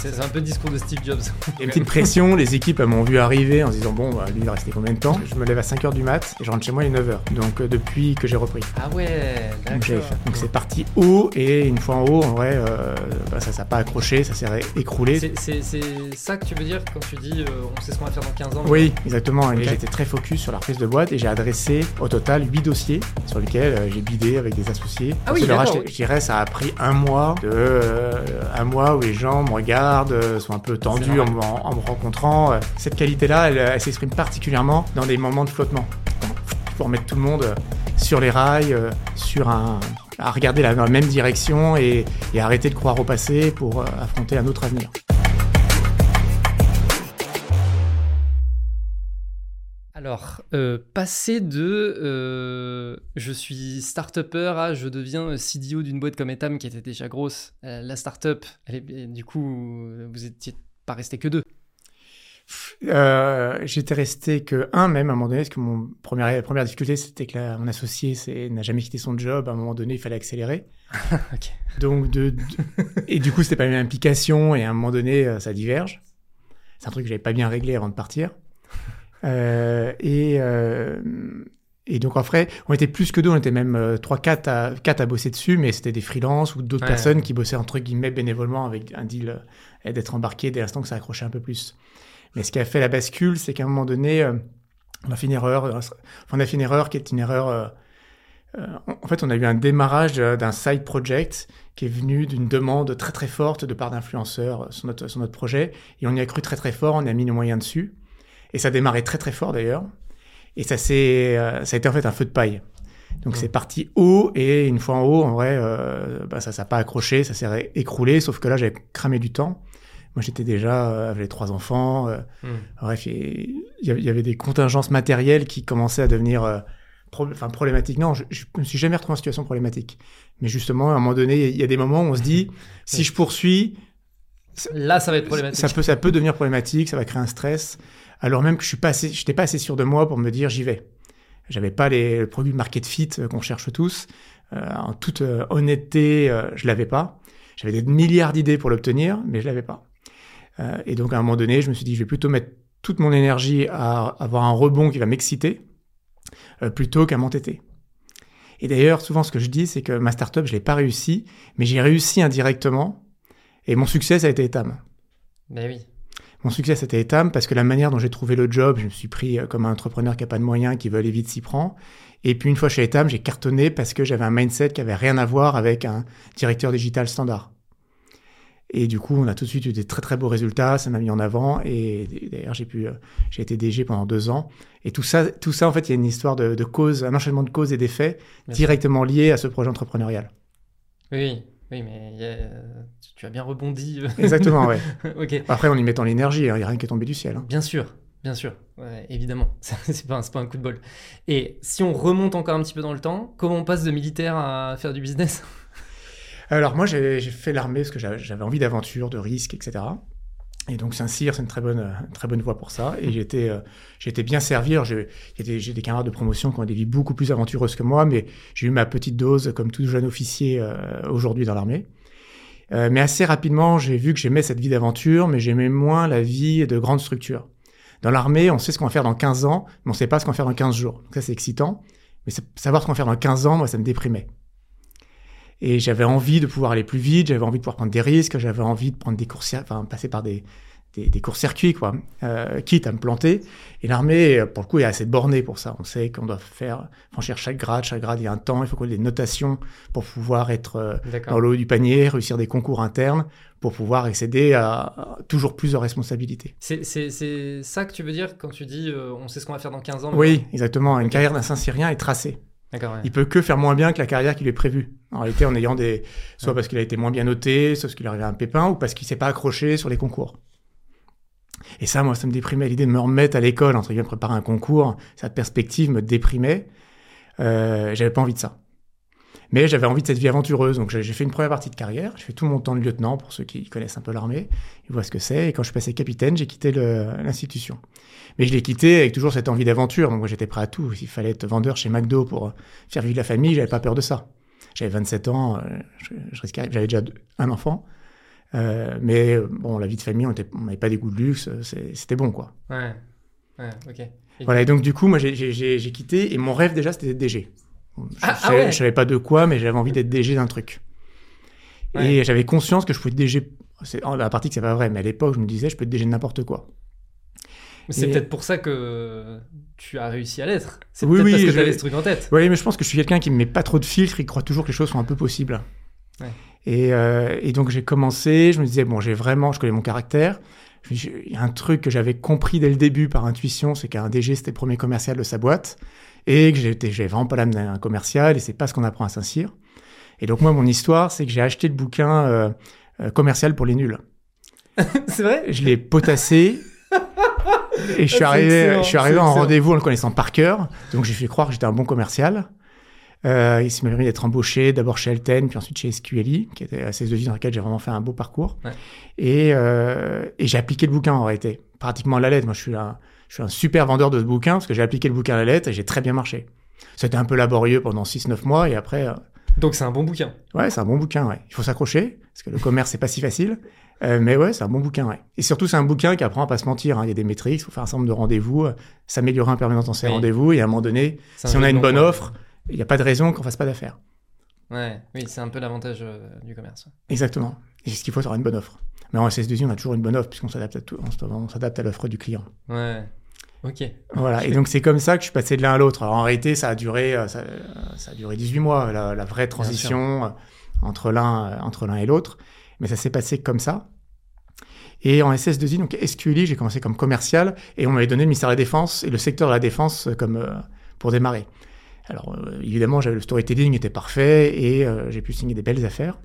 C'est un peu le discours de Steve Jobs. Il y a une petite pression, les équipes m'ont vu arriver en se disant bon, bah, lui il va rester combien de temps? Je me lève à 5h du mat et je rentre chez moi à 9h. Donc euh, depuis que j'ai repris. Ah ouais, d'accord. donc c'est parti haut et une fois en haut, en vrai, euh, bah, ça s'est pas accroché, ça s'est écroulé. C'est- ça que tu veux dire quand tu dis euh, on sait ce qu'on va faire dans 15 ans? Oui, exactement. J'étais très focus sur la reprise de boîte et j'ai adressé au total 8 dossiers sur lesquels euh, j'ai bidé avec des associés. Ah oui. Je dirais ça a pris un mois, de, un mois où les gens me regardent, euh, sont un peu tendus C'est en, normal. en- en me rencontrant. Euh, Cette qualité-là, elle, elle s'exprime particulièrement dans des moments de flottement. Pour remettre tout le monde euh, sur les rails, euh, sur un, à regarder la, dans la même direction et, et arrêter de croire au passé pour euh, affronter un autre avenir. Alors, euh, passer de euh, je suis start-upper à je deviens CDO d'une boîte comme Etam qui était déjà grosse. Euh, la start-up, elle est- du coup, euh, vous étiez pas resté que deux. Euh, J'étais resté que un même à un moment donné, parce que mon première, la première difficulté, c'était que mon associé n'a jamais quitté son job. À un moment donné, il fallait accélérer. Donc, de, de- et du coup, c'était pas une implication, et à un moment donné, euh, ça diverge. C'est un truc que j'avais pas bien réglé avant de partir. Euh, et, euh, et donc, en vrai, on était plus que deux, on était même euh, trois, quatre à, quatre à bosser dessus, mais c'était des freelances ou d'autres Ouais. personnes qui bossaient entre guillemets bénévolement avec un deal euh, d'être embarqué dès l'instant que ça accrochait un peu plus. Mais ce qui a fait la bascule, c'est qu'à un moment donné, euh, on a fait une erreur. euh, on a fait une erreur qui est une erreur. euh, euh, en fait, on a eu un démarrage euh, d'un side project qui est venu d'une demande très très forte de part d'influenceurs euh, sur notre, sur notre projet. Et on y a cru très très fort, on a mis nos moyens dessus. Et ça a démarré très très fort d'ailleurs. Et ça, s'est, euh, ça a été en fait un feu de paille. Donc Mm. c'est parti haut et une fois en haut, en vrai, euh, bah, ça s'est pas accroché, ça s'est écroulé. Sauf que là, j'avais cramé du temps. Moi, j'étais déjà, euh, j'avais trois enfants. euh, Hmm. Bref, il y, avait- il y avait des contingences matérielles qui commençaient à devenir euh, enfin, problématiques. Non, je, je me suis jamais retrouvé en situation problématique. Mais justement, à un moment donné, il y a des moments où on se dit, si je poursuis, Là, ça va être problématique. ça peut, ça peut devenir problématique, ça va créer un stress. Alors même que je suis pas assez, j'étais pas assez sûr de moi pour me dire j'y vais. J'avais pas les, le produit market fit euh, qu'on cherche tous. Euh, en toute euh, honnêteté, euh, je l'avais pas. J'avais des milliards d'idées pour l'obtenir, mais je l'avais pas. Euh, et donc à un moment donné, je me suis dit je vais plutôt mettre toute mon énergie à avoir un rebond qui va m'exciter euh, plutôt qu'à m'entêter. Et d'ailleurs, souvent ce que je dis, c'est que ma startup, je l'ai pas réussi, mais j'ai réussi indirectement. Et mon succès, ça a été Etam. Ben oui. Mon succès, c'était Etam parce que la manière dont j'ai trouvé le job, je me suis pris euh, comme un entrepreneur qui n'a pas de moyens, qui veut aller vite, s'y prend. Et puis une fois chez Etam, j'ai cartonné parce que j'avais un mindset qui avait rien à voir avec un directeur digital standard. Et du coup, on a tout de suite eu des très très beaux résultats, ça m'a mis en avant. Et d'ailleurs, j'ai pu, euh, j'ai été DG pendant deux ans. Et tout ça, tout ça, en fait, il y a une histoire de, de cause, un enchaînement de causes et d'effets directement liés à ce projet entrepreneurial. Oui, oui, mais a- tu as bien rebondi. Exactement, ouais. Après, en y mettant l'énergie, hein, il n'y a rien qui est tombé du ciel. hein. Bien sûr, bien sûr, Ouais, évidemment. c'est pas, pas un coup de bol. Et si on remonte encore un petit peu dans le temps, comment on passe de militaire à faire du business? Alors moi, j'ai fait l'armée parce que j'avais envie d'aventure, de risque, etc. Et donc Saint-Cyr, c'est une très bonne, une très bonne voie pour ça. Et j'étais, euh, j'étais bien servi. J'ai des- j'ai des camarades de promotion qui ont des vies beaucoup plus aventureuses que moi, mais j'ai eu ma petite dose, comme tout jeune officier euh, aujourd'hui dans l'armée. Euh, mais assez rapidement, j'ai vu que j'aimais cette vie d'aventure, mais j'aimais moins la vie de grande structure. Dans l'armée, on sait ce qu'on va faire dans 15 ans, mais on sait pas ce qu'on va faire dans 15 jours. Donc ça, c'est excitant. Mais sa- savoir ce qu'on va faire dans 15 ans, moi, ça me déprimait. Et j'avais envie de pouvoir aller plus vite, j'avais envie de pouvoir prendre des risques, j'avais envie de prendre des courses, enfin, passer par des, des, des courts-circuits, quoi, euh, quitte à me planter. Et l'armée, pour le coup, est assez bornée pour ça. On sait qu'on doit faire, franchir chaque grade, chaque grade, il y a un temps, il faut qu'on ait des notations pour pouvoir être euh, dans le haut du panier, réussir des concours internes, pour pouvoir accéder à, à toujours plus de responsabilités. C'est c'est- c'est ça que tu veux dire quand tu dis euh, on sait ce qu'on va faire dans 15 ans Oui, exactement. Une carrière d'un Saint-Syrien est tracée. Ouais. Il peut que faire moins bien que la carrière qu'il est prévue. En réalité, en ayant des, soit parce qu'il a été moins bien noté, soit parce qu'il a arrivé un pépin, ou parce qu'il s'est pas accroché sur les concours. Et ça, moi, ça me déprimait. L'idée de me remettre à l'école, entre guillemets, préparer un concours, cette perspective me déprimait. Euh, j'avais pas envie de ça. Mais j'avais envie de cette vie aventureuse. Donc, j'ai fait une première partie de carrière. J'ai fait tout mon temps de lieutenant, pour ceux qui connaissent un peu l'armée. Ils voient ce que c'est. Et quand je suis passé capitaine, j'ai quitté l'institution. Mais je l'ai quitté avec toujours cette envie d'aventure. Donc, moi, j'étais prêt à tout. S'il fallait être vendeur chez McDo pour faire vivre la famille, j'avais pas peur de ça. J'avais 27 ans, euh, je, je risquais- j'avais déjà un enfant. Euh, mais euh, bon, la vie de famille, on n'avait pas des goûts de luxe, euh, c'était bon, quoi. Ouais. Ouais, ok. Et- Voilà, et donc du coup, moi, j'ai- quitté, et mon rêve déjà, c'était d'être DG. Je, Ah, ah savais- ouais. je savais pas de quoi, mais j'avais envie d'être DG d'un truc. Ouais. Et j'avais conscience que je pouvais être DG. C'est la partie que c'est pas vrai, mais à l'époque, je me disais, je peux être DG de n'importe quoi. C'est Et- peut-être pour ça que tu as réussi à l'être. C'est Oui, peut-être oui, parce que je- tu avais ce truc en tête. Oui, mais je pense que je suis quelqu'un qui ne met pas trop de filtres, il croit toujours que les choses sont un peu possibles. Ouais. Et, euh, et donc j'ai commencé, je me disais, bon, j'ai vraiment, je connais mon caractère. Il y a un truc que j'avais compris dès le début par intuition, c'est qu'un DG, c'était le premier commercial de sa boîte. Et que j'étais, j'avais vraiment pas l'âme d'un commercial, et c'est pas ce qu'on apprend à Saint-Cyr. Et donc moi, mon histoire, c'est que j'ai acheté le bouquin euh, euh, commercial pour les nuls. c'est vrai? Je l'ai potassé. Et je suis arrivé, je suis arrivé en rendez-vous en le connaissant par cœur. Donc j'ai fait croire que j'étais un bon commercial. Euh, il s'est permis d'être embauché d'abord chez Elten, puis ensuite chez SQLI, qui était à 16 de dans laquelle j'ai vraiment fait un beau parcours. Ouais. Et, euh, et j'ai appliqué le bouquin en réalité, pratiquement à la lettre. Moi, je suis un, je suis un super vendeur de ce bouquin parce que j'ai appliqué le bouquin à la lettre et j'ai très bien marché. C'était un peu laborieux pendant 6-9 mois et après, euh, Donc c'est un bon bouquin. Ouais, c'est un bon bouquin, ouais. Il faut s'accrocher, parce que le commerce, c'est pas si facile. Euh, mais ouais, c'est un bon bouquin, ouais. Et surtout, c'est un bouquin qui apprend à pas se mentir. hein. Il y a des métriques, il faut faire un certain nombre de rendez-vous, euh, s'améliorer en permanence dans Oui. rendez-vous, et à un moment donné, si on a une bonne quoi. offre, il n'y a pas de raison qu'on fasse pas d'affaires. Ouais, oui, c'est un peu l'avantage euh, du commerce. Exactement. Et ce qu'il faut, c'est avoir une bonne offre. Mais en SS2I, on a toujours une bonne offre, puisqu'on s'adapte à tout, on s'adapte à l'offre du client. Ouais. Ok. Voilà. Et donc, c'est comme ça que je suis passé de l'un à l'autre. En réalité, ça a duré, ça, ça a duré 18 mois, la, la vraie transition entre l'un, entre l'un et l'autre. Mais ça s'est passé comme ça. Et en SS2I, donc SQLI, j'ai commencé comme commercial et on m'avait donné le ministère de la Défense et le secteur de la défense euh, comme euh, pour démarrer. Alors euh, évidemment, j'avais le storytelling était parfait et j'ai pu signer des belles affaires.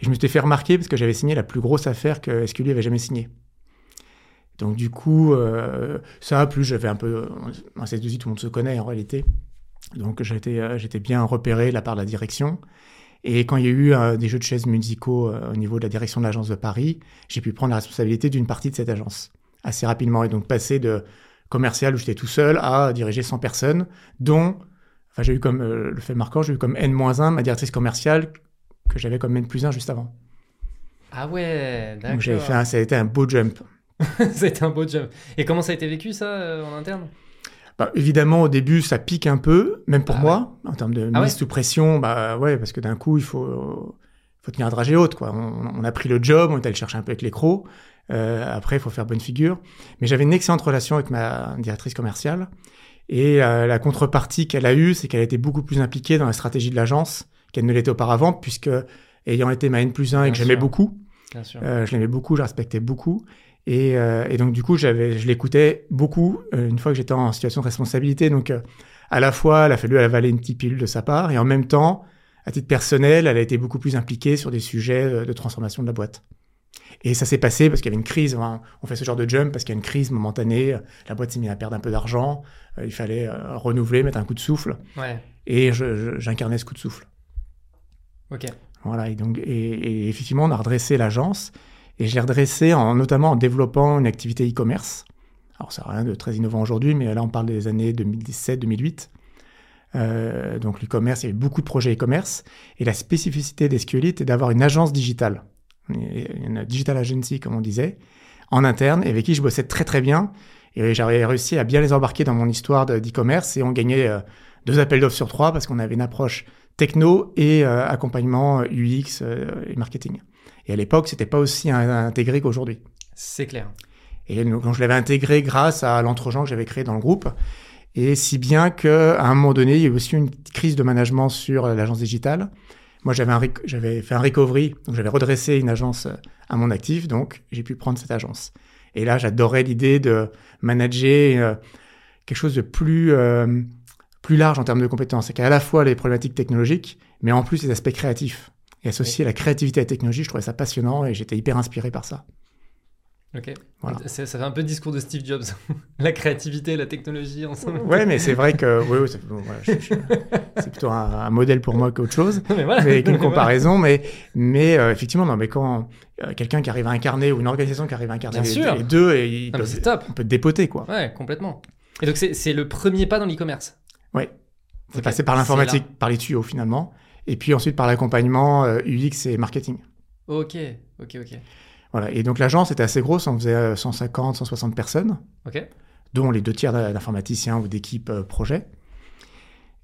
Et je me suis fait remarquer parce que j'avais signé la plus grosse affaire que SQLI avait jamais signée. Donc du coup, ça, plus j'avais un peu... En SS2I, tout le monde se connaît en réalité. Donc j'étais bien repéré de la part de la direction. Et quand il y a eu euh, des jeux de chaises musicaux euh, au niveau de la direction de l'agence de Paris, j'ai pu prendre la responsabilité d'une partie de cette agence assez rapidement et donc passer de commercial où j'étais tout seul à diriger 100 personnes, dont, enfin j'ai eu comme, euh, le fait marquant, j'ai eu comme N-1 ma directrice commerciale que j'avais comme N plus 1 juste avant. Ah ouais, d'accord. Donc j'avais fait un, ça a été un beau jump. C'était un beau jump. Et comment ça a été vécu ça en interne? Bah, évidemment, au début, ça pique un peu, même pour Ah moi, en termes de mise Ah ouais sous pression. Bah ouais, parce que d'un coup, il faut, faut tenir la dragée haute. Quoi. On, on a pris le job, on est allé chercher un peu avec les crocs. Euh, après, il faut faire bonne figure. Mais j'avais une excellente relation avec ma directrice commerciale. Et euh, la contrepartie qu'elle a eue, c'est qu'elle a été beaucoup plus impliquée dans la stratégie de l'agence qu'elle ne l'était auparavant, puisque ayant été ma N plus 1 et que j'aimais beaucoup, Bien sûr. euh, je l'aimais beaucoup, je la respectais beaucoup. Et, euh, et donc, du coup, j'avais, je l'écoutais beaucoup euh, une fois que j'étais en situation de responsabilité. Donc, euh, à la fois, il a fallu avaler une petite pilule de sa part, et en même temps, à titre personnel, elle a été beaucoup plus impliquée sur des sujets euh, de transformation de la boîte. Et ça s'est passé parce qu'il y avait une crise. hein. On fait ce genre de jump parce qu'il y a une crise momentanée. La boîte s'est mise à perdre un peu d'argent. Euh, il fallait euh, renouveler, mettre un coup de souffle. Ouais, Et j'incarnais ce coup de souffle. ok. Voilà, et donc, et, et effectivement, on a redressé l'agence, et je l'ai redressée en, notamment en développant une activité e-commerce. Alors, ça n'a rien de très innovant aujourd'hui, mais là, on parle des années 2017-2008. Euh, donc, l'e-commerce, il y avait beaucoup de projets e-commerce, et la spécificité d'SQLite était d'avoir une agence digitale, une digital agency, comme on disait, en interne, et avec qui je bossais très très bien, et j'avais réussi à bien les embarquer dans mon histoire de- d'e-commerce, et on gagnait euh, deux appels d'offres sur trois, parce qu'on avait une approche techno et euh, accompagnement euh, UX euh, et marketing. Et à l'époque, c'était pas aussi in- intégré qu'aujourd'hui. C'est clair. Et donc, je l'avais intégré grâce à l'entregent que j'avais créé dans le groupe. Et si bien qu'à un moment donné, il y a eu aussi une crise de management sur l'agence digitale. Moi, j'avais, fait un recovery, donc j'avais redressé une agence à mon actif, donc j'ai pu prendre cette agence. Et là, j'adorais l'idée de manager euh, quelque chose de plus, euh, plus large en termes de compétences. C'est qu'à la fois les problématiques technologiques, mais en plus les aspects créatifs. Et associer la créativité à la technologie, je trouvais ça passionnant et j'étais hyper inspiré par ça. Ok. Voilà. Ça fait un peu le discours de Steve Jobs. la créativité, la technologie ensemble. Ouais, mais c'est vrai que oui, oui, c'est bon, voilà, plutôt un, un modèle pour moi qu'autre chose, mais voilà. mais avec une Mais voilà. comparaison. Mais, mais euh, effectivement, non, mais quand euh, quelqu'un qui arrive à incarner ou une organisation qui arrive à incarner les, deux, et c'est top. on peut te dépoter quoi. Ouais, complètement. Et donc c'est le premier pas dans l'e-commerce. Ouais. C'est passé par l'informatique, par les tuyaux finalement, et puis ensuite par l'accompagnement euh, UX et marketing. Ok, ok, ok. Voilà. Et donc l'agence était assez grosse, on faisait 150, 160 personnes, dont les deux tiers d'informaticiens ou d'équipes euh, projet.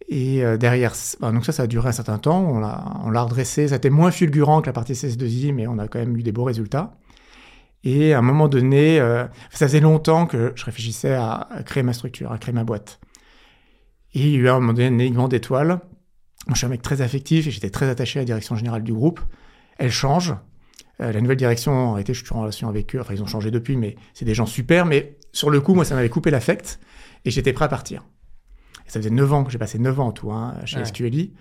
Et euh, derrière, donc ça, ça a duré un certain temps. On l'a, on l'a redressé. Ça a été moins fulgurant que la partie CS2I, mais on a quand même eu des beaux résultats. Et à un moment donné, euh, ça faisait longtemps que je réfléchissais à créer ma structure, à créer ma boîte. Et il y a eu à un moment donné un alignement d'étoiles. Je suis un mec très affectif et j'étais très attaché à la direction générale du groupe. Elle change. Euh, la nouvelle direction, en réalité, je suis en relation avec eux. Enfin, ils ont changé depuis, mais c'est des gens super. Mais sur le coup, moi, ça m'avait coupé l'affect et j'étais prêt à partir. Et ça faisait 9 ans que j'ai passé 9 ans en tout hein, chez Ouais. SQLI.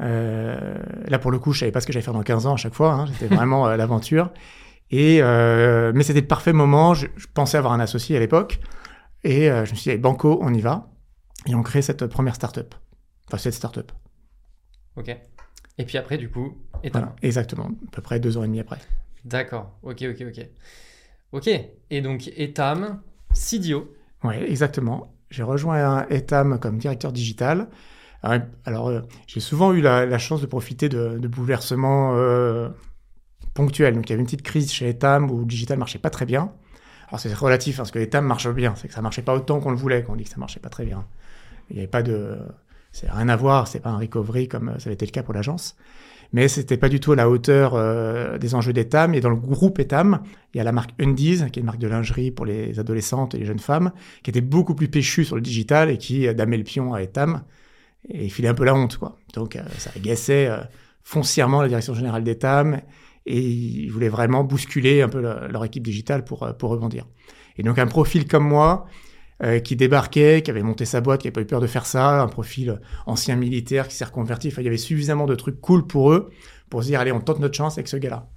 Euh, là, pour le coup, je savais pas ce que j'allais faire dans 15 ans à chaque fois. Hein, J'étais vraiment à l'aventure. Et euh, mais c'était le parfait moment. Je, je pensais avoir un associé à l'époque. Et euh, je me suis dit, allez, banco, on y va. Et on crée cette première startup. Enfin, cette startup. Ok. Et puis après, du coup, état. Voilà, exactement. À peu près deux ans et demi après. D'accord. Ok, ok, ok. Ok. Et donc, Etam, CDO. Oui, exactement. J'ai rejoint Etam comme directeur digital. Alors, alors, euh, j'ai souvent eu la, la chance de profiter de, de bouleversements euh, ponctuels. Donc, il y avait une petite crise chez Etam où le digital marchait pas très bien. Alors, c'est relatif, hein, parce que Etam marche bien. C'est que ça marchait pas autant qu'on le voulait, qu'on dit que ça marchait pas très bien. Il n'y avait pas de... C'est rien à voir, c'est pas un recovery comme ça avait été le cas pour l'agence. Mais c'était pas du tout à la hauteur euh, des enjeux d'Etam. Et dans le groupe Etam, il y a la marque Undies, qui est une marque de lingerie pour les adolescentes et les jeunes femmes, qui était beaucoup plus péchue sur le digital et qui euh, damait le pion à Etam et il filait un peu la honte, quoi. Donc euh, ça agaçait euh, foncièrement la direction générale d'Etam et ils voulaient vraiment bousculer un peu le- leur équipe digitale pour, euh, pour rebondir. Et donc un profil comme moi, euh, qui débarquait, qui avait monté sa boîte, qui n'avait pas eu peur de faire ça, un profil ancien militaire qui s'est reconverti, enfin, il y avait suffisamment de trucs cool pour eux pour se dire, allez, on tente notre chance avec ce gars-là.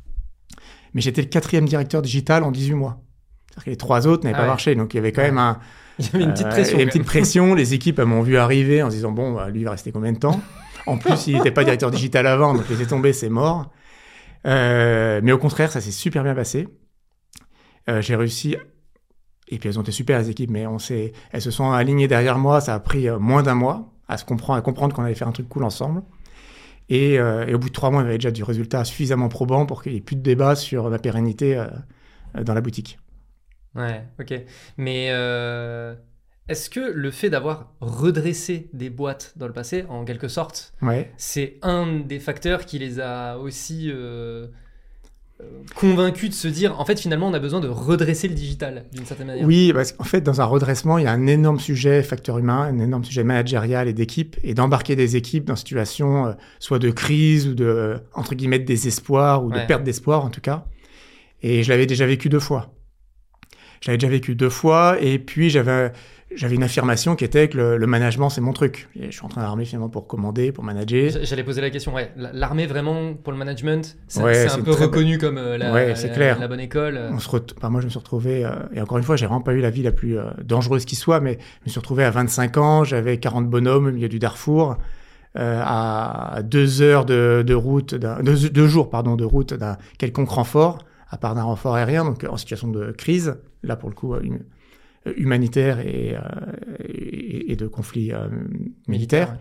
Mais j'étais le quatrième directeur digital en 18 mois. C'est-à-dire que les trois autres n'avaient Ah pas ouais. marché, donc il y avait quand même un, Il y avait une petite euh, pression. il y a une petite pression. Les équipes m'ont vu arriver en se disant bon, bah, lui il va rester combien de temps? En plus, il n'était pas directeur digital avant, donc laissez tomber, c'est mort. Euh, mais au contraire, ça s'est super bien passé. Euh, J'ai réussi. Et puis elles ont été super les équipes, mais on s'est, elles se sont alignées derrière moi. Ça a pris euh, moins d'un mois à se comprendre, à comprendre qu'on allait faire un truc cool ensemble. Et, euh, et au bout de trois mois, il y avait déjà du résultat suffisamment probant pour qu'il n'y ait plus de débat sur ma pérennité euh, euh, dans la boutique. Ouais, ok. Mais euh, est-ce que le fait d'avoir redressé des boîtes dans le passé, en quelque sorte, Ouais. c'est un des facteurs qui les a aussi convaincus de se dire, en fait, finalement, on a besoin de redresser le digital, d'une certaine manière. Oui, parce qu'en fait, dans un redressement, il y a un énorme sujet facteur humain, un énorme sujet managérial et d'équipe, et d'embarquer des équipes dans une situation euh, soit de crise ou de, euh, entre guillemets, de désespoir ou Ouais. de perte d'espoir en tout cas. Et je l'avais déjà vécu deux fois. Je l'avais déjà vécu deux fois, et puis j'avais j'avais une affirmation qui était que le, le management, c'est mon truc. Et je suis en train d'armer finalement pour commander, pour manager. J'allais poser la question, ouais. L'armée, vraiment, pour le management, Ouais, c'est un une peu très reconnu comme euh, la, Ouais, la- clair. la bonne école. euh. On se ret- enfin, moi, je me suis retrouvé, euh, et encore une fois, j'ai vraiment pas eu la vie la plus euh, dangereuse qui soit, mais je me suis retrouvé à 25 ans, j'avais 40 bonhommes au milieu du Darfour, euh, à deux heures de, de route, deux, deux jours, pardon, de route d'un quelconque renfort, à part d'un renfort aérien, donc en situation de crise, là pour le coup, euh, hum- humanitaire et, euh, et, et de conflit euh, militaire.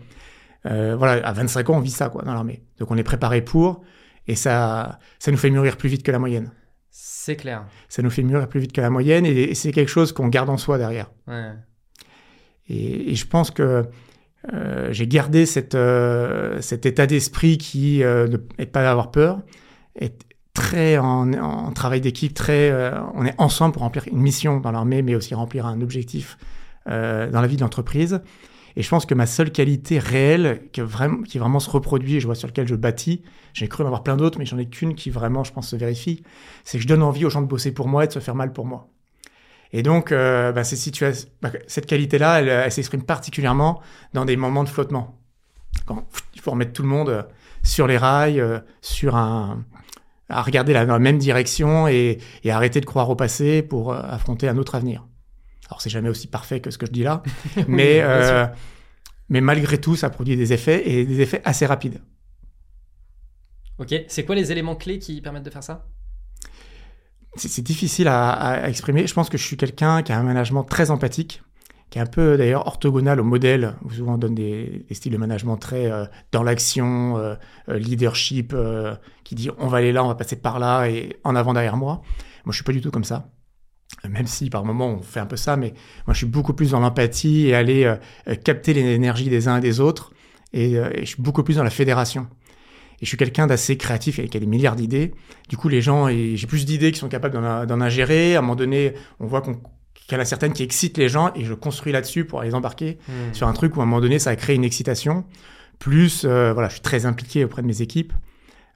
Euh, voilà, à 25 ans, on vit ça, quoi, dans l'armée. Donc on est préparé pour, et ça, ça nous fait mûrir plus vite que la moyenne C'est clair. ça nous fait mûrir plus vite que la moyenne et, et c'est quelque chose qu'on garde en soi derrière. Ouais. Et, je pense que euh, j'ai gardé cette, euh, cet état d'esprit qui euh, ne pas d'avoir peur, est très en, en travail d'équipe, très euh, on est ensemble pour remplir une mission dans l'armée, mais aussi remplir un objectif euh, dans la vie de l'entreprise. Et je pense que ma seule qualité réelle, qui, vraiment, qui vraiment se reproduit, et je vois sur lequel je bâtis, j'ai cru en avoir plein d'autres, mais j'en ai qu'une qui vraiment, je pense, se vérifie, c'est que je donne envie aux gens de bosser pour moi et de se faire mal pour moi. Et donc, euh, bah, bah, cette qualité-là, elle, elle s'exprime particulièrement dans des moments de flottement. Quand il faut remettre tout le monde euh, sur les rails, euh, sur un, à regarder la, dans la même direction et, et arrêter de croire au passé pour euh, affronter un autre avenir. Alors, c'est jamais aussi parfait que ce que je dis là, mais, euh, mais malgré tout, ça produit des effets et des effets assez rapides. Ok. C'est quoi les éléments clés qui permettent de faire ça? C'est difficile à, à- à exprimer. Je pense que je suis quelqu'un qui a un management très empathique, qui est un peu d'ailleurs orthogonal au modèle, souvent on donne des, styles de management très euh, dans l'action, euh, euh, leadership, qui dit on va aller là, on va passer par là et en avant derrière moi. Moi, je suis pas du tout comme ça. Même si par moments on fait un peu ça, mais moi je suis beaucoup plus dans l'empathie et aller capter l'énergie des uns et des autres. Et, je suis beaucoup plus dans la fédération. Et je suis quelqu'un d'assez créatif et qui a des milliards d'idées. Du coup, les gens, j'ai plus d'idées qui sont capables d'en ingérer. À un moment donné, on voit qu'on qu'il y en a certaines qui excitent les gens et je construis là-dessus pour les embarquer hmm. sur un truc où à un moment donné ça a créé une excitation. Plus, euh, voilà, je suis très impliqué auprès de mes équipes.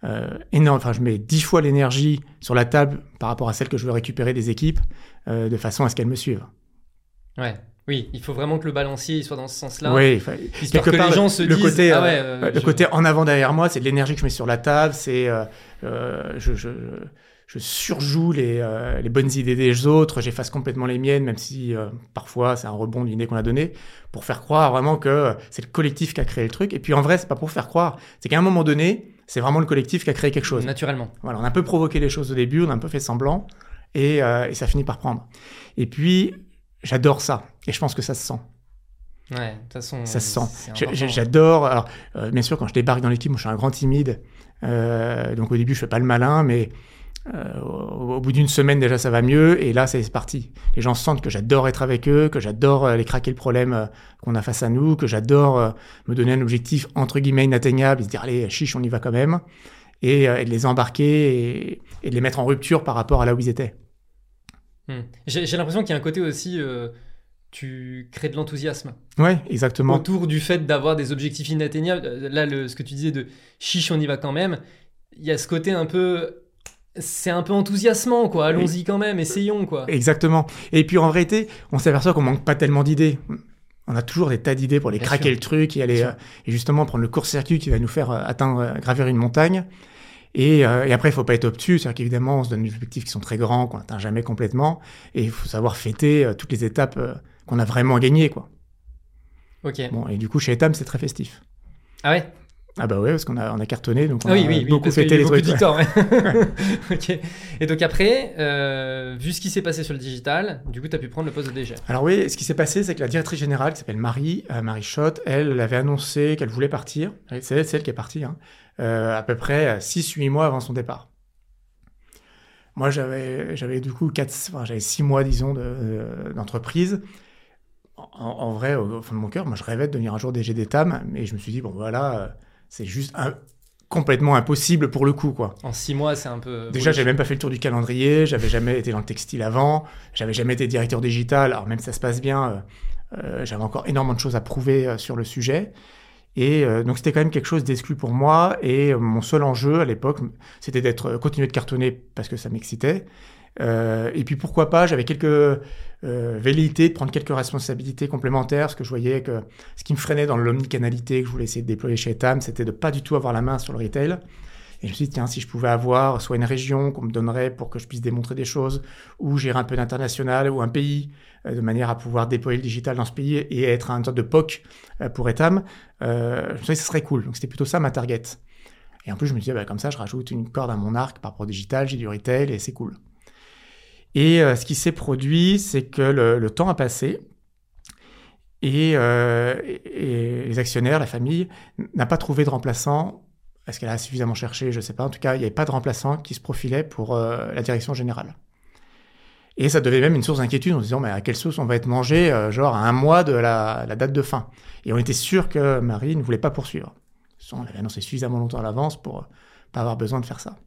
Euh, énorme, enfin, je mets dix fois l'énergie sur la table par rapport à celle que je veux récupérer des équipes euh, de façon à ce qu'elles me suivent. Ouais. Oui, il faut vraiment que le balancier soit dans ce sens-là. Oui, quelque que part, les gens se le disent, côté, ah ouais, le côté en avant derrière moi, c'est de l'énergie que je mets sur la table, c'est je, je, je surjoue les, euh, les, bonnes idées des autres, j'efface complètement les miennes, même si euh, parfois c'est un rebond d'une idée qu'on a donnée, pour faire croire vraiment que c'est le collectif qui a créé le truc. Et puis en vrai, c'est pas pour faire croire, c'est qu'à un moment donné, c'est vraiment le collectif qui a créé quelque chose. Naturellement. Voilà, on a un peu provoqué les choses au début, on a un peu fait semblant, et, euh, et ça finit par prendre. Et puis, j'adore ça, et je pense que ça se sent. Ouais, de toute façon. Ça se sent. J'adore. Alors, bien sûr, quand je débarque dans l'équipe, moi, je suis un grand timide. donc, au début, je fais pas le malin, mais euh, au, bout d'une semaine déjà ça va mieux et là c'est parti. Les gens sentent que j'adore être avec eux, que j'adore euh, les craquer le problème euh, qu'on a face à nous, que j'adore me donner un objectif entre guillemets inatteignable, et se dire allez chiche on y va quand même et, et de les embarquer et, de les mettre en rupture par rapport à là où ils étaient. Hmm. J'ai l'impression qu'il y a un côté aussi tu crées de l'enthousiasme. Ouais, exactement. Autour du fait d'avoir des objectifs inatteignables. Là, le, ce que tu disais de chiche, on y va quand même. Il y a ce côté un peu c'est un peu enthousiasmant, quoi. Allons-y quand même, essayons, quoi. Exactement. Et puis en réalité, on s'aperçoit qu'on manque pas tellement d'idées. On a toujours des tas d'idées pour les craquer le truc et aller euh, et justement prendre le court-circuit qui va nous faire euh, atteindre, euh, gravir une montagne. Et, et après, il faut pas être obtus, c'est-à-dire qu'évidemment, on se donne des objectifs qui sont très grands, qu'on n'atteint jamais complètement, et il faut savoir fêter toutes les étapes qu'on a vraiment gagnées, quoi. Ok. Bon, et du coup, chez Etam, c'est très festif. Ah ouais? Ah bah ouais, parce qu'on a, on a cartonné, donc on ah oui, a oui, beaucoup fêté les trucs. ok. Et donc après, euh, vu ce qui s'est passé sur le digital, du coup, tu as pu prendre le poste de DG. Alors oui, ce qui s'est passé, c'est que la directrice générale, qui s'appelle Marie, euh, Marie Schott, elle, avait annoncé qu'elle voulait partir. C'est elle, qui est partie, hein, euh, à peu près 6-8 mois avant son départ. Moi, j'avais, j'avais du coup 4, enfin, j'avais 6 mois, disons, d'entreprise. en, en, vrai, au, fond de mon cœur, moi, je rêvais de devenir un jour DG d'État, mais je me suis dit, bon, voilà c'est juste complètement impossible pour le coup quoi. En six mois, c'est un peu. Déjà, j'avais même pas fait le tour du calendrier, j'avais jamais été dans le textile avant, j'avais jamais été directeur digital. Alors même si ça se passe bien, euh, euh, j'avais encore énormément de choses à prouver euh, sur le sujet. Et donc c'était quand même quelque chose d'exclu pour moi. Et mon seul enjeu à l'époque, c'était d'être continuer de cartonner parce que ça m'excitait. Et puis pourquoi pas, j'avais quelques euh, velléité de prendre quelques responsabilités complémentaires, parce que je voyais que ce qui me freinait dans l'omnicanalité que je voulais essayer de déployer chez Etam, c'était de pas du tout avoir la main sur le retail. Et je me suis dit, tiens, si je pouvais avoir soit une région qu'on me donnerait pour que je puisse démontrer des choses, ou gérer un peu d'international, ou un pays, euh, de manière à pouvoir déployer le digital dans ce pays et être un sorte de POC euh, pour Etam, euh, je me suis dit, ce serait cool. Donc c'était plutôt ça ma target. Et en plus, je me disais, bah, comme ça, je rajoute une corde à mon arc par rapport au digital, j'ai du retail et c'est cool. Et euh, ce qui s'est produit, c'est que le, temps a passé euh, et, les actionnaires, la famille, n'a pas trouvé de remplaçant. Est-ce qu'elle a suffisamment cherché? Je ne sais pas. En tout cas, il n'y avait pas de remplaçant qui se profilait pour euh, la direction générale. Et ça devait même une source d'inquiétude en se disant, mais à quelle sauce on va être mangé, genre à un mois de la, date de fin? Et on était sûr que Marie ne voulait pas poursuivre. On l'avait annoncé suffisamment longtemps à l'avance pour pas avoir besoin de faire ça.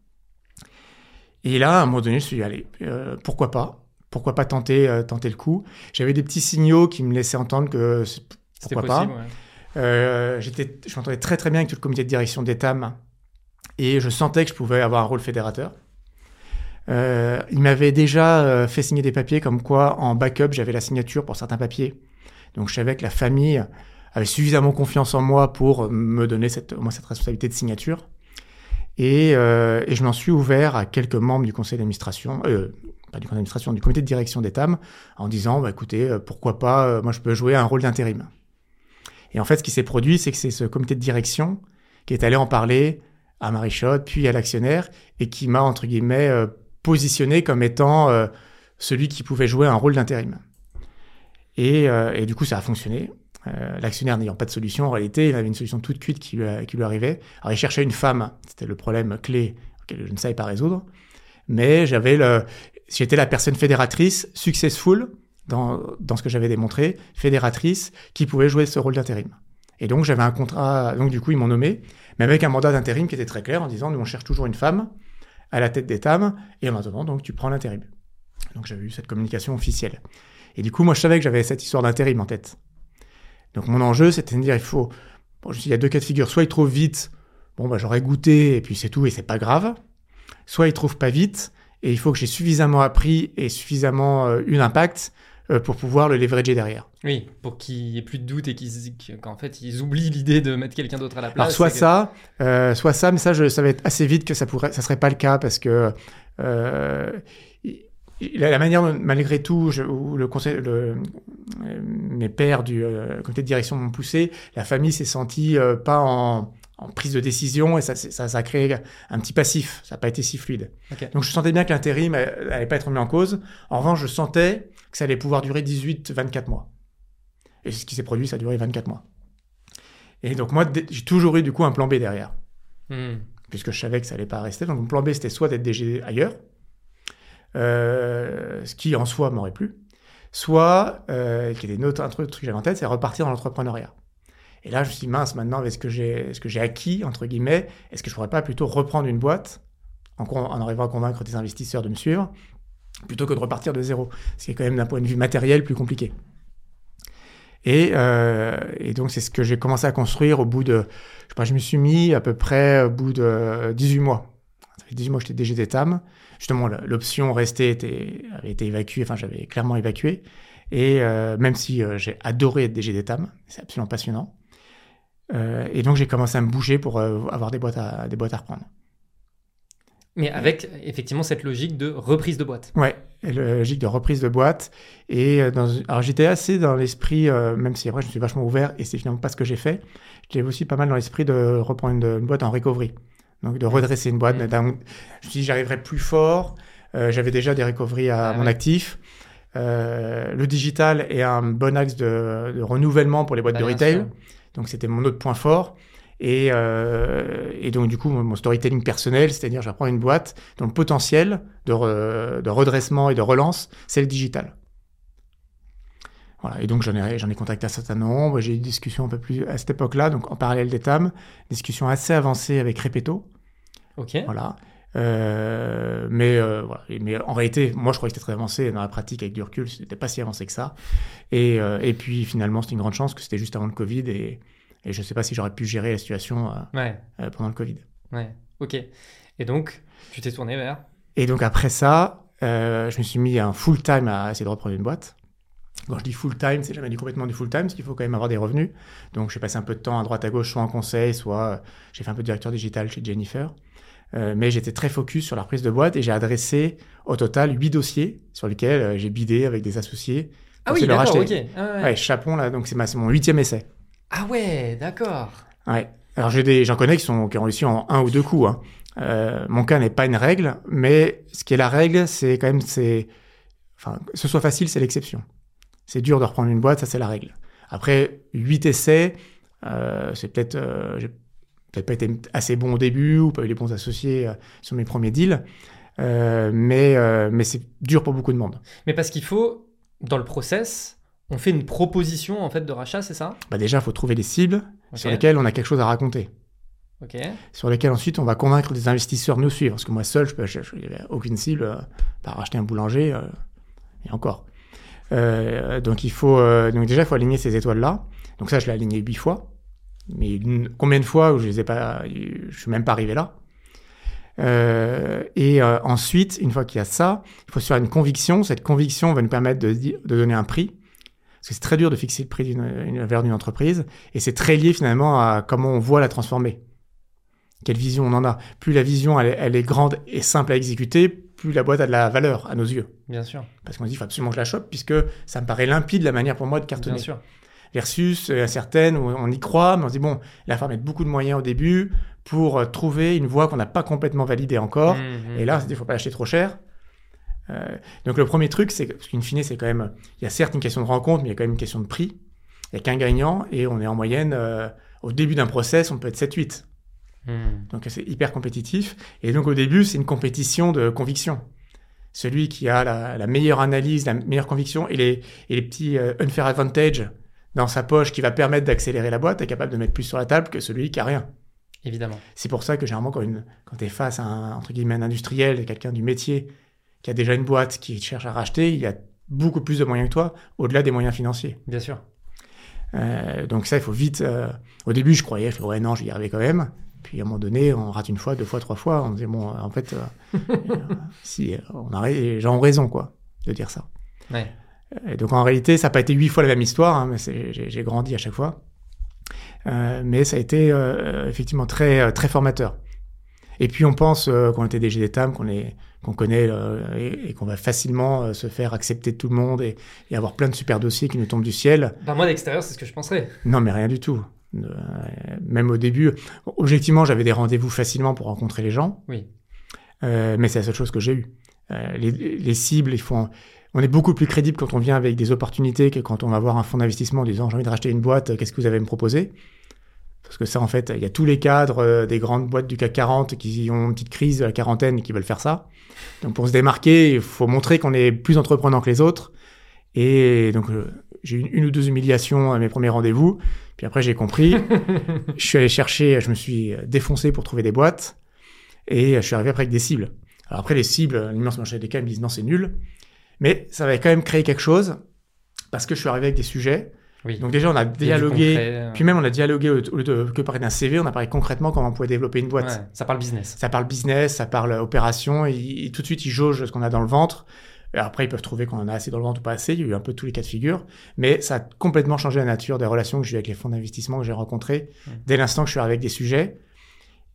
Et là, à un moment donné, je me suis dit, allez, euh, pourquoi pas? Pourquoi pas tenter, euh, tenter le coup? J'avais des petits signaux qui me laissaient entendre que pourquoi pas. Euh, je m'entendais très très bien avec tout le comité de direction d'ETAM et je sentais que je pouvais avoir un rôle fédérateur. il m'avait déjà fait signer des papiers comme quoi en backup j'avais la signature pour certains papiers. Donc je savais que la famille avait suffisamment confiance en moi pour me donner cette, au moins cette responsabilité de signature. Euh, et, je m'en suis ouvert à quelques membres du conseil d'administration, euh, pas du conseil d'administration, du comité de direction d'ETAM, en disant, bah, écoutez, euh, pourquoi pas, moi je peux jouer un rôle d'intérim. Et en fait, ce qui s'est produit, c'est que c'est ce comité de direction qui est allé en parler à Marichot, puis à l'actionnaire, et qui m'a, entre guillemets, positionné comme étant celui qui pouvait jouer un rôle d'intérim. Euh, et, du coup, ça a fonctionné. Euh, L'actionnaire n'ayant pas de solution, en réalité, il avait une solution toute cuite qui lui, qui lui arrivait. Alors, il cherchait une femme. C'était le problème clé que je ne savais pas résoudre. Mais j'avais le, j'étais la personne fédératrice, successful, dans, dans ce que j'avais démontré, fédératrice, qui pouvait jouer ce rôle d'intérim. Et donc, j'avais un contrat, donc du coup, ils m'ont nommé, mais avec un mandat d'intérim qui était très clair en disant, nous, on cherche toujours une femme à la tête d'État, et maintenant, donc, tu prends l'intérim. Donc, j'avais eu cette communication officielle. Et du coup, moi, je savais que j'avais cette histoire d'intérim en tête. Donc, mon enjeu, c'était de dire, il faut, bon, il y a deux cas de figure. Soit il trouve vite, bon, bah, j'aurais goûté, et puis c'est tout, et c'est pas grave. Soit il trouve pas vite, et il faut que j'ai suffisamment appris et suffisamment euh, eu d'impact euh, pour pouvoir le leverager derrière. Oui, pour qu'il n'y ait plus de doute et qu'en fait ils oublient l'idée de mettre quelqu'un d'autre à la place. Alors soit ça, euh, soit ça, mais ça, je savais assez vite que ça pourrait, ça serait pas le cas parce que euh, la, manière malgré tout, je, où le conseil, le, mes pères du euh, comité de direction m'ont poussé, la famille s'est sentie euh, pas en, en, prise de décision et ça, ça, ça, a créé un petit passif. Ça n'a pas été si fluide. Okay. Donc je sentais bien que l'intérim n'allait pas être mis en cause. En revanche, je sentais que ça allait pouvoir durer 18-24 mois. Et ce qui s'est produit, ça a duré 24 mois. Et donc moi, j'ai toujours eu du coup un plan B derrière. Hmm. Puisque je savais que ça allait pas rester. Donc mon plan B, c'était soit d'être DG ailleurs, euh, ce qui en soi m'aurait plu, soit, euh, qui était une autre, un truc que j'avais en tête, c'est repartir dans l'entrepreneuriat. Et là, je me suis dit, mince, maintenant, avec ce que j'ai, acquis, entre guillemets, est-ce que je pourrais pas plutôt reprendre une boîte en, en arrivant à convaincre des investisseurs de me suivre plutôt que de repartir de zéro, ce qui est quand même d'un point de vue matériel plus compliqué. Et, euh, donc c'est ce que j'ai commencé à construire au bout de, je sais pas, je me suis mis à peu près au bout de 18 mois. Ça fait 18 mois que j'étais DG d'Etam. Justement, l'option restée était, avait été évacuée, enfin j'avais clairement évacué. Et euh, même si euh, j'ai adoré être DG d'Etam, c'est absolument passionnant. Euh, et donc j'ai commencé à me bouger pour avoir des boîtes à, des boîtes à reprendre. Mais avec effectivement cette logique de reprise de boîte. Ouais, la logique de reprise de boîte. Et dans, alors j'étais assez dans l'esprit, euh, même si après je me suis vachement ouvert et c'est finalement pas ce que j'ai fait, j'étais aussi pas mal dans l'esprit de reprendre une, une, boîte en recovery. Donc de redresser une boîte. Mmh. Je me suis dit j'arriverai plus fort. Euh, J'avais déjà des recoveries à ah, mon ouais. actif. Euh, le digital est un bon axe de, de renouvellement pour les boîtes bah, de retail. Sûr. Donc c'était mon autre point fort. Et, euh, et, donc, du coup, mon storytelling personnel, c'est-à-dire j'apprends une boîte dont le potentiel de, re, de redressement et de relance, c'est le digital. Voilà. Et donc, j'en ai, j'en ai contacté un certain nombre. J'ai eu des discussions un peu plus à cette époque-là, donc en parallèle des TAM, discussions assez avancées avec Repeto. Ok. Voilà. Euh, mais, euh, voilà. mais en réalité, moi, je croyais que c'était très avancé. Dans la pratique, avec du recul, c'était pas si avancé que ça. Et, euh, et puis, finalement, c'était une grande chance que c'était juste avant le Covid et et je sais pas si j'aurais pu gérer la situation ouais. pendant le Covid. Ouais, ok. Et donc, tu t'es tourné vers? Et donc, après ça, je me suis mis un full-time à essayer de reprendre une boîte. Quand je dis full-time, c'est jamais dit complètement du full-time, parce qu'il faut quand même avoir des revenus. Donc, j'ai passé un peu de temps à droite à gauche, soit en conseil, soit j'ai fait un peu de directeur digital chez Jennifer. Euh, mais j'étais très focus sur la reprise de boîte et j'ai adressé au total huit dossiers sur lesquels euh, j'ai bidé avec des associés. Ah oui, d'accord, ok. Ah ouais. ouais, Chapon, là, donc c'est mon huitième essai. Ah ouais, d'accord. Ouais. Alors j'ai des, j'en connais qui sont qui ont réussi en un ou deux coups. Hein. Euh, mon cas n'est pas une règle, mais ce qui est la règle, c'est quand même c'est, enfin, que ce soit facile, c'est l'exception. C'est dur de reprendre une boîte, ça c'est la règle. Après huit essais, c'est peut-être, peut-être pas été assez bon au début ou pas eu les bons associés euh, sur mes premiers deals, euh, mais mais c'est dur pour beaucoup de monde. Mais parce qu'il faut dans le process on fait une proposition en fait de rachat, c'est ça? Bah Déjà, il faut trouver des cibles okay. sur lesquelles on a quelque chose à raconter. Okay. Sur lesquelles ensuite on va convaincre des investisseurs de nous suivre. Parce que moi seul, je n'avais aucune cible, euh, par racheter un boulanger, euh, et encore. Euh, donc il faut, euh, donc déjà il faut aligner ces étoiles-là. Donc ça, je l'ai aligné huit fois. Mais une, combien de fois où je les ai pas, je suis même pas arrivé là. Euh, et euh, ensuite, une fois qu'il y a ça, il faut se faire une conviction. Cette conviction va nous permettre de, de donner un prix. Parce que c'est très dur de fixer le prix d'une valeur d'une entreprise. Et c'est très lié finalement à comment on voit la transformer. Quelle vision on en a. Plus la vision elle est, elle est grande et simple à exécuter, plus la boîte a de la valeur à nos yeux. Bien sûr. Parce qu'on se dit, il faut absolument que je la chope, puisque ça me paraît limpide la manière pour moi de cartonner. Bien sûr. Versus euh, certaines où on y croit, mais on se dit, bon, il va falloir mettre beaucoup de moyens au début pour euh, trouver une voie qu'on n'a pas complètement validée encore. Mmh, et là, il ne faut pas l'acheter trop cher. Euh, donc le premier truc, c'est parce qu'in fine, c'est quand même, il y a certes une question de rencontre, mais il y a quand même une question de prix. Il n'y a qu'un gagnant et on est en moyenne, au début d'un process, on peut être 7-8. Hmm. Donc c'est hyper compétitif. Et donc au début, c'est une compétition de conviction. Celui qui a la, la meilleure analyse, la meilleure conviction et les, et les petits euh, unfair advantage dans sa poche qui va permettre d'accélérer la boîte est capable de mettre plus sur la table que celui qui a rien. Évidemment. C'est pour ça que généralement, quand, une, quand tu es face à un, entre guillemets, un industriel, quelqu'un du métier qui a déjà une boîte qui cherche à racheter, il y a beaucoup plus de moyens que toi, au-delà des moyens financiers. Bien sûr. Euh, donc ça, il faut vite... euh, Au début, je croyais, je me ouais, non, je vais y arriver quand même. Puis à un moment donné, on rate une fois, deux fois, trois fois. On disait, bon, en fait, euh, euh, si, on a, les gens ont raison, quoi, de dire ça. Ouais. Et donc en réalité, ça n'a pas été huit fois la même histoire, hein, mais j'ai grandi à chaque fois. Euh, mais ça a été euh, effectivement très, euh, très formateur. Et puis on pense euh, qu'on était des GDTAM, qu'on est qu'on connaît euh, et, et qu'on va facilement euh, se faire accepter de tout le monde et, et avoir plein de super dossiers qui nous tombent du ciel. Bah, moi, d'extérieur, c'est ce que je penserais. Non, mais rien du tout. Euh, même au début, objectivement, j'avais des rendez-vous facilement pour rencontrer les gens. Oui. Euh, mais c'est la seule chose que j'ai eue. Euh, les, les cibles, il faut, on est beaucoup plus crédible quand on vient avec des opportunités que quand on va voir un fonds d'investissement en disant j'ai envie de racheter une boîte, qu'est-ce que vous allez me proposer? Parce que ça, en fait, il y a tous les cadres euh, des grandes boîtes du CAC 40 qui ont une petite crise de la quarantaine et qui veulent faire ça. Donc pour se démarquer, il faut montrer qu'on est plus entreprenant que les autres. Et donc euh, j'ai eu une, une ou deux humiliations à mes premiers rendez-vous. Puis après j'ai compris. je suis allé chercher, je me suis défoncé pour trouver des boîtes. Et je suis arrivé après avec des cibles. Alors après, les cibles, l'immense majorité des cas, ils me disent non, c'est nul. Mais ça va quand même créer quelque chose parce que je suis arrivé avec des sujets. Oui. Donc déjà, on a Il dialogué. concret, euh, Puis même, on a dialogué au lieu de que parler d'un CV, on a parlé concrètement comment on pouvait développer une boîte. ouais, ça parle business. Ça parle business, ça parle opération, et, et tout de suite, ils jaugent ce qu'on a dans le ventre. Et après, ils peuvent trouver qu'on en a assez dans le ventre ou pas assez. Il y a eu un peu tous les cas de figure. Mais ça a complètement changé la nature des relations que j'ai eues avec les fonds d'investissement que j'ai rencontrés Mm. dès l'instant que je suis arrivé avec des sujets.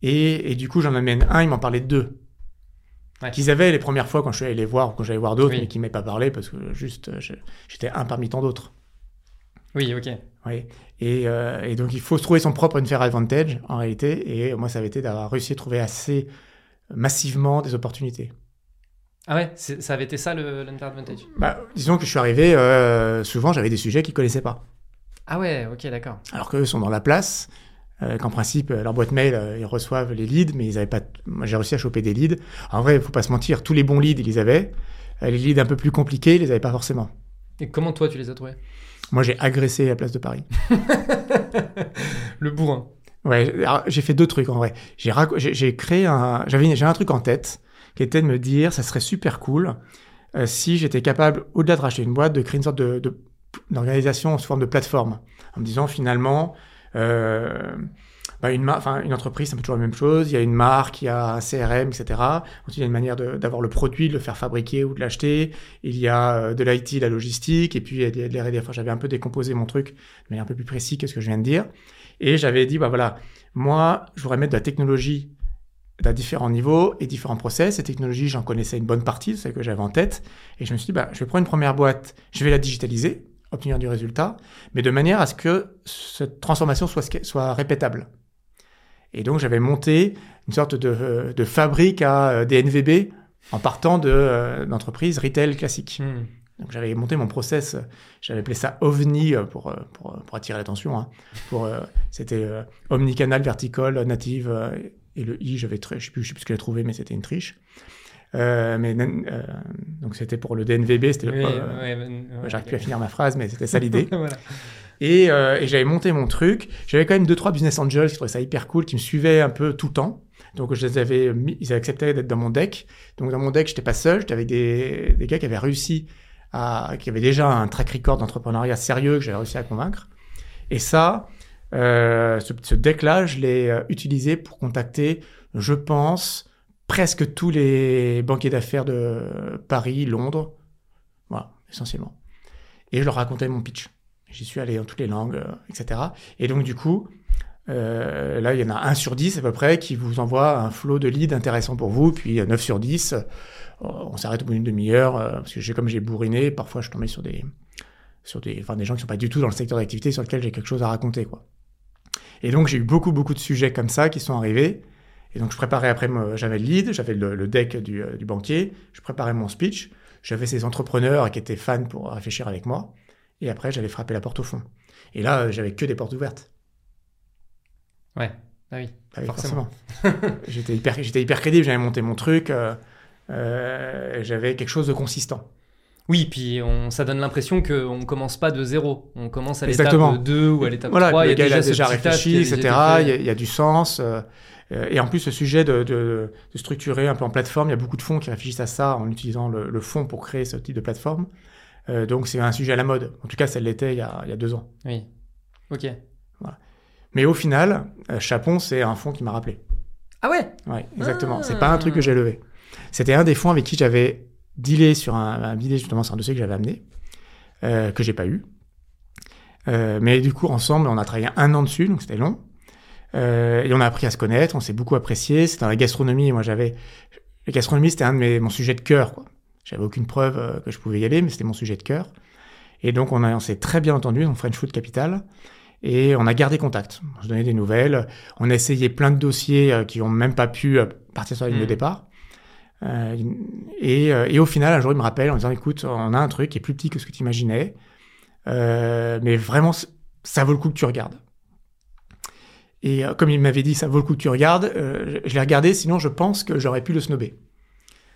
Et, et du coup, j'en amène un, ils m'en parlaient de deux. Ouais. Qu'ils avaient les premières fois quand je suis allé les voir ou quand j'allais voir d'autres, Oui. mais qui ne m'avaient pas parlé parce que juste, euh, j'étais un parmi tant d'autres. Oui, ok. Oui. Et, euh, et donc, il faut se trouver son propre unfair advantage, en réalité. Et moi, ça avait été d'avoir réussi à trouver assez massivement des opportunités. Ah ouais, ça avait été ça l'unfair advantage? Bah, disons que je suis arrivé, euh, souvent, j'avais des sujets qu'ils connaissaient pas. Ah ouais, ok, d'accord. Alors qu'eux sont dans la place, euh, qu'en principe, euh, leur boîte mail, euh, ils reçoivent les leads, mais ils avaient pas. J'ai réussi à choper des leads. En vrai, il faut pas se mentir, tous les bons leads, ils les avaient. Euh, les leads un peu plus compliqués, ils les avaient pas forcément. Et comment toi tu les as trouvés? Moi, j'ai agressé la place de Paris. Le bourrin. Ouais, j'ai fait deux trucs en vrai. J'ai rac- créé un, j'avais j'ai un truc en tête qui était de me dire, ça serait super cool si j'étais capable, au-delà de racheter une boîte, de créer une sorte de- d'organisation sous forme de plateforme, en me disant finalement, euh, bah, une, entreprise, c'est un peu toujours la même chose. Il y a une marque, il y a un CRM, etc. Ensuite, il y a une manière d'avoir le produit, de le faire fabriquer ou de l'acheter. Il y a euh, de l'IT, la logistique, et puis il y a de l'R&D. J'avais un peu décomposé mon truc de manière un peu plus précise que ce que je viens de dire. Et j'avais dit, bah voilà, moi, je voudrais mettre de la technologie à différents niveaux et différents process. Ces technologies, j'en connaissais une bonne partie, c'est ce que j'avais en tête. Et je me suis dit, bah, je vais prendre une première boîte, je vais la digitaliser, obtenir du résultat, mais de manière à ce que cette transformation soit, répétable. Et donc, j'avais monté une sorte de, de fabrique à euh, des NVB en partant de, euh, d'entreprises retail classiques. Hmm. Donc j'avais monté mon process, j'avais appelé ça OVNI euh, pour, pour, pour attirer l'attention. Hein. Pour, c'était Omnicanal, Vertical, Native, et le I, j'avais je sais plus, je sais plus ce qu'elle a trouvé, mais c'était une triche. Euh, mais, euh, donc c'était pour le DNVB, c'était Oui, ouais, euh, ouais, ouais, J'arrive plus à finir ma phrase, mais c'était ça l'idée. voilà. Et, et j'avais monté mon truc. J'avais quand même deux trois business angels qui trouvaient ça hyper cool, qui me suivaient un peu tout le temps. Donc je les avais mis, ils avaient accepté d'être dans mon deck. Donc dans mon deck, j'étais pas seul, j'étais avec des, des gars qui avaient réussi à, qui avaient déjà un track record d'entrepreneuriat sérieux que j'avais réussi à convaincre. Et ça, euh, ce, ce deck-là, je l'ai utilisé pour contacter, je pense, presque tous les banquiers d'affaires de Paris, Londres, voilà, essentiellement. Et je leur racontais mon pitch. J'y suis allé dans toutes les langues, euh, etc. Et donc, du coup, euh, là, il y en a un sur 10 à peu près qui vous envoie un flot de leads intéressant pour vous. Puis euh, 9 sur 10, euh, on s'arrête au bout d'une demi-heure. parce que j'ai, comme j'ai bourriné, parfois je tombais sur des, sur des, enfin, des gens qui sont pas du tout dans le secteur d'activité sur lequel j'ai quelque chose à raconter. Quoi. Et donc, j'ai eu beaucoup, beaucoup de sujets comme ça qui sont arrivés. Et donc, je préparais après, j'avais le lead, j'avais le, le deck du, euh, du banquier, je préparais mon speech. j'avais ces entrepreneurs qui étaient fans pour réfléchir avec moi. Et après, j'allais frapper la porte au fond. Et là, euh, j'avais que des portes ouvertes. Ouais, ah oui, Ah oui, forcément. j'étais hyper, j'étais hyper crédible, j'avais monté mon truc, euh, euh, j'avais quelque chose de consistant. Oui, puis on, ça donne l'impression qu'on ne commence pas de zéro. On commence à l'étape Exactement. 2 ou à l'étape Voilà, 3. le il y a gars il a déjà réfléchi, déjà etc. Il y, a, il y a du sens. euh, et en plus, ce sujet de, de- de structurer un peu en plateforme, il y a beaucoup de fonds qui réfléchissent à ça en utilisant le, le fonds pour créer ce type de plateforme. Euh, donc, c'est un sujet à la mode. En tout cas, ça l'était il, y a- il y a deux ans. Oui. Ok. Mais au final, euh, Chapon, c'est un fonds qui m'a rappelé. Ah ouais? Ouais, exactement. Ah. C'est pas un truc que j'ai levé. C'était un des fonds avec qui j'avais dealé sur un, un dealé justement sur un dossier que j'avais amené, euh, que j'ai pas eu. Euh, mais du coup, ensemble, on a travaillé un an dessus, donc c'était long. Euh, et on a appris à se connaître, on s'est beaucoup apprécié. C'était dans la gastronomie. Moi, j'avais la gastronomie, c'était un de mes mon sujet de cœur. Quoi. J'avais aucune preuve euh, que je pouvais y aller, mais c'était mon sujet de cœur. Et donc, on, a- on s'est très bien entendu dans French Food Capital. Et on a gardé contact. On se donnait des nouvelles. On a essayé plein de dossiers euh, qui ont même pas pu partir sur la ligne de Mm. départ. Et, et au final, un jour, il me rappelle en disant Écoute, on a un truc qui est plus petit que ce que tu imaginais. Mais vraiment, ça vaut le coup que tu regardes. Et euh, comme il m'avait dit, ça vaut le coup que tu regardes, euh, je l'ai regardé, sinon je pense que j'aurais pu le snobber.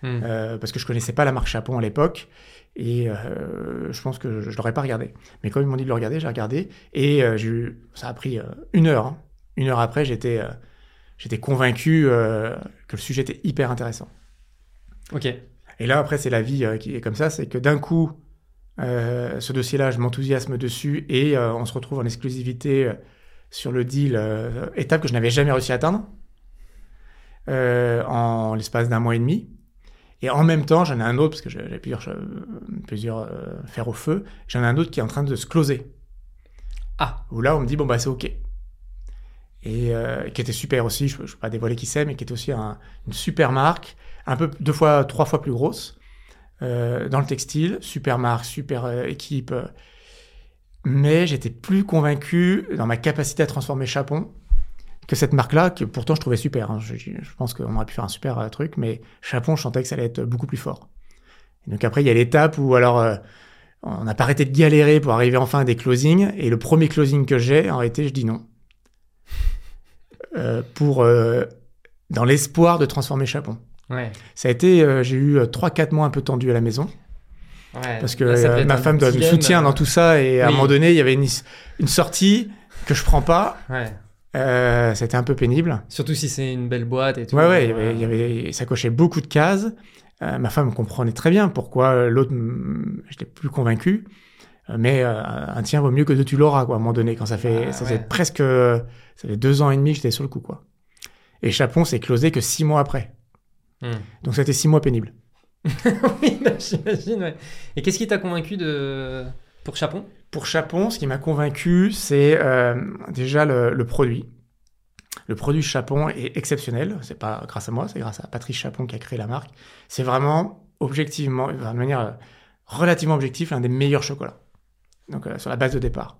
Hmm. Euh, parce que je connaissais pas la marque Chapon à l'époque. Et euh, je pense que je, je l'aurais pas regardé. Mais comme ils m'ont dit de le regarder, j'ai regardé. Et eu- ça a pris une heure. hein. Une heure après, j'étais j'étais convaincu que le sujet était hyper intéressant. Ok. Et là, après, c'est la vie qui est comme ça. C'est que d'un coup, ce dossier-là, je m'enthousiasme dessus et on se retrouve en exclusivité sur le deal, euh, étape que je n'avais jamais réussi à atteindre, euh, en l'espace d'un mois et demi. Et en même temps, j'en ai un autre, parce que j'ai plusieurs, plusieurs euh, fers au feu, j'en ai un autre qui est en train de se closer. Ah. Où là, on me dit, bon, bah, c'est OK. Et euh, qui était super aussi, je ne peux pas dévoiler qui c'est, mais qui est aussi un- une super marque, un peu deux fois, trois fois plus grosse, dans le textile, super marque, super équipe. Mais j'étais plus convaincu dans ma capacité à transformer Chapon que cette marque-là, que pourtant je trouvais super. hein. Je, je pense qu'on aurait pu faire un super euh, truc, mais Chapon, je sentais que ça allait être beaucoup plus fort. Et donc après, il y a l'étape où alors euh, on n'a pas arrêté de galérer pour arriver enfin à des closings, et le premier closing que j'ai, en réalité, je dis non. Euh, pour dans l'espoir de transformer Chapon. Ouais. Ça a été, j'ai eu 3-4 mois un peu tendus à la maison. Ouais. Parce que Là, euh, ma femme doit me dilemme, soutient euh, dans tout ça et à un moment donné, il y avait une, une sortie que je prends pas. Ouais. Euh, C'était un peu pénible. Surtout si c'est une belle boîte et tout. Ouais, ouais, il y avait, il y avait- ça cochait beaucoup de cases. Euh, ma femme comprenait très bien pourquoi euh, l'autre, mm, je n'étais plus convaincu. Euh, Mais euh, un tien vaut mieux que deux, tu l'auras, quoi, à un moment donné, quand ça fait, Ah, ça ouais. fait presque, ça fait deux ans et demi que j'étais sur le coup, quoi. Et Chapon s'est closé que six mois après. Hmm. Donc c'était six mois pénibles. oui, bah, j'imagine, ouais. Et qu'est-ce qui t'a convaincu de... pour Chapon? Pour Chapon, ce qui m'a convaincu, c'est euh, déjà le, produit. Le produit Chapon est exceptionnel. C'est pas grâce à moi, c'est grâce à Patrice Chapon qui a créé la marque. C'est vraiment objectivement, de manière euh, relativement objective, l'un des meilleurs chocolats. Donc euh, sur la base de départ.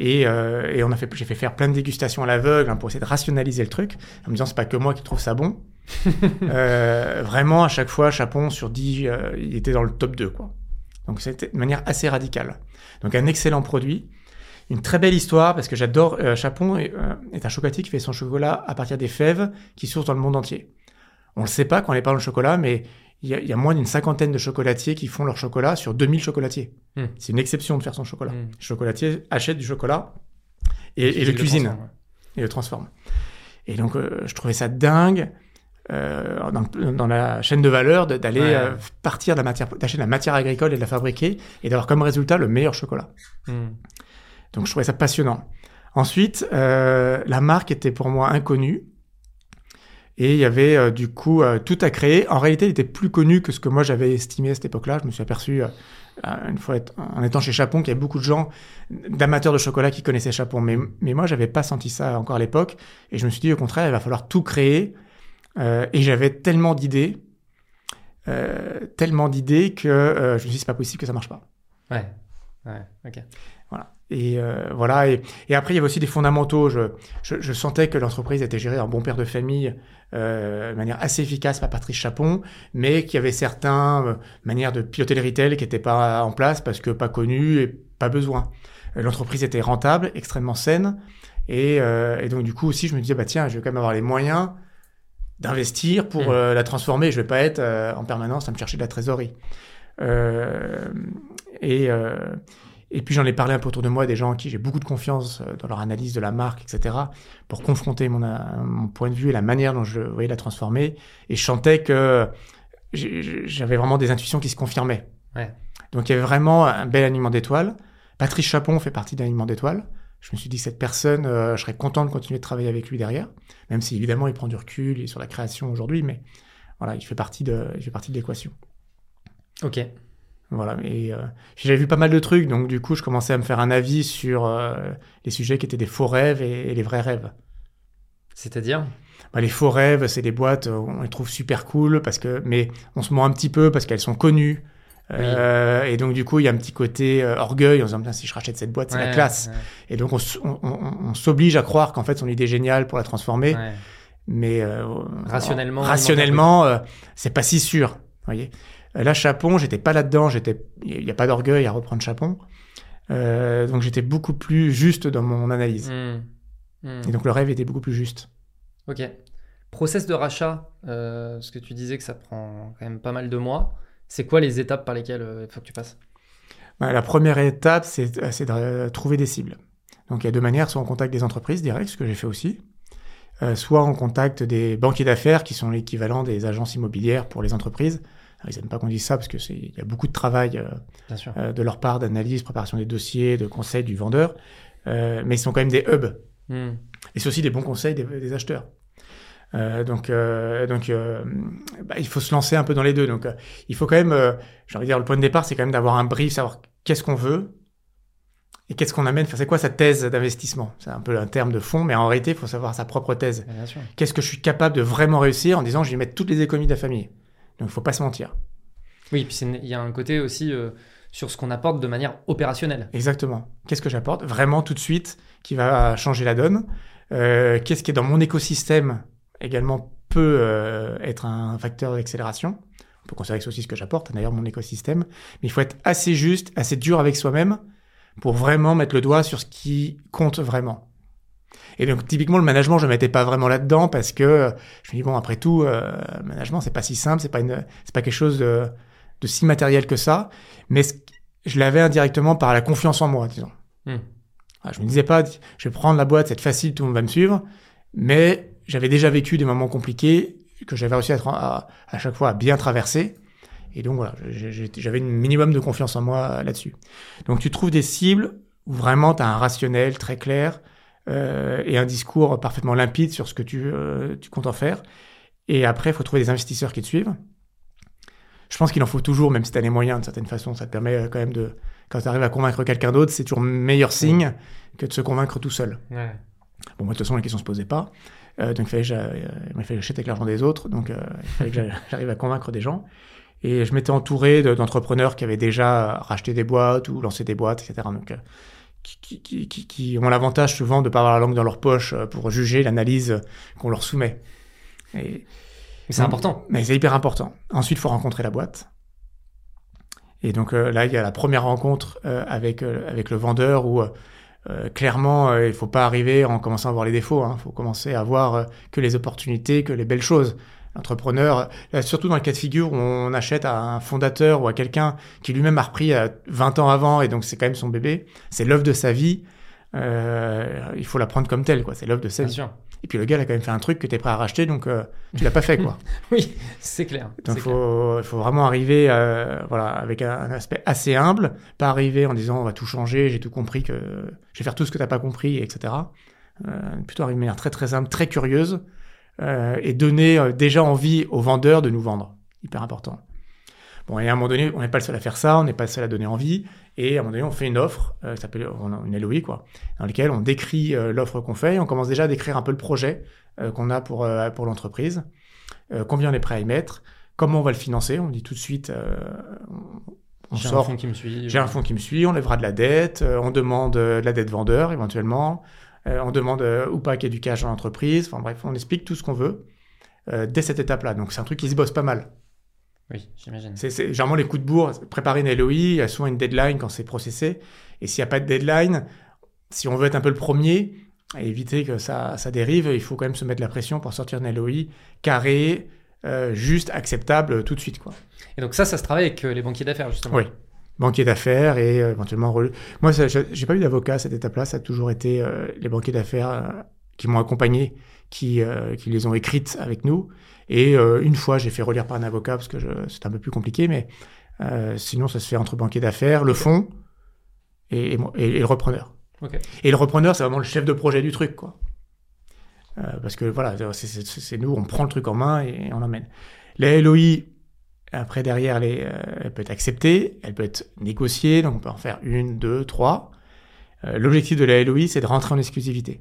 Et, et on a fait, j'ai fait faire plein de dégustations à l'aveugle hein, pour essayer de rationaliser le truc, en me disant c'est pas que moi qui trouve ça bon. Euh, vraiment, à chaque fois, Chapon sur 10, euh, il était dans le top 2, quoi. Donc c'était de manière assez radicale. Donc un excellent produit, une très belle histoire parce que j'adore euh, Chapon est, est un chocolatier qui fait son chocolat à partir des fèves qui sourcent dans le monde entier. On le sait pas quand on est parle de chocolat, mais il y, a, il y a moins d'une cinquantaine de chocolatiers qui font leur chocolat sur 2000 chocolatiers. Hmm. C'est une exception de faire son chocolat. Hmm. Le chocolatier achète du chocolat et, le cuisine transforme, et le transforme. Et donc, euh, je trouvais ça dingue euh, dans, dans la chaîne de valeur d'aller Ouais. euh, partir de la matière, d'acheter de la matière agricole et de la fabriquer et d'avoir comme résultat le meilleur chocolat. Hmm. Donc, je trouvais ça passionnant. Ensuite, euh, la marque était pour moi inconnue. Et il y avait du coup tout à créer. En réalité, il était plus connu que ce que moi j'avais estimé à cette époque-là. Je me suis aperçu, une fois en étant chez Chapon, qu'il y avait beaucoup de gens, d'amateurs de chocolat qui connaissaient Chapon. Mais, mais moi, j'avais pas senti ça encore à l'époque. Et je me suis dit, au contraire, il va falloir tout créer. Euh, et j'avais tellement d'idées, euh, tellement d'idées que euh, je me suis dit, c'est pas possible que ça marche pas. Ouais. Ouais, ok. Et euh, voilà. Et, et, après, il y avait aussi des fondamentaux. Je, je, je sentais que l'entreprise était gérée en bon père de famille de manière assez efficace par Patrice Chapon, mais qu'il y avait certaines manières de piloter le retail qui n'étaient pas en place parce que pas connues et pas besoin. L'entreprise était rentable, extrêmement saine. Et, et, donc, du coup, aussi, je me disais, bah, tiens, je vais quand même avoir les moyens d'investir pour mmh. euh, la transformer. Je vais pas être euh, en permanence à me chercher de la trésorerie. et, et puis j'en ai parlé un peu autour de moi, des gens en qui j'ai beaucoup de confiance euh, dans leur analyse de la marque, etc., pour confronter mon, euh, mon point de vue et la manière dont je voyais la transformer. Et je sentais que j'avais vraiment des intuitions qui se confirmaient. Ouais. Donc il y avait vraiment un bel alignement d'étoiles. Patrice Chapon fait partie d'un alignement d'étoiles. Je me suis dit que cette personne, euh, je serais content de continuer de travailler avec lui derrière, même si évidemment il prend du recul, il est sur la création aujourd'hui, mais voilà, il fait partie de, il fait partie de l'équation. Ok. Voilà, et euh, j'avais vu pas mal de trucs, donc du coup, je commençais à me faire un avis sur euh, les sujets qui étaient des faux rêves et, et les vrais rêves. C'est-à-dire? Bah, Les faux rêves, c'est des boîtes, on les trouve super cool, parce que, mais on se ment un petit peu parce qu'elles sont connues. Oui. Euh, et donc, du coup, il y a un petit côté euh, orgueil en se disant, si je rachète cette boîte, c'est ouais, la classe. Ouais. Et donc, on, on, on, on s'oblige à croire qu'en fait, son idée est géniale pour la transformer. Ouais. Mais rationnellement, rationnellement c'est pas si sûr. voyez Là, Chapon, j'étais pas là-dedans. J'étais, il n'y a pas d'orgueil à reprendre Chapon. Euh, donc j'étais beaucoup plus juste dans mon analyse. Mmh. Mmh. Et donc le rêve était beaucoup plus juste. Ok. Process de rachat, euh, parce que tu disais que ça prend quand même pas mal de mois. C'est quoi les étapes par lesquelles il euh, faut que tu passes? Bah, La première étape, c'est de trouver des cibles. Donc il y a deux manières, soit en contact des entreprises directes, ce que j'ai fait aussi, euh, soit en contact des banquiers d'affaires qui sont l'équivalent des agences immobilières pour les entreprises. Alors, ils n'aiment pas qu'on dise ça parce que c'est il y a beaucoup de travail euh, de leur part d'analyse, préparation des dossiers, de conseils du vendeur, euh, mais ils sont quand même des hubs. Mm. Et c'est aussi des bons conseils des, des acheteurs. Euh, donc, donc bah, il faut se lancer un peu dans les deux. Donc, il faut quand même, j'ai envie de dire, le point de départ, c'est quand même d'avoir un brief, savoir qu'est-ce qu'on veut, et qu'est-ce qu'on amène C'est quoi sa thèse d'investissement? C'est un peu un terme de fond, mais en réalité, il faut savoir sa propre thèse. Qu'est-ce que je suis capable de vraiment réussir en disant je vais mettre toutes les économies de la famille? Donc, il faut pas se mentir. Oui, puis il y a un côté aussi euh, sur ce qu'on apporte de manière opérationnelle. Exactement. Qu'est-ce que j'apporte vraiment tout de suite qui va changer la donne? Euh, Qu'est-ce qui est dans mon écosystème également peut euh, être un facteur d'accélération On peut considérer que c'est aussi ce que j'apporte, d'ailleurs, mon écosystème. Mais il faut être assez juste, assez dur avec soi-même pour vraiment mettre le doigt sur ce qui compte vraiment. Et donc typiquement le management, je ne mettais pas vraiment là-dedans parce que je me dis bon après tout, euh, management c'est pas si simple, c'est pas une, c'est pas quelque chose de, de, si matériel que ça, mais je l'avais indirectement par la confiance en moi, disons. Mm. Alors, je me disais pas, je vais prendre la boîte, c'est facile, tout le monde va me suivre, mais j'avais déjà vécu des moments compliqués que j'avais réussi à, à, à chaque fois à bien traverser. Et donc voilà, j'avais un minimum de confiance en moi là-dessus. Donc tu trouves des cibles où vraiment tu as un rationnel très clair euh, et un discours parfaitement limpide sur ce que tu, euh, tu comptes en faire. Et après, il faut trouver des investisseurs qui te suivent. Je pense qu'il en faut toujours, même si tu as les moyens, de certaine façon, ça te permet euh, quand même de... Quand tu arrives à convaincre quelqu'un d'autre, c'est toujours meilleur signe que de se convaincre tout seul. Ouais. Bon, moi, de toute façon, la question se posait pas. Euh, donc, il fallait, il fallait que j'achète avec l'argent des autres. Donc, euh, il fallait que j'arrive à convaincre des gens. Et je m'étais entouré d'entrepreneurs qui avaient déjà racheté des boîtes ou lancé des boîtes, etc. Donc, euh, qui, qui, qui, qui, ont l'avantage souvent de ne pas avoir la langue dans leur poche pour juger l'analyse qu'on leur soumet. Et, c'est important. Mais c'est hyper important. Ensuite, il faut rencontrer la boîte. Et donc euh, là, il y a la première rencontre euh, avec, euh, avec le vendeur où clairement, il ne faut pas arriver en commençant à voir les défauts. Il hein. faut commencer à voir que les opportunités, que les belles choses entrepreneur, surtout dans le cas de figure où on achète à un fondateur ou à quelqu'un qui lui-même a repris 20 ans avant et donc c'est quand même son bébé, c'est l'œuvre de sa vie, euh, il faut la prendre comme telle, quoi. C'est l'œuvre de sa Bien vie. sûr. Et puis le gars il a quand même fait un truc que tu es prêt à racheter, donc euh, tu l'as pas fait, quoi. oui, c'est clair. Donc il faut, faut, vraiment arriver euh, voilà, avec un, un, aspect assez humble, pas arriver en disant on va tout changer, j'ai tout compris, que je vais faire tout ce que tu n'as pas compris, etc. Euh, plutôt arriver de manière très très humble, très curieuse, euh, et donner déjà envie aux vendeurs de nous vendre. Hyper important. Bon, et à un moment donné, on n'est pas le seul à faire ça, on n'est pas le seul à donner envie, et à un moment donné, on fait une offre, euh, ça s'appelle une LOI, quoi, dans laquelle on décrit euh, l'offre qu'on fait, et on commence déjà à décrire un peu le projet euh, qu'on a pour, euh, pour l'entreprise, combien on est prêt à y mettre, comment on va le financer, on dit tout de suite, on J'ai un fonds qui me suit. J'ai un fonds qui me suit, on lèvera de la dette, on demande de la dette vendeur éventuellement, on demande ou pas qu'il y ait du cash dans l'entreprise. Enfin bref, on explique tout ce qu'on veut dès cette étape-là. Donc c'est un truc qui se bosse pas mal. Oui, j'imagine. C'est c'est- généralement les coups de bourre. Préparer une LOI, il y a souvent une deadline quand c'est processé. Et s'il n'y a pas de deadline, si on veut être un peu le premier et éviter que ça, ça dérive, il faut quand même se mettre la pression pour sortir une LOI carrée, euh, juste, acceptable tout de suite. Quoi. Et donc ça, ça se travaille avec euh, les banquiers d'affaires, justement. Oui. Banquier d'affaires et euh, éventuellement. rel- Moi, ça, je- j'ai pas eu d'avocat à cette étape-là. Ça a toujours été euh, les banquiers d'affaires qui m'ont accompagné, qui, qui les ont écrites avec nous. Et euh, une fois, j'ai fait relire par un avocat parce que c'est un peu plus compliqué, mais euh, sinon, ça se fait entre banquier d'affaires, le fonds et, et et- le repreneur. Ok. Et le repreneur, c'est vraiment le chef de projet du truc, quoi. Euh, parce que voilà, c'est- nous, on prend le truc en main et on l'emmène. La LOI, après derrière, elle, est, euh, elle peut être acceptée, elle peut être négociée, donc on peut en faire une, deux, trois. Euh, L'objectif de la LOI, c'est de rentrer en exclusivité.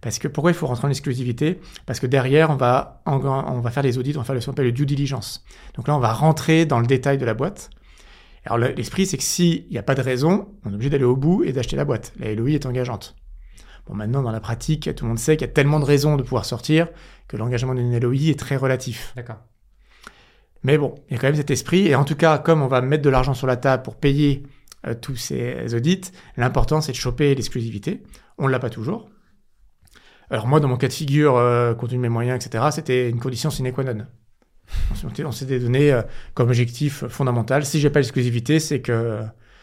Parce que pourquoi il faut rentrer en exclusivité? Parce que derrière, on va, en- on va faire des audits, on va faire ce qu'on appelle le due diligence. Donc là, on va rentrer dans le détail de la boîte. Alors le- l'esprit, c'est que s'il n'y a pas de raison, on est obligé d'aller au bout et d'acheter la boîte. La LOI est engageante. Bon, maintenant, dans la pratique, tout le monde sait qu'il y a tellement de raisons de pouvoir sortir que l'engagement d'une LOI est très relatif. D'accord. Mais bon, il y a quand même cet esprit. Et en tout cas, comme on va mettre de l'argent sur la table pour payer euh, tous ces audits, l'important, c'est de choper l'exclusivité. On ne l'a pas toujours. Alors moi, dans mon cas de figure, euh, compte tenu de mes moyens, etc., c'était une condition sine qua non. On s'était- On s'était donné euh, comme objectif fondamental, si j'ai pas l'exclusivité, c'est que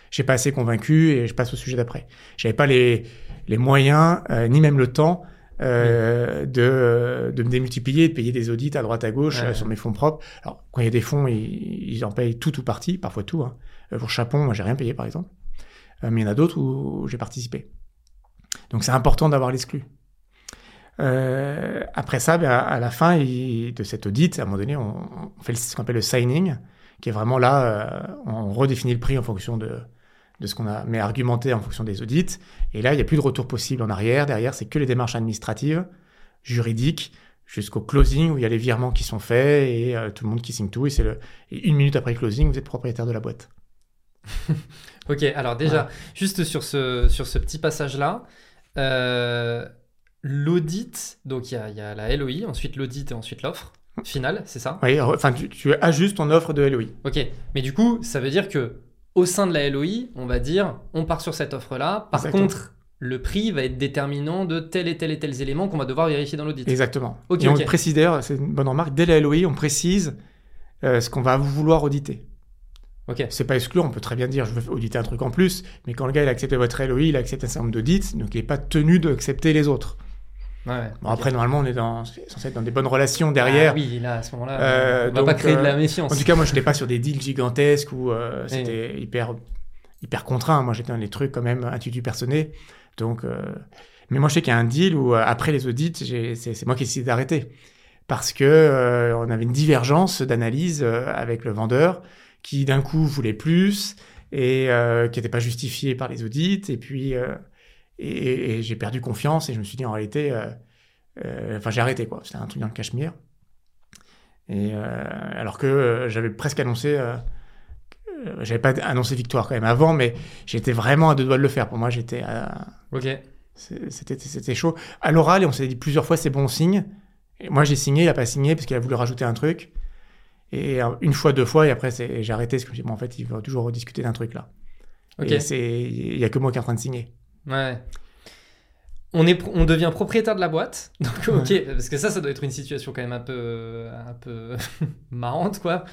j'ai pas assez convaincu et je passe au sujet d'après. J'avais pas les, les moyens, euh, ni même le temps euh, de, de me démultiplier, de payer des audits à droite à gauche Ouais. euh, sur mes fonds propres. Alors, quand il y a des fonds, ils, ils en payent tout ou partie, parfois tout. Hein. Euh, Pour Chapon, moi, j'ai rien payé, par exemple. Euh, mais il y en a d'autres où j'ai participé. Donc, c'est important d'avoir l'exclu. Euh, après ça, ben, à, la fin il- de cet audit, à un moment donné, on, on fait ce qu'on appelle le signing, qui est vraiment là, euh, on redéfinit le prix en fonction de, de ce qu'on a, mais argumenté en fonction des audits. Et là, il n'y a plus de retour possible en arrière. Derrière, c'est que les démarches administratives, juridiques, jusqu'au closing où il y a les virements qui sont faits et euh, tout le monde qui signe tout. Et c'est le, et une minute après le closing, vous êtes propriétaire de la boîte. Ok, alors déjà, juste sur ce, sur ce petit passage-là, euh, l'audit, donc il y a, il y a la LOI, ensuite l'audit et ensuite l'offre finale, c'est ça? Oui, enfin, tu, tu ajustes ton offre de LOI. Ok, mais du coup, ça veut dire que au sein de la LOI, on va dire, on part sur cette offre-là. Par Exactement. contre, le prix va être déterminant de tel et tel et tels éléments qu'on va devoir vérifier dans l'audit. Exactement. Ok, et on le précise d'ailleurs, c'est une bonne remarque, dès la LOI, on précise euh, ce qu'on va vouloir auditer. Ok, C'est pas exclu, on peut très bien dire je veux auditer un truc en plus, mais quand le gars il a accepté votre LOI, il a accepté un certain nombre d'audits, donc il n'est pas tenu d'accepter les autres. Ouais. Bon, après, normalement, on est dans, censé être dans des bonnes relations derrière. Ah oui, là, à ce moment-là, Euh, on va donc, pas créer de la euh, méfiance. En tout cas, moi, je n'étais pas sur des deals gigantesques où euh, c'était hyper, hyper contraint. Moi, j'étais dans les trucs quand même intuitu personné. Donc, euh, mais moi, je sais qu'il y a un deal où, euh, après les audits, c'est moi qui ai décidé d'arrêter. Parce que on avait une divergence d'analyse avec le vendeur qui, d'un coup, voulait plus et qui n'était pas justifié par les audits. Et puis, et, et j'ai perdu confiance et je me suis dit, en réalité, euh, euh, enfin, j'ai arrêté, quoi. C'était un truc dans le cachemire. Et euh, alors que j'avais presque annoncé, j'avais pas annoncé victoire quand même avant, mais j'étais vraiment à deux doigts de le faire. Pour moi, j'étais, à- Ok, c'était, c'était chaud. À l'oral, et on s'est dit plusieurs fois, c'est bon signe. Et moi, j'ai signé, il a pas signé parce qu'il a voulu rajouter un truc. Et une fois, deux fois, et après, j'ai arrêté parce que je me suis dit, bon, en fait, il va toujours rediscuter d'un truc là. ok. Et c'est, il y a que moi qui est en train de signer. Ouais. On, est, on devient propriétaire de la boîte. Donc, ok, parce que ça, ça doit être une situation quand même un peu, un peu marrante, quoi.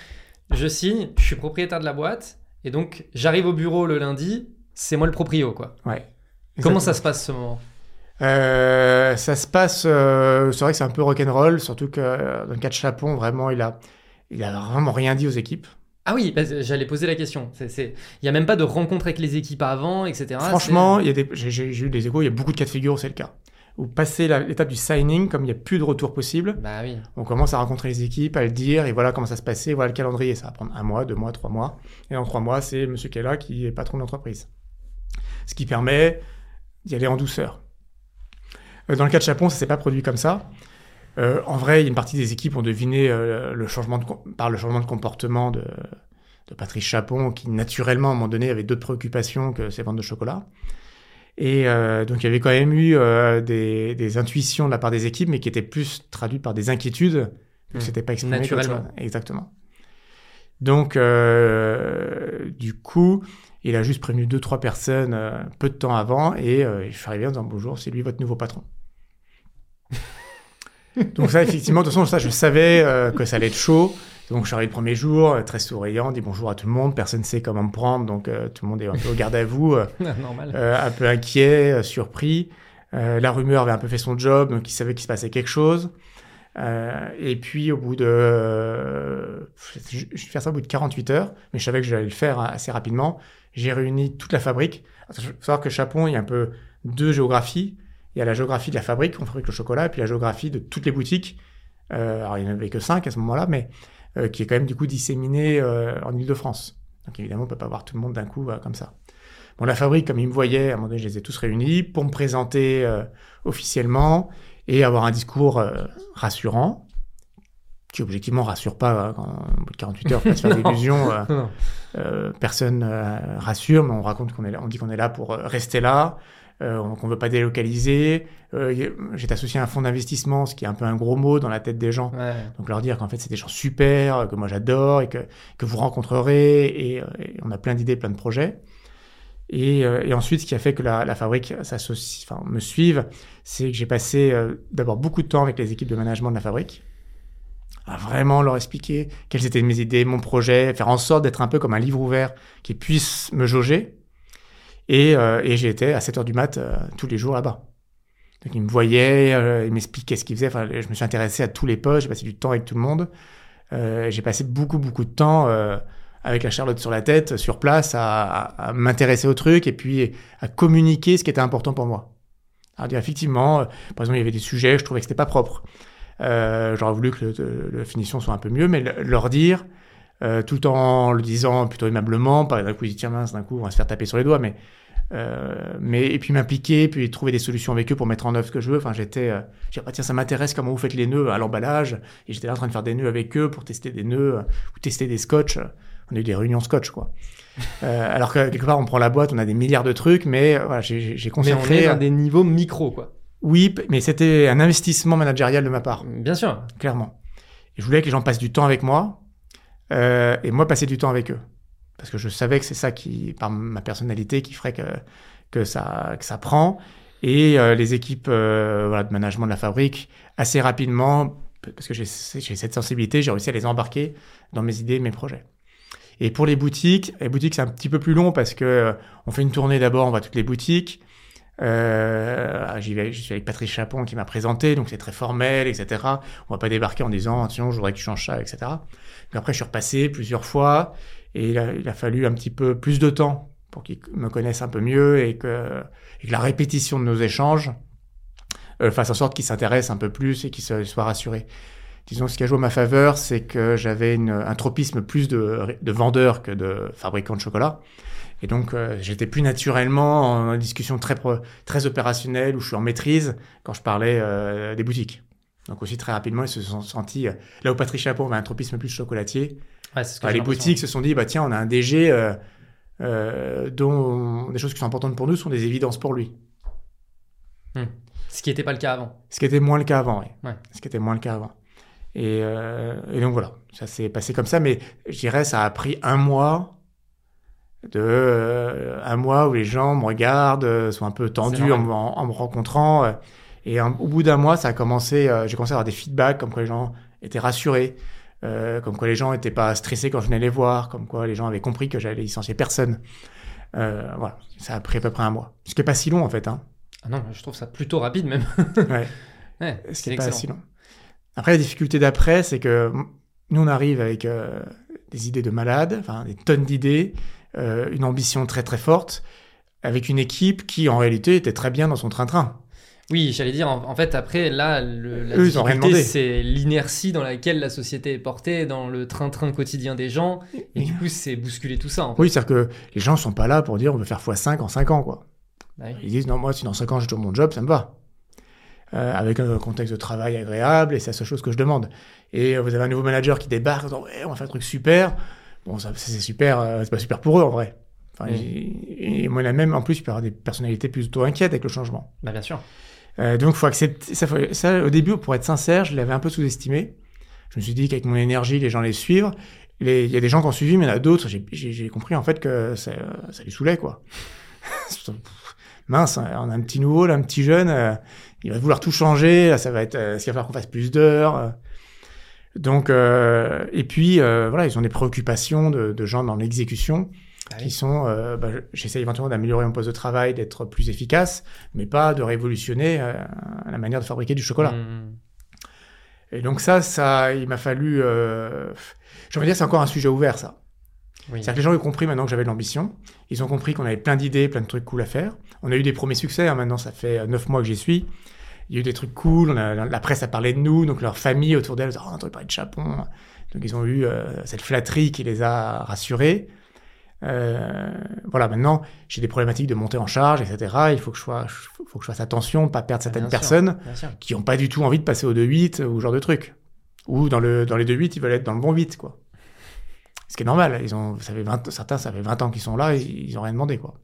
Je signe, je suis propriétaire de la boîte, et donc j'arrive au bureau le lundi, c'est moi le proprio, quoi. Ouais. Comment ça se passe ce moment? Euh, ça se passe, euh, c'est vrai que c'est un peu rock'n'roll, surtout que euh, dans le cas de Chapon, vraiment, il a, il a vraiment rien dit aux équipes. Ah oui, bah, j'allais poser la question. Il n'y a même pas de rencontre avec les équipes avant, etc. Franchement, il y a des, j'ai, eu des échos, il y a beaucoup de cas de figure où c'est le cas. Où passer l'étape du signing, comme il n'y a plus de retour possible, Bah oui. on commence à rencontrer les équipes, à le dire, et voilà comment ça se passait, voilà le calendrier. Ça va prendre un mois, deux mois, trois mois. Et dans trois mois, c'est monsieur là, qui est patron de l'entreprise. Ce qui permet d'y aller en douceur. Euh, Dans le cas de Chapon, ça s'est pas produit comme ça. Euh, en vrai, une partie des équipes ont deviné euh, le changement de, par le changement de comportement de, de Patrice Chapon, qui naturellement, à un moment donné, avait d'autres préoccupations que ses ventes de chocolat. Et euh, donc, il y avait quand même eu euh, des, des, intuitions de la part des équipes, mais qui étaient plus traduites par des inquiétudes, que mmh. c'était pas exprimé naturellement. Exactement. Donc, euh, du coup, il a juste prévenu deux, trois personnes euh, peu de temps avant, et euh, je suis arrivé en disant bonjour, c'est lui votre nouveau patron. Donc ça, effectivement, de toute façon, ça, je savais que ça allait être chaud. Donc, je suis arrivé le premier jour, très souriant, dit bonjour à tout le monde. Personne ne sait comment me prendre, donc tout le monde est un peu au garde à vous, un peu inquiet, surpris. la rumeur avait un peu fait son job, donc il savait qu'il se passait quelque chose. Euh, et puis au bout de, je vais faire ça au bout de 48 heures, mais je savais que j'allais le faire assez rapidement. J'ai réuni toute la fabrique. Il faut savoir que Chapon, il y a un peu deux géographies. Il y a la géographie de la fabrique, on fabrique le chocolat, et puis la géographie de toutes les boutiques. Euh, alors il n'y en avait que cinq à ce moment-là, mais euh, qui est quand même du coup disséminée euh, en Ile-de-France. Donc évidemment, on peut pas voir tout le monde d'un coup comme ça. Bon, la fabrique, comme ils me voyaient, à un moment donné, je les ai tous réunis pour me présenter officiellement et avoir un discours euh, rassurant, qui objectivement rassure pas euh, quand, au bout de 48 heures, pas se faire d'illusions. Euh, personne rassure, mais on raconte qu'on est là, on dit qu'on est là pour rester là, qu'on veut pas délocaliser. J'ai associé un fonds d'investissement, ce qui est un peu un gros mot dans la tête des gens. Ouais. Donc leur dire qu'en fait c'est des gens super, que moi j'adore et que, que vous rencontrerez, et, et on a plein d'idées, plein de projets. Et, euh, et, ensuite, ce qui a fait que la, la fabrique enfin, me suive, c'est que j'ai passé euh, d'abord beaucoup de temps avec les équipes de management de la fabrique, à vraiment leur expliquer quelles étaient mes idées, mon projet, faire en sorte d'être un peu comme un livre ouvert qui puisse me jauger. Et, euh, et été à 7 heures du mat euh, tous les jours là-bas. Donc ils me voyaient, euh, ils m'expliquaient ce qu'ils faisaient. Enfin, je me suis intéressé à tous les postes, j'ai passé du temps avec tout le monde. j'ai passé beaucoup, beaucoup de temps avec la Charlotte sur la tête, sur place, à, m'intéresser au truc et puis à communiquer ce qui était important pour moi. Alors dire effectivement, euh, par exemple, il y avait des sujets, je trouvais que c'était pas propre. Euh, J'aurais voulu que le, la finition soit un peu mieux, mais leur dire, euh, tout en le disant plutôt aimablement, pas d'un coup, tiens mince, d'un coup, on va se faire taper sur les doigts, mais euh, mais et puis m'impliquer, puis trouver des solutions avec eux pour mettre en œuvre ce que je veux. Enfin, j'étais, euh, j'ai ah, tiens, ça m'intéresse comment vous faites les nœuds à l'emballage, et j'étais là en train de faire des nœuds avec eux pour tester des nœuds ou tester des scotch on a eu des réunions scotch, quoi. Euh, alors que quelque part, on prend la boîte, on a des milliards de trucs, mais euh, voilà, j'ai concentré. Mais on est dans des niveaux micro, quoi. Oui, mais c'était un investissement managérial de ma part. Bien sûr. Clairement. Et je voulais que les gens passent du temps avec moi, euh, et moi passer du temps avec eux. Parce que je savais que c'est ça qui, par ma personnalité, qui ferait que, ça, prend. Et euh, les équipes euh, de management de la fabrique, assez rapidement, parce que j'ai cette sensibilité, j'ai réussi à les embarquer dans mes idées, mes projets. Et pour les boutiques, les boutiques c'est un petit peu plus long parce que on fait une tournée d'abord, on va à toutes les boutiques. Euh, j'y vais, avec Patrice Chapon qui m'a présenté, donc c'est très formel, etc. On va pas débarquer en disant tiens, je voudrais que tu changes ça, etc. Donc après, je suis repassé plusieurs fois et il a, il a fallu un petit peu plus de temps pour qu'ils me connaissent un peu mieux et que, et que la répétition de nos échanges euh, fasse en sorte qu'ils s'intéressent un peu plus et qu'ils soient rassurés disons, ce qui a joué à ma faveur, c'est que j'avais un tropisme plus de, de vendeur que de fabricant de chocolat. Et donc, euh, j'étais plus naturellement en discussion très, très opérationnelle où je suis en maîtrise quand je parlais euh, des boutiques. Donc aussi très rapidement, ils se sont sentis, euh, là où Patrick Chapeau avait un tropisme plus chocolatier, ouais, ce que bah, les boutiques se sont dit, bah tiens, on a un DG euh, euh, dont des choses qui sont importantes pour nous sont des évidences pour lui. Hmm. Ce qui n'était pas le cas avant. Ce qui était moins le cas avant, oui. Ouais. Ce qui était moins le cas avant. Et, euh, et donc voilà, ça s'est passé comme ça, mais je dirais ça a pris un mois de euh, un mois où les gens me regardent, sont un peu tendus en, en, en, me rencontrant. Euh, et un, au bout d'un mois, ça a commencé, euh, j'ai commencé à avoir des feedbacks comme quoi les gens étaient rassurés, comme quoi les gens n'étaient pas stressés quand je venais les voir, comme quoi les gens avaient compris que j'allais licencier personne. voilà, ça a pris à peu près un mois. Ce qui n'est pas si long en fait. Hein. Ah non, je trouve ça plutôt rapide même. ouais. ouais Ce qui n'est pas si long. Après, la difficulté d'après, c'est que nous, on arrive avec euh, des idées de malades, enfin des tonnes d'idées, euh, une ambition très très forte, avec une équipe qui, en réalité, était très bien dans son train-train. Oui, j'allais dire, en, en, fait, après, là, le, la Eux, difficulté, c'est l'inertie dans laquelle la société est portée, dans le train-train quotidien des gens, et, et du coup, c'est bousculer tout ça. En oui, c'est-à-dire que les gens sont pas là pour dire on veut faire x5 en 5 ans, quoi. Bah oui. Ils disent non, moi, si dans 5 ans j'ai toujours mon job, ça me va euh, avec un contexte de travail agréable, et c'est la seule chose que je demande. Et euh, vous avez un nouveau manager qui débarque en disant ouais, on va faire un truc super. Bon, ça, c'est super, euh, c'est pas super pour eux en vrai. Enfin, Mm. et, et moi, là même, en plus, il peut y avoir des personnalités plutôt inquiètes avec le changement. Bah, bien sûr. Euh, donc, faut accepter. Ça, faut- ça, au début, pour être sincère, je l'avais un peu sous-estimé. Je me suis dit qu'avec mon énergie, les gens allaient suivre. Il y a des gens qui ont suivi, mais il y en a d'autres. J'ai- compris en fait que ça, ça les saoulait, quoi. Mince, on a un petit nouveau, là, un petit jeune. euh, il va vouloir tout changer. Là, ça va être. Euh, va falloir qu'on fasse plus d'heures euh. Donc, et puis, voilà, ils ont des préoccupations de, de gens dans l'exécution Ah qui sont, euh, bah, j'essaie éventuellement d'améliorer mon poste de travail, d'être plus efficace, mais pas de révolutionner euh, la manière de fabriquer du chocolat. Mm. Et donc ça, ça, il m'a fallu, euh, envie de dire, c'est encore un sujet ouvert, ça. Oui. C'est-à-dire que les gens ont compris maintenant que j'avais de l'ambition. Ils ont compris qu'on avait plein d'idées, plein de trucs cool à faire. On a eu des premiers succès. hein, maintenant, ça fait euh, neuf mois que j'y suis. Il y a eu des trucs cool. On a, la presse a parlé de nous. Donc leur famille autour d'elle, oh, on a entendu parler de Chapon. Donc ils ont eu euh, cette flatterie qui les a rassurés. Euh, voilà, maintenant, j'ai des problématiques de montée en charge, etc. Il faut que je, sois, faut que je fasse attention, pas perdre certaines Bien sûr, personnes sûr. qui n'ont pas du tout envie de passer au 2-8 ou ce genre de truc. Ou dans, le, dans les 2-8, ils veulent être dans le bon 8, quoi. Ce qui est normal. Ils ont, ça fait 20, certains, ça fait 20 ans qu'ils sont là, et ils n'ont rien demandé, quoi.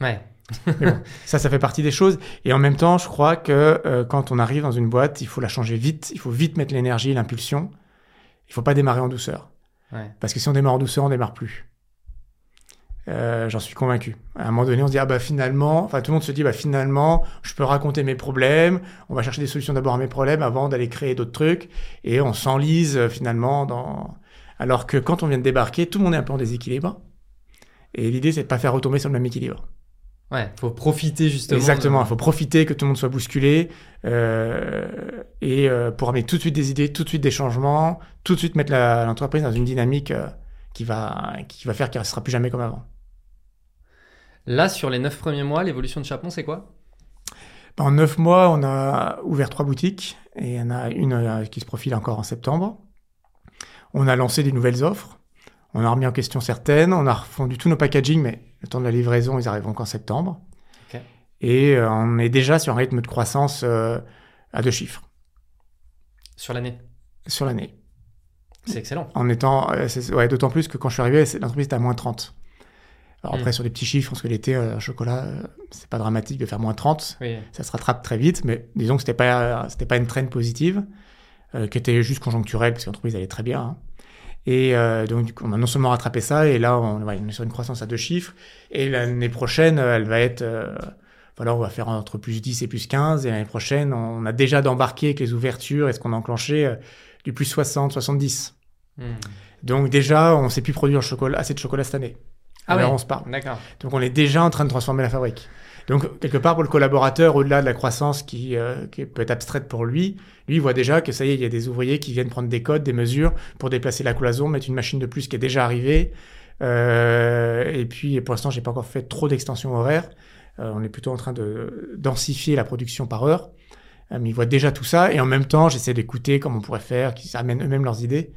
Ouais. Ça, ça fait partie des choses. Et en même temps, je crois que euh, quand on arrive dans une boîte, il faut la changer vite. Il faut vite mettre l'énergie, l'impulsion. Il faut pas démarrer en douceur. Ouais. Parce que si on démarre en douceur, on démarre plus. Euh, J'en suis convaincu. À un moment donné, on se dit ah bah finalement, enfin tout le monde se dit bah finalement, je peux raconter mes problèmes. On va chercher des solutions d'abord à mes problèmes avant d'aller créer d'autres trucs, et on s'enlise euh, finalement dans. Alors que quand on vient de débarquer, tout le monde est un peu en déséquilibre. Et l'idée c'est de pas faire retomber sur le même équilibre. Ouais. Faut profiter justement. Exactement, de- faut profiter que tout le monde soit bousculé euh, et euh, pour amener tout de suite des idées, tout de suite des changements, tout de suite mettre l'entreprise dans une dynamique qui va qui va faire qu'elle ne sera plus jamais comme avant. Là, sur les 9 premiers mois, l'évolution de Chapon, c'est quoi? En neuf mois, on a ouvert trois boutiques et il y en a une euh, qui se profile encore en septembre. On a lancé des nouvelles offres. On a remis en question certaines. On a refondu tous nos packaging, mais le temps de la livraison, ils arriveront qu'en septembre. Et euh, on est déjà sur un rythme de croissance euh, à deux chiffres sur l'année? Sur l'année. C'est excellent. En étant, euh, ouais, d'autant plus que quand je suis arrivé, l'entreprise était à moins 30. Alors après, Mm. sur des petits chiffres, parce que l'été, euh, chocolat, euh, c'est pas dramatique de faire moins 30. Oui. Ça se rattrape très vite, mais disons que c'était pas, c'était pas une traîne positive, euh, qui était juste conjoncturelle, parce que l'entreprise allait très bien. hein. Et euh, donc, on a non seulement rattrapé ça, et là, on, ouais, on est sur une croissance à deux chiffres. Et l'année prochaine, euh, elle va être. euh, voilà, on va faire entre plus 10 et plus 15. Et l'année prochaine, on a déjà d'embarquer avec les ouvertures et ce qu'on a enclenché euh, du plus 60, 70. Hmm. Donc, déjà, on ne sait plus produire chocolat, assez de chocolat cette année. Ah Alors, on se parle. D'accord. Donc on est déjà en train de transformer la fabrique. Donc quelque part pour le collaborateur, au-delà de la croissance qui, euh, qui peut être abstraite pour lui, lui il voit déjà que ça y est, il y a des ouvriers qui viennent prendre des codes, des mesures pour déplacer la cloison, mettre une machine de plus qui est déjà arrivée. Euh, et puis pour l'instant, j'ai pas encore fait trop d'extensions horaires. Euh, on est plutôt en train de densifier la production par heure. Euh, mais ils voient déjà tout ça et en même temps, j'essaie d'écouter comment on pourrait faire, qu'ils amènent eux-mêmes leurs idées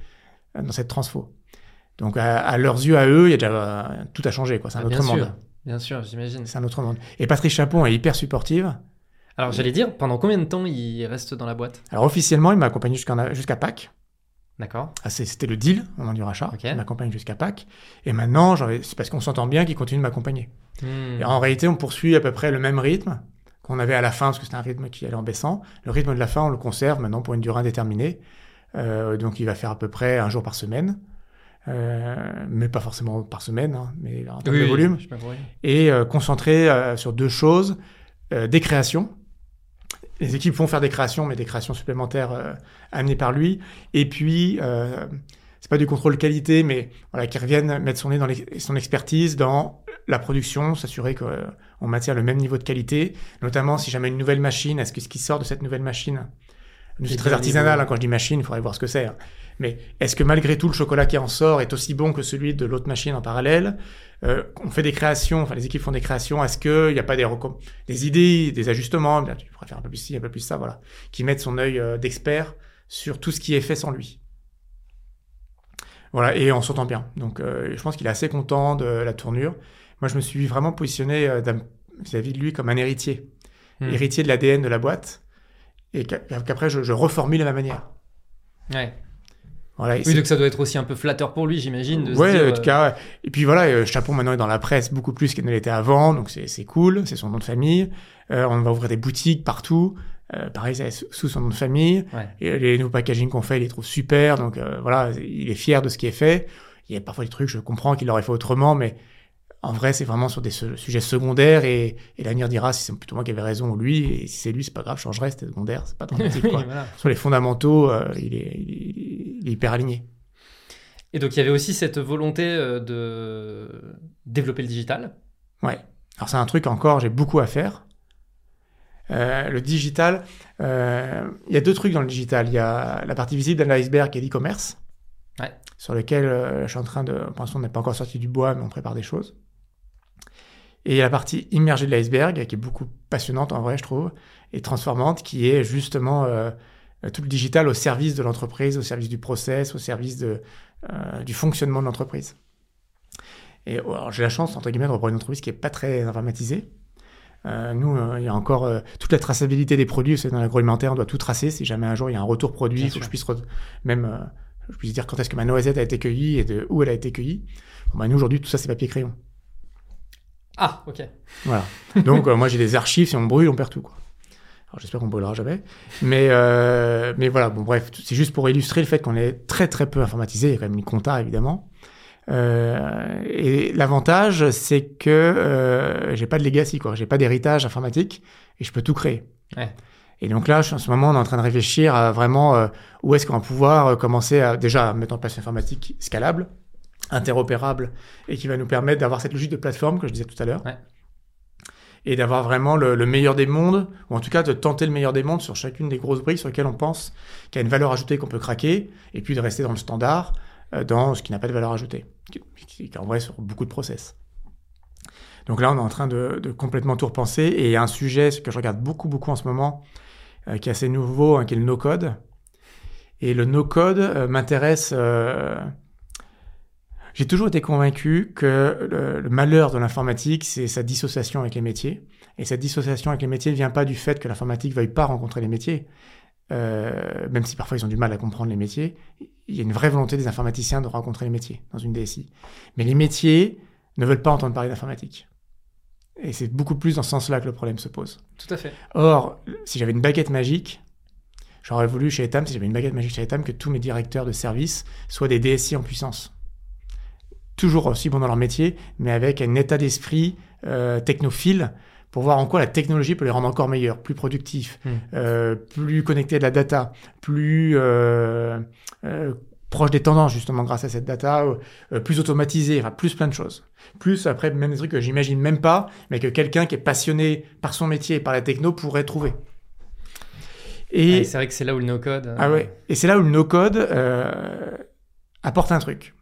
euh, dans cette transfo. Donc à, à leurs yeux, à eux, il y a déjà tout a changé quoi. C'est un Ah, autre bien monde. sûr. Bien sûr, j'imagine. C'est un autre monde. Et Patrice Chapon est hyper supportive. Alors, j'allais dire, pendant combien de temps il reste dans la boîte? Alors officiellement, il m'a accompagné jusqu'à Pâques. D'accord. Ah, C'était le deal au moment du rachat. Il m'accompagne jusqu'à Pâques. Et maintenant, c'est parce qu'on s'entend bien qu'il continue de m'accompagner. Hmm. Et en réalité, on poursuit à peu près le même rythme qu'on avait à la fin, parce que c'était un rythme qui allait en baissant. Le rythme de la fin, on le conserve maintenant pour une durée indéterminée. Euh, donc il va faire à peu près un jour par semaine. Euh, mais pas forcément par semaine, hein, mais en termes Oui, de volume. et euh, concentré euh, sur deux choses euh, des créations. Les équipes vont faire des créations, mais des créations supplémentaires euh, amenées par lui. Et puis, euh, c'est pas du contrôle qualité, mais voilà, qu'il revienne mettre son nez dans les- son expertise dans la production, s'assurer qu'on maintient le même niveau de qualité, notamment si jamais une nouvelle machine, est-ce que ce qui sort de cette nouvelle machine, C'est très artisanal hein, quand je dis machine, il faudrait voir ce que c'est. hein. Mais est-ce que malgré tout le chocolat qui en sort est aussi bon que celui de l'autre machine en parallèle? Euh, On fait des créations, enfin les équipes font des créations. Est-ce qu'il n'y a pas des, des idées, des ajustements bien, Tu pourrais faire un peu plus ci, un peu plus ça, voilà, qui mettent son œil euh, d'expert sur tout ce qui est fait sans lui. Voilà, et on s'entend bien. Donc euh, je pense qu'il est assez content de la tournure. Moi, je me suis vraiment positionné euh, vis-à-vis de lui comme un héritier, Hmm. héritier de l'ADN de la boîte, et qu'a- qu'après je, je reformule à ma manière. Ouais. Voilà, Oui, donc ça doit être aussi un peu flatteur pour lui, j'imagine. dire, en tout euh, cas. Et puis voilà, euh, Chapon maintenant est dans la presse beaucoup plus qu'il ne l'était avant, donc c'est cool, c'est son nom de famille. Euh, on va ouvrir des boutiques partout. Euh, pareil, c'est sous- son nom de famille. Ouais. Et les nouveaux packaging qu'on fait, il les trouve super. Donc voilà, il est fier de ce qui est fait. Il y a parfois des trucs, je comprends qu'il aurait fait autrement, mais en vrai, c'est vraiment sur des sujets secondaires et, et l'avenir dira si c'est plutôt moi qui avais raison ou lui. Et si c'est lui, c'est pas grave, je changerai, c'était secondaire, c'est pas dramatique. Quoi. voilà. Sur les fondamentaux, euh, il, est, il, est, il est hyper aligné. Et donc il y avait aussi cette volonté euh, de développer le digital. Ouais. Alors c'est un truc encore, j'ai beaucoup à faire. Euh, le digital, euh, il y a deux trucs dans le digital. Il y a la partie visible de l'iceberg qui est l'e-commerce, Ouais. sur lequel euh, je suis en train de... Pour l'instant, on n'est pas encore sorti du bois, mais on prépare des choses. Et il y a la partie immergée de l'iceberg, qui est beaucoup passionnante en vrai, je trouve, et transformante, qui est justement euh, tout le digital au service de l'entreprise, au service du process, au service de, euh, du fonctionnement de l'entreprise. Et oh, alors, j'ai la chance, entre guillemets, de reprendre une entreprise qui n'est pas très informatisée. Euh, nous, euh, il y a encore euh, toute la traçabilité des produits. C'est dans l'agroalimentaire, on doit tout tracer. Si jamais un jour il y a un retour produit, Bien il faut que je puisse re- même euh, je puisse dire quand est-ce que ma noisette a été cueillie et de où elle a été cueillie. Bon, bah, nous aujourd'hui, tout ça c'est papier crayon. Ah, ok. Voilà. Donc euh, moi j'ai des archives. Si on brûle, on perd tout. Quoi. Alors j'espère qu'on brûlera jamais. Mais euh, mais voilà. Bon bref, c'est juste pour illustrer le fait qu'on est très très peu informatisé. Il y a quand même une compta évidemment. Euh, et l'avantage, c'est que euh, j'ai pas de legacy, quoi. J'ai pas d'héritage informatique et je peux tout créer. Ouais. Et donc là, en ce moment, on est en train de réfléchir à vraiment euh, où est-ce qu'on va pouvoir euh, commencer à déjà mettre en place une informatique scalable, interopérable et qui va nous permettre d'avoir cette logique de plateforme que je disais tout à l'heure. Ouais. Et d'avoir vraiment le, le meilleur des mondes, ou en tout cas de tenter le meilleur des mondes sur chacune des grosses briques sur lesquelles on pense qu'il y a une valeur ajoutée qu'on peut craquer, et puis de rester dans le standard, euh, dans ce qui n'a pas de valeur ajoutée, qui, est en vrai sur beaucoup de process. Donc là, on est en train de, de complètement tout repenser, et il y a un sujet que je regarde beaucoup, beaucoup en ce moment, euh, qui est assez nouveau, hein, qui est le no-code. Et le no-code euh, m'intéresse. J'ai toujours été convaincu que le, le malheur de l'informatique, c'est sa dissociation avec les métiers. Et cette dissociation avec les métiers ne vient pas du fait que l'informatique ne veuille pas rencontrer les métiers. Euh, même si parfois ils ont du mal à comprendre les métiers, il y a une vraie volonté des informaticiens de rencontrer les métiers dans une DSI. Mais les métiers ne veulent pas entendre parler d'informatique. Et c'est beaucoup plus dans ce sens-là que le problème se pose. Tout à fait. Or, si j'avais une baguette magique, j'aurais voulu chez Etam, si j'avais une baguette magique chez Etam, que tous mes directeurs de service soient des DSI en puissance. Toujours aussi bons dans leur métier, mais avec un état d'esprit euh, technophile pour voir en quoi la technologie peut les rendre encore meilleurs, plus productifs, Hmm. euh, plus connectés à de la data, plus euh, euh, proches des tendances justement grâce à cette data, plus automatisés, enfin plus plein de choses. Plus après même des trucs que j'imagine même pas, mais que quelqu'un qui est passionné par son métier et par la techno pourrait trouver. Et Ouais, c'est vrai que c'est là où le no-code. euh, ah ouais. Et c'est là où le no-code apporte un truc.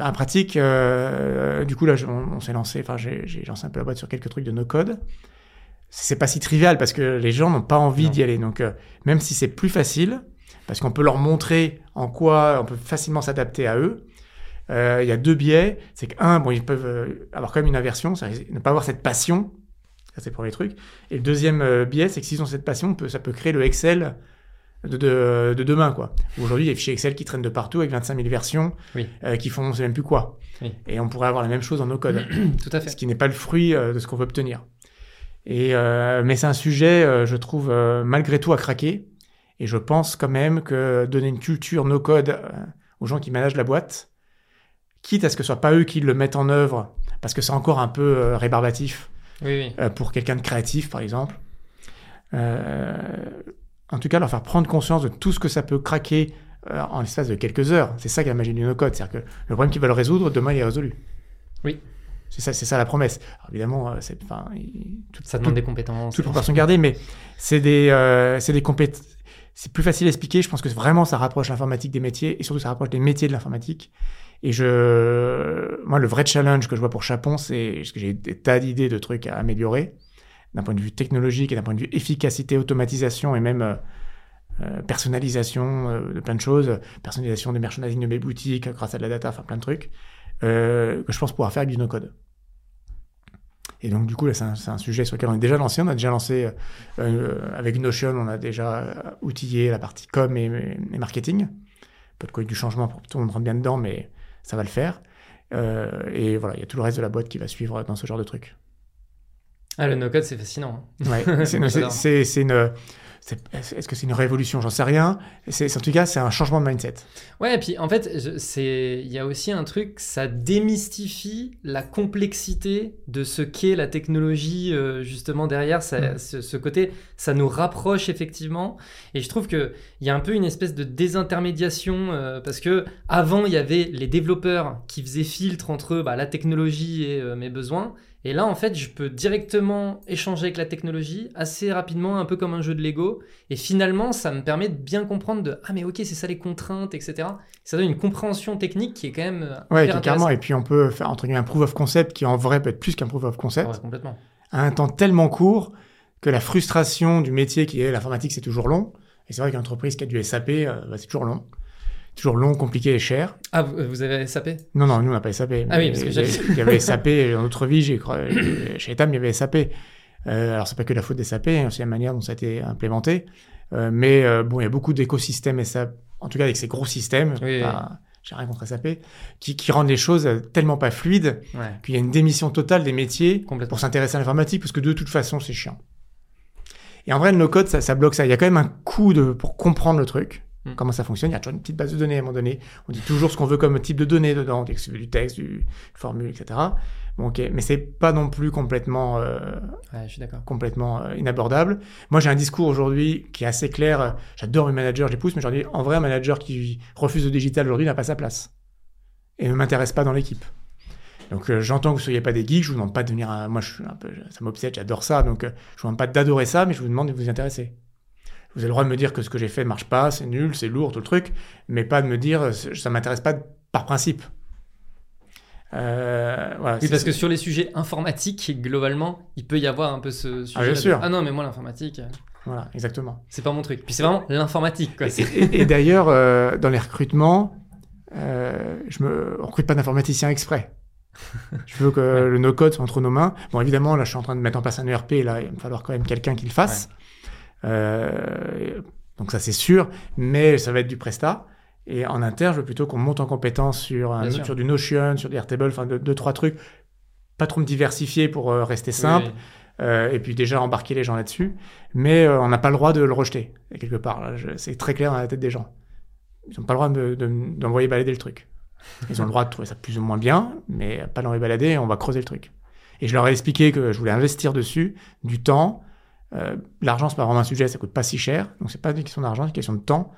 En pratique, euh, du coup là, on, on s'est lancé. Enfin, j'ai lancé un peu la boîte sur quelques trucs de no-code. C'est pas si trivial parce que les gens n'ont pas envie d'y aller. Donc, euh, même si c'est plus facile, parce qu'on peut leur montrer en quoi on peut facilement s'adapter à eux. euh, Il y a deux biais. C'est que un, bon, ils peuvent avoir quand même une aversion, ne pas avoir cette passion. Ça, c'est pour les trucs. Et le deuxième biais, c'est que s'ils ont cette passion, peut- ça peut créer le Excel de, de, de demain, quoi. Aujourd'hui, il y a des fichiers Excel qui traînent de partout avec 25 000 versions Oui. euh, qui font on sait même plus quoi. Oui. Et on pourrait avoir la même chose dans nos codes, Tout à fait. ce qui n'est pas le fruit euh, de ce qu'on veut obtenir. Et, euh, mais c'est un sujet, je trouve, malgré tout à craquer. Et je pense quand même que donner une culture no code aux gens qui managent la boîte, quitte à ce que ce soit pas eux qui le mettent en œuvre, parce que c'est encore un peu euh, rébarbatif, Oui, oui. euh, pour quelqu'un de créatif, par exemple. Euh, en tout cas, leur faire prendre conscience de tout ce que ça peut craquer euh, en l'espace de quelques heures. C'est ça qui est la magie du no-code. C'est-à-dire que le problème qu'ils veulent résoudre, demain, il est résolu. Oui. C'est ça, c'est ça la promesse. Alors, évidemment, euh, c'est, enfin, il- tout- Ça demande tout- des compétences. toute proportion gardée, mais c'est des, euh, c'est des compétences. C'est plus facile à expliquer. Je pense que vraiment, ça rapproche l'informatique des métiers et surtout, ça rapproche des métiers de l'informatique. Et je, moi, le vrai challenge que je vois pour Chapon, c'est parce que j'ai des tas d'idées de trucs à améliorer d'un point de vue technologique et d'un point de vue efficacité, automatisation et même euh, euh, personnalisation euh, de plein de choses, personnalisation des merchandising de mes boutiques grâce à de la data, enfin plein de trucs que je pense pouvoir faire avec du no-code. Et donc, du coup, là, c'est un, sujet sur lequel on est déjà lancé. On a déjà lancé, avec Notion, on a déjà outillé la partie com et, et marketing peu de code du changement pour tout le monde rentre bien dedans, mais ça va le faire. Et voilà, il y a tout le reste de la boîte qui va suivre dans ce genre de truc. Ah, le no-code, c'est fascinant. Hein. Ouais, c'est une est-ce que c'est une révolution? J'en sais rien. En tout cas, c'est un changement de mindset. Ouais, et puis en fait, il y a aussi un truc, ça démystifie la complexité de ce qu'est la technologie, euh, justement, derrière. Mm. ce, côté, ça nous rapproche effectivement. Et je trouve qu'il y a un peu une espèce de désintermédiation, euh, parce que avant, il y avait les développeurs qui faisaient filtre entre bah, la technologie et euh, mes besoins. Et là, en fait, je peux directement échanger avec la technologie assez rapidement, un peu comme un jeu de Lego. Et finalement, ça me permet de bien comprendre de ah mais ok, c'est ça les contraintes, etc. Ça donne une compréhension technique qui est quand même ouais, carrément. Et puis on peut faire entre guillemets un proof of concept qui en vrai peut être plus qu'un proof of concept. Ouais, complètement. À un temps tellement court que la frustration du métier qui est l'informatique, c'est toujours long. Et c'est vrai qu'une entreprise qui a du SAP, euh, bah, c'est toujours long toujours long, compliqué et cher. Ah, vous avez SAP Non, non, nous, on n'a pas SAP. Ah oui, parce que Il y avait SAP dans notre vie, j'ai chez Etam, il y avait SAP. Euh, alors, c'est pas que la faute des SAP, hein, c'est la manière dont ça a été implémenté. Euh, mais euh, bon, il y a beaucoup d'écosystèmes SAP, en tout cas avec ces gros systèmes. Oui, J'ai rien contre SAP, qui, qui rendent les choses tellement pas fluides qu'il y a une démission totale des métiers pour s'intéresser à l'informatique, parce que de toute façon, c'est chiant. Et en vrai, le no-code, ça, ça bloque ça. Il y a quand même un coût de, pour comprendre le truc. Mm. comment ça fonctionne? Il y a toujours une petite base de données à un moment donné. On dit toujours ce qu'on veut comme type de données dedans, du texte, du formule, etc. Bon, ok, mais c'est pas non plus complètement, euh, je suis complètement euh, inabordable. Moi, j'ai un discours aujourd'hui qui est assez clair. J'adore mes managers, je les pousse, mais aujourd'hui, en vrai, un manager qui refuse le digital aujourd'hui n'a pas sa place et ne m'intéresse pas dans l'équipe. Donc euh, j'entends que vous ne soyez pas des geeks, je vous demande pas de venir. Moi, je suis un peu, ça m'obsède, j'adore ça, donc je vous demande pas d'adorer ça, mais je vous demande de vous y intéresser. Vous avez le droit de me dire que ce que j'ai fait ne marche pas, c'est nul, c'est lourd, tout le truc, mais pas de me dire ça m'intéresse pas par principe. Euh, oui, parce que sur les sujets informatiques, globalement, il peut y avoir un peu ce sujet. Ah, bien sûr. ah non, mais moi, l'informatique. Euh, voilà, exactement. C'est pas mon truc. Puis c'est vraiment l'informatique. Quoi. Et, d'ailleurs, euh, dans les recrutements, je me recrute pas d'informaticien exprès. je veux que le no-code soit entre nos mains. Bon, évidemment, là, je suis en train de mettre en place un ERP. Là, il va falloir quand même quelqu'un qui le fasse. Euh, donc ça c'est sûr, mais ça va être du Presta. Et en inter, je veux plutôt qu'on monte en compétence sur, un, sur du Notion, sur des Airtable, enfin deux, trois trucs. Pas trop me diversifier pour euh, rester simple. Euh, et puis déjà embarquer les gens là-dessus. Mais on n'a pas le droit de le rejeter, quelque part. C'est très clair dans la tête des gens. Ils n'ont pas le droit d'envoyer de, balader le truc. Ils ont le droit de trouver ça plus ou moins bien, mais pas l'envoyer balader, on va creuser le truc. Et je leur ai expliqué que je voulais investir dessus du temps, euh, l'argent, c'est pas vraiment un sujet, ça coûte pas si cher. Donc, c'est pas une question d'argent, c'est une question de temps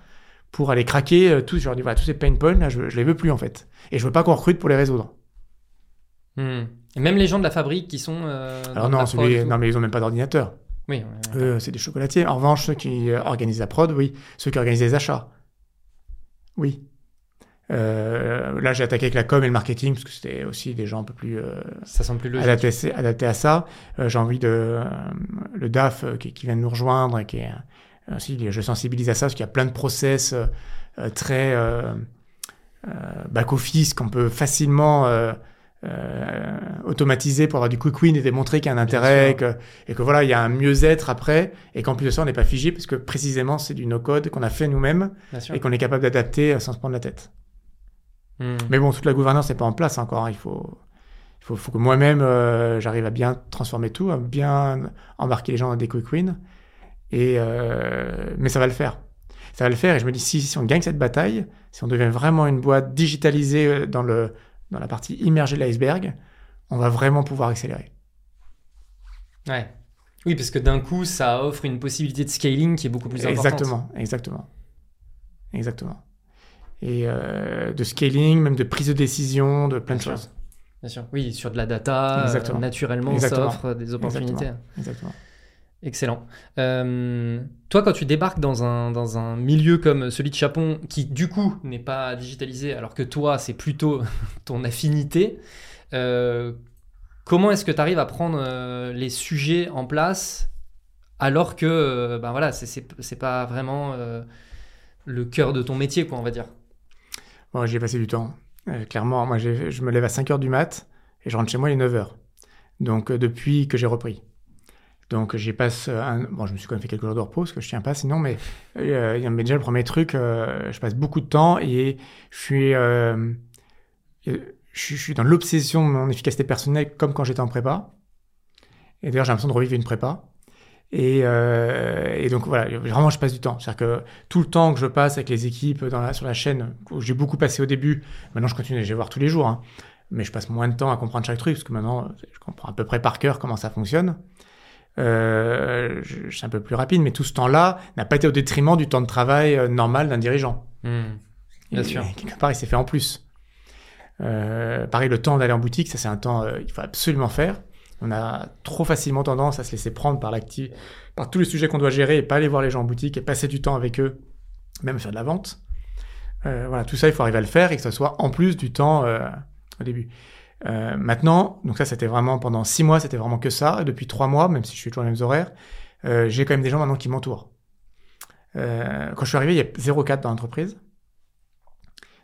pour aller craquer euh, tous. Je leur dis, voilà, tous ces pain points, là, je, je les veux plus, en fait. Et je veux pas qu'on recrute pour les résoudre. Hmm. Et même les gens de la fabrique qui sont. Euh, Alors, non, non, mais ils ont même pas d'ordinateur. Oui, c'est des chocolatiers. En revanche, ceux qui organisent la prod, oui. Ceux qui organisent les achats. Oui. Euh, là, j'ai attaqué avec la com et le marketing parce que c'était aussi des gens un peu plus, euh, ça semble plus adaptés, adaptés, à ça. Euh, j'ai envie de euh, le DAF euh, qui, qui, vient de nous rejoindre et qui est aussi, je sensibilise à ça parce qu'il y a plein de process très back office qu'on peut facilement automatiser pour avoir du quick win et démontrer qu'il y a un intérêt et que, et que, voilà il y a un mieux-être après et qu'en plus de ça on n'est pas figé parce que précisément c'est du no code qu'on a fait nous-mêmes et qu'on est capable d'adapter sans se prendre la tête. Hmm. Mais bon, toute la gouvernance n'est pas en place encore. Hein. Il faut, il faut, faut que moi-même, euh, j'arrive à bien transformer tout, à bien embarquer les gens dans des quick wins. Et, euh, mais ça va le faire. Ça va le faire. Et je me dis, si, si on gagne cette bataille, si on devient vraiment une boîte digitalisée euh, dans, le, dans la partie immergée de l'iceberg, on va vraiment pouvoir accélérer. Ouais. Oui, parce que d'un coup, ça offre une possibilité de scaling qui est beaucoup plus importante. Exactement, exactement. Exactement et euh, de scaling, même de prise de décision, de plein de choses. Bien sûr, oui, sur de la data, euh, naturellement, ça offre des opportunités. Exactement. Excellent. Euh, toi, quand tu débarques dans un, dans un milieu comme celui de Chapon, qui du coup n'est pas digitalisé, alors que toi, c'est plutôt ton affinité, comment est-ce que tu arrives à prendre les sujets en place alors que ben voilà, c'est pas vraiment le cœur de ton métier, quoi, on va dire? Bon, j'y passé du temps. Euh, clairement, moi, je me lève à 5 heures du mat et je rentre chez moi à 9 heures. Donc, euh, depuis que j'ai repris. Donc j'y passe un... Bon, je me suis quand même fait quelques jours de repos, parce que je tiens pas sinon, mais, euh, mais déjà le premier truc, euh, je passe beaucoup de temps et je suis, euh, je suis dans l'obsession de mon efficacité personnelle comme quand j'étais en prépa. Et d'ailleurs j'ai l'impression de revivre une prépa. Et, euh, et, donc voilà, vraiment je passe du temps. C'est-à-dire que tout le temps que je passe avec les équipes dans la, sur la chaîne, où j'ai beaucoup passé au début, maintenant je continue à les voir tous les jours, hein, mais je passe moins de temps à comprendre chaque truc, parce que maintenant je comprends à peu près par cœur comment ça fonctionne. Euh, je, je, suis un peu plus rapide, mais tout ce temps-là n'a pas été au détriment du temps de travail euh, normal d'un dirigeant. Mmh, bien et, sûr. Et, quelque part, il s'est fait en plus. Euh, pareil, le temps d'aller en boutique, ça c'est un temps euh, il faut absolument faire. On a trop facilement tendance à se laisser prendre par par tous les sujets qu'on doit gérer et pas aller voir les gens en boutique et passer du temps avec eux, même faire de la vente. Euh, voilà, tout ça, il faut arriver à le faire et que ce soit en plus du temps au début. Euh, maintenant, donc ça c'était vraiment pendant six mois, c'était vraiment que ça. Et depuis trois mois, même si je suis toujours les mêmes horaires, euh, j'ai quand même des gens maintenant qui m'entourent. Euh, quand je suis arrivé, il y a 0,4 dans l'entreprise.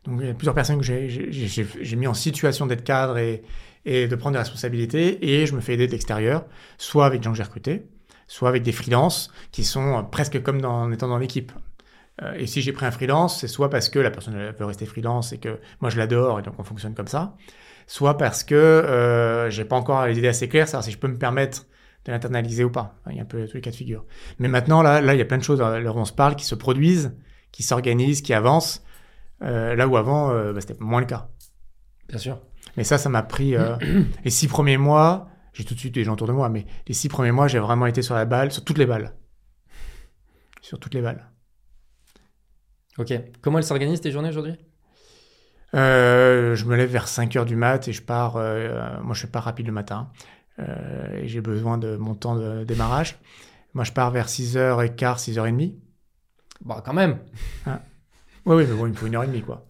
Donc il y a plusieurs personnes que j'ai mis en situation d'être cadre et, et, de prendre des responsabilités. Et je me fais aider de l'extérieur, soit avec des gens que j'ai recrutés, soit avec des freelances qui sont presque comme dans, en étant dans l'équipe. Euh, et si j'ai pris un freelance, c'est soit parce que la personne veut rester freelance et que moi je l'adore et donc on fonctionne comme ça, soit parce que euh, j'ai pas encore les idées assez claires, savoir si je peux me permettre de l'internaliser ou pas. Il y a un peu tous les cas de figure. Mais maintenant, là, là, il y a plein de choses, là où on se parle, qui se produisent, qui s'organisent, qui avancent, euh, là où avant, euh, bah, c'était moins le cas. Bien sûr. Mais ça, ça m'a pris euh, les six premiers mois, j'ai tout de suite des gens autour de moi, mais les six premiers mois, j'ai vraiment été sur la balle, sur toutes les balles. Sur toutes les balles. Ok. Comment elles s'organisent tes journées aujourd'hui? Euh, je me lève vers 5 heures du mat et je pars. Euh, moi, je suis pas rapide le matin et j'ai besoin de mon temps de démarrage. Moi, je pars vers 6h15, 6h30. Bah, quand même. Hein oui, oui, mais bon, il me faut une heure et demie, quoi.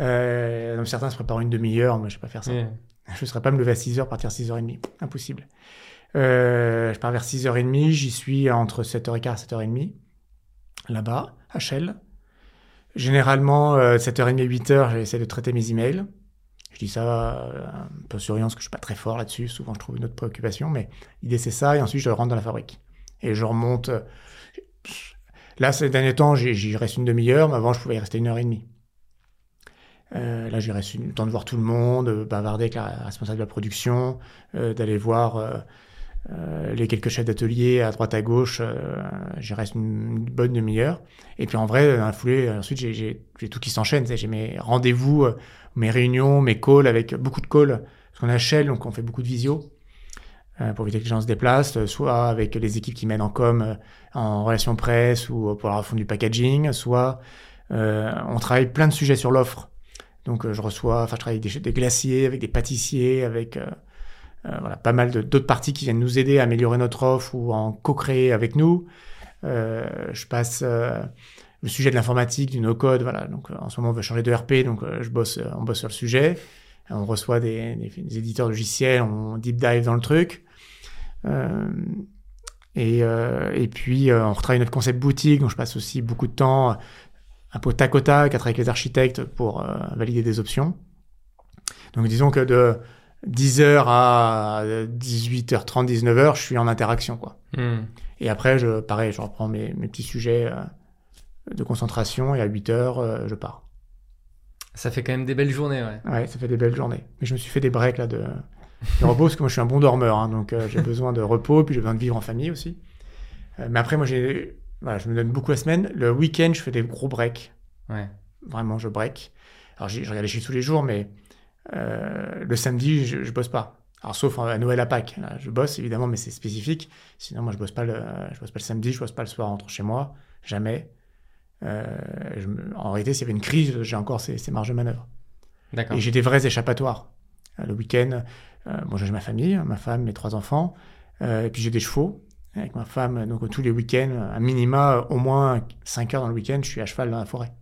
Euh, donc certains se préparent une demi-heure, moi, je vais pas faire ça. Yeah. Je ne serais pas me lever à 6h, partir à 6h30. Impossible. Euh, je pars vers 6h30, j'y suis entre 7h15 et 7h30, là-bas, à Shell. Généralement, euh, 7h30, 8h, j'essaie de traiter mes emails. Je dis ça euh, un peu surveillant parce que je suis pas très fort là-dessus. Souvent, je trouve une autre préoccupation, mais l'idée, c'est ça. Et ensuite, je rentre dans la fabrique. Et je remonte. euh, Là, ces derniers temps, j'y j'y reste une demi-heure, mais avant, je pouvais y rester une heure et demie. Euh, là, reste une- le temps de voir tout le monde, euh, bavarder avec la responsable de la production, euh, d'aller voir euh, euh, les quelques chefs d'atelier à droite à gauche. j'y reste une, bonne demi-heure. Et puis en vrai, dans la foulée, ensuite, j'ai- j'ai j'ai tout qui s'enchaîne. J'ai mes rendez-vous, mes réunions, mes calls avec beaucoup de calls. Parce qu'on a donc on fait beaucoup de visio pour éviter que les gens se déplacent, soit avec les équipes qui mènent en com, en relation presse ou pour la fond du packaging, soit on travaille plein de sujets sur l'offre. Donc euh, je reçois, enfin je travaille avec des, des glaciers, avec des pâtissiers, avec euh, euh, voilà, pas mal d'autres parties qui viennent nous aider à améliorer notre offre ou en co-créer avec nous. Je passe le sujet de l'informatique, du no-code, voilà. Donc en ce moment on veut changer de RP, donc je bosse, on bosse sur le sujet. On reçoit des, éditeurs logiciels, on deep dive dans le truc. Et, puis on retravaille notre concept boutique, donc je passe aussi beaucoup de temps un peu tac au tac à travailler avec les architectes pour euh, valider des options. Donc disons que de 10h à 18h30, 19h, je suis en interaction. quoi. Hmm. Et après, je, pareil, je reprends mes, mes petits sujets euh, de concentration et à 8h, euh, je pars. Ça fait quand même des belles journées, ouais. Ouais, ça fait des belles journées. Mais je me suis fait des breaks là de, de repos parce que moi je suis un bon dormeur, hein, donc j'ai besoin de repos, puis j'ai besoin de vivre en famille aussi. Mais après, moi j'ai, voilà, je me donne beaucoup la semaine. Le week-end, je fais des gros breaks. Ouais. Vraiment, je break. Alors je regarde les chiffres tous les jours, mais euh, le samedi, je, je bosse pas. Alors sauf à Noël à Pâques, là, je bosse évidemment, mais c'est spécifique. Sinon, moi je bosse pas le, je bosse pas le samedi, je bosse pas le soir en rentrant chez moi, jamais. Euh, je en réalité, s'il y avait une crise, j'ai encore ces, ces marges de manœuvre. D'accord. Et j'ai des vrais échappatoires. Euh, Le week-end, euh, bon, j'ai ma famille, ma femme, mes trois enfants, euh, et puis j'ai des chevaux avec ma femme. Donc tous les week-ends, à minima, au moins 5 heures dans le week-end, je suis à cheval dans la forêt.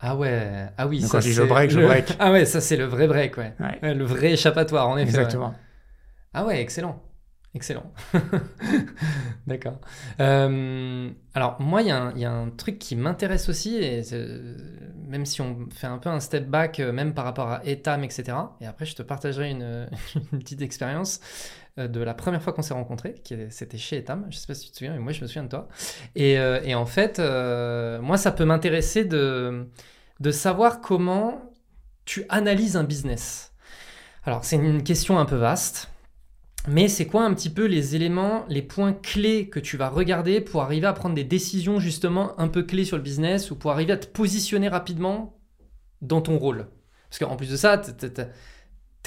Ah ouais. Ah oui, Donc ça quand je dis je c'est break, je le- break. Ah ouais, ça c'est le vrai break, ouais. Ouais. Ouais, le vrai échappatoire, en effet. ouais. Exactement. Ah ouais, excellent. Excellent. D'accord. Euh, alors, moi, il y, y, a un truc qui m'intéresse aussi, et même si on fait un peu un step back, euh, même par rapport à Etam, etc. Et après, je te partagerai une, une petite expérience de la première fois qu'on s'est rencontrés, qui c'était chez Etam. Je sais pas si tu te souviens, mais moi, je me souviens de toi. Et, et en fait, moi, ça peut m'intéresser de, de savoir comment tu analyses un business. Alors, c'est une question un peu vaste. Mais c'est quoi un petit peu les éléments, les points clés que tu vas regarder pour arriver à prendre des décisions justement un peu clés sur le business ou pour arriver à te positionner rapidement dans ton rôle? Parce qu'en plus de ça, tu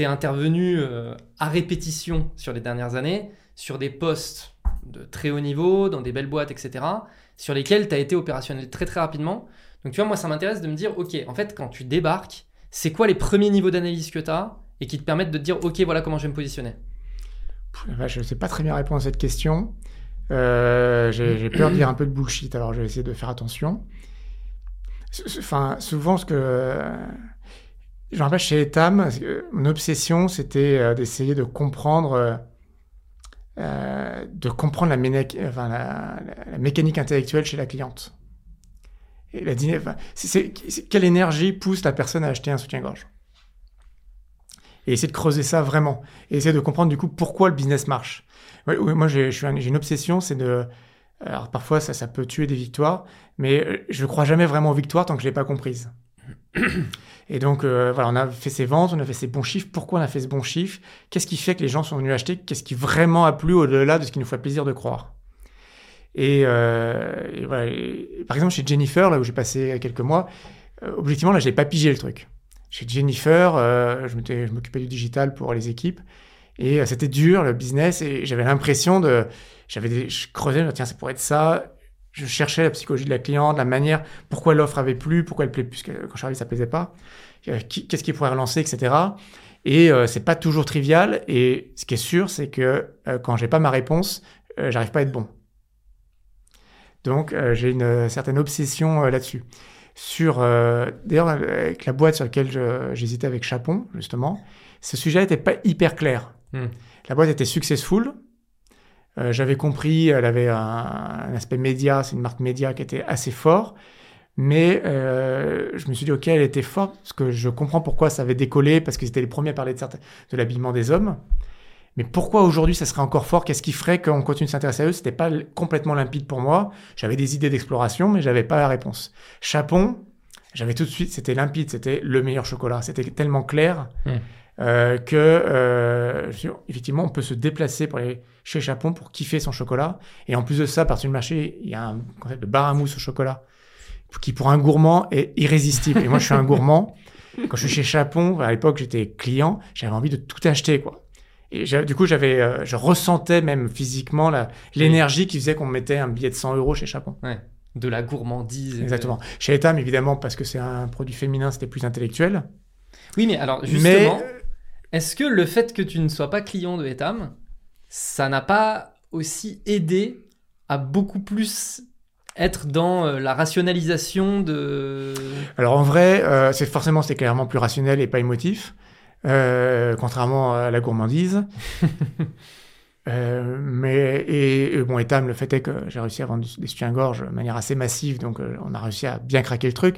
es intervenu euh, à répétition sur les dernières années sur des postes de très haut niveau, dans des belles boîtes, etc., sur lesquels tu as été opérationnel très très rapidement. Donc tu vois, moi ça m'intéresse de me dire, ok, en fait quand tu débarques, c'est quoi les premiers niveaux d'analyse que tu as et qui te permettent de te dire, ok, voilà comment je vais me positionner? Je ne sais pas très bien répondre à cette question. Euh, j'ai peur de dire un peu de bullshit, alors je vais essayer de faire attention. Enfin, souvent, ce que. Je me rappelle chez Etam, mon obsession, c'était euh, d'essayer de comprendre. Euh, de comprendre la, mécanique intellectuelle chez la cliente. Et la enfin, quelle énergie pousse la personne à acheter un soutien-gorge? Et essayer de creuser ça vraiment et essayer de comprendre du coup pourquoi le business marche. moi, j'ai une obsession, c'est de. Alors parfois, ça, ça peut tuer des victoires, mais euh, je ne crois jamais vraiment aux victoires tant que je ne l'ai pas comprise. Et donc, euh, voilà, on a fait ces ventes, on a fait ces bons chiffres. Pourquoi on a fait ce bon chiffre? Qu'est-ce qui fait que les gens sont venus acheter? Qu'est-ce qui vraiment a plu au-delà de ce qui nous fait plaisir de croire? Et, euh, voilà. par exemple, chez Jennifer, là où j'ai passé quelques mois, objectivement, là, je n'ai pas pigé le truc chez Jennifer, euh, je m'occupais du digital pour les équipes. Et euh, c'était dur, le business. Et j'avais l'impression de. J'avais des, je creusais, tiens, ça pourrait être ça. Je cherchais la psychologie de la cliente, la manière, pourquoi l'offre avait plu, pourquoi elle plaît plus, quand arrivé, ça plaisait pas. Euh, qu'est-ce qui pourrait relancer, etc. Et euh, c'est pas toujours trivial. Et ce qui est sûr, c'est que euh, quand j'ai pas ma réponse, j'arrive pas à être bon. Donc j'ai une certaine obsession là-dessus sur, d'ailleurs, avec la boîte sur laquelle j'hésitais avec Chapon, justement, ce sujet n'était pas hyper clair. Hmm. La boîte était successful. Euh, j'avais compris, elle avait un, aspect média, c'est une marque média qui était assez fort. Mais euh, je me suis dit, OK, elle était forte, parce que je comprends pourquoi ça avait décollé, parce qu'ils étaient les premiers à parler de, de l'habillement des hommes. Mais pourquoi aujourd'hui ça serait encore fort? Qu'est-ce qui ferait qu'on continue de s'intéresser à eux? C'était pas complètement limpide pour moi. J'avais des idées d'exploration, mais j'avais pas la réponse. Chapon, j'avais tout de suite, c'était limpide, c'était le meilleur chocolat. C'était tellement clair hmm. Euh, que euh, effectivement, on peut se déplacer pour aller chez Chapon pour kiffer son chocolat. Et en plus de ça, partir du marché, il y a un concept de bar à mousse au chocolat qui pour un gourmand est irrésistible. Et moi, je suis un gourmand. Quand je suis chez Chapon, à l'époque, j'étais client, j'avais envie de tout acheter, quoi. Et du coup, j'avais, euh, je ressentais même physiquement l'énergie qui faisait qu'on mettait un billet de 100 euros chez Chapon. Ouais. De la gourmandise. Exactement. Chez Etam, évidemment, parce que c'est un produit féminin, c'était plus intellectuel. Oui, mais alors justement, est-ce que le fait que tu ne sois pas client de Etam, ça n'a pas aussi aidé à beaucoup plus être dans euh, la rationalisation de... Alors en vrai, euh, c'est forcément c'est clairement plus rationnel et pas émotif. Euh, contrairement à la gourmandise. euh, mais et, bon, Etam, le fait est que j'ai réussi à vendre des soutiens-gorge de manière assez massive, donc on a réussi à bien craquer le truc.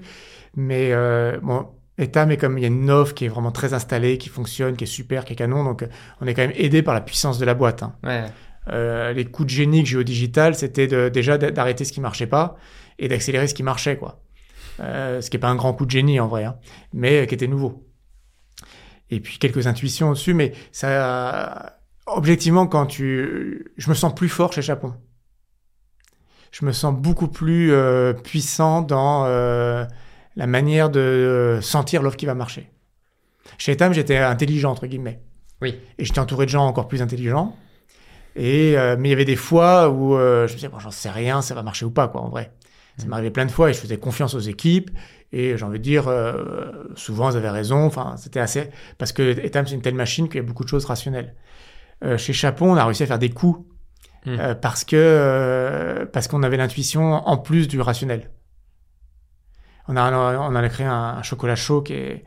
Mais bon, Etam est comme il y a une offre qui est vraiment très installée, qui fonctionne, qui est super, qui est canon, donc on est quand même aidé par la puissance de la boîte. Hein. Ouais. les coups de génie que j'ai au digital, c'était de, déjà d'arrêter ce qui marchait pas et d'accélérer ce qui marchait, quoi. ce qui est pas un grand coup de génie en vrai, hein, mais qui était nouveau et puis quelques intuitions au-dessus, mais ça, objectivement, quand tu, je me sens plus fort chez Chapon. Je me sens beaucoup plus euh, puissant dans euh, la manière de sentir l'offre qui va marcher. Chez Etam, j'étais intelligent entre guillemets. Oui. Et j'étais entouré de gens encore plus intelligents. Et euh, mais il y avait des fois où je me disais bon, j'en sais rien, ça va marcher ou pas quoi en vrai. Ça mmh. m'arrivait plein de fois et je faisais confiance aux équipes et j'ai envie de dire, euh, souvent, ils avaient raison. Enfin, c'était assez. Parce que Etam, c'est une telle machine qu'il y a beaucoup de choses rationnelles. Euh, chez Chapon, on a réussi à faire des coups euh, parce que parce qu'on avait l'intuition en plus du rationnel. On a, a créé un, chocolat chaud est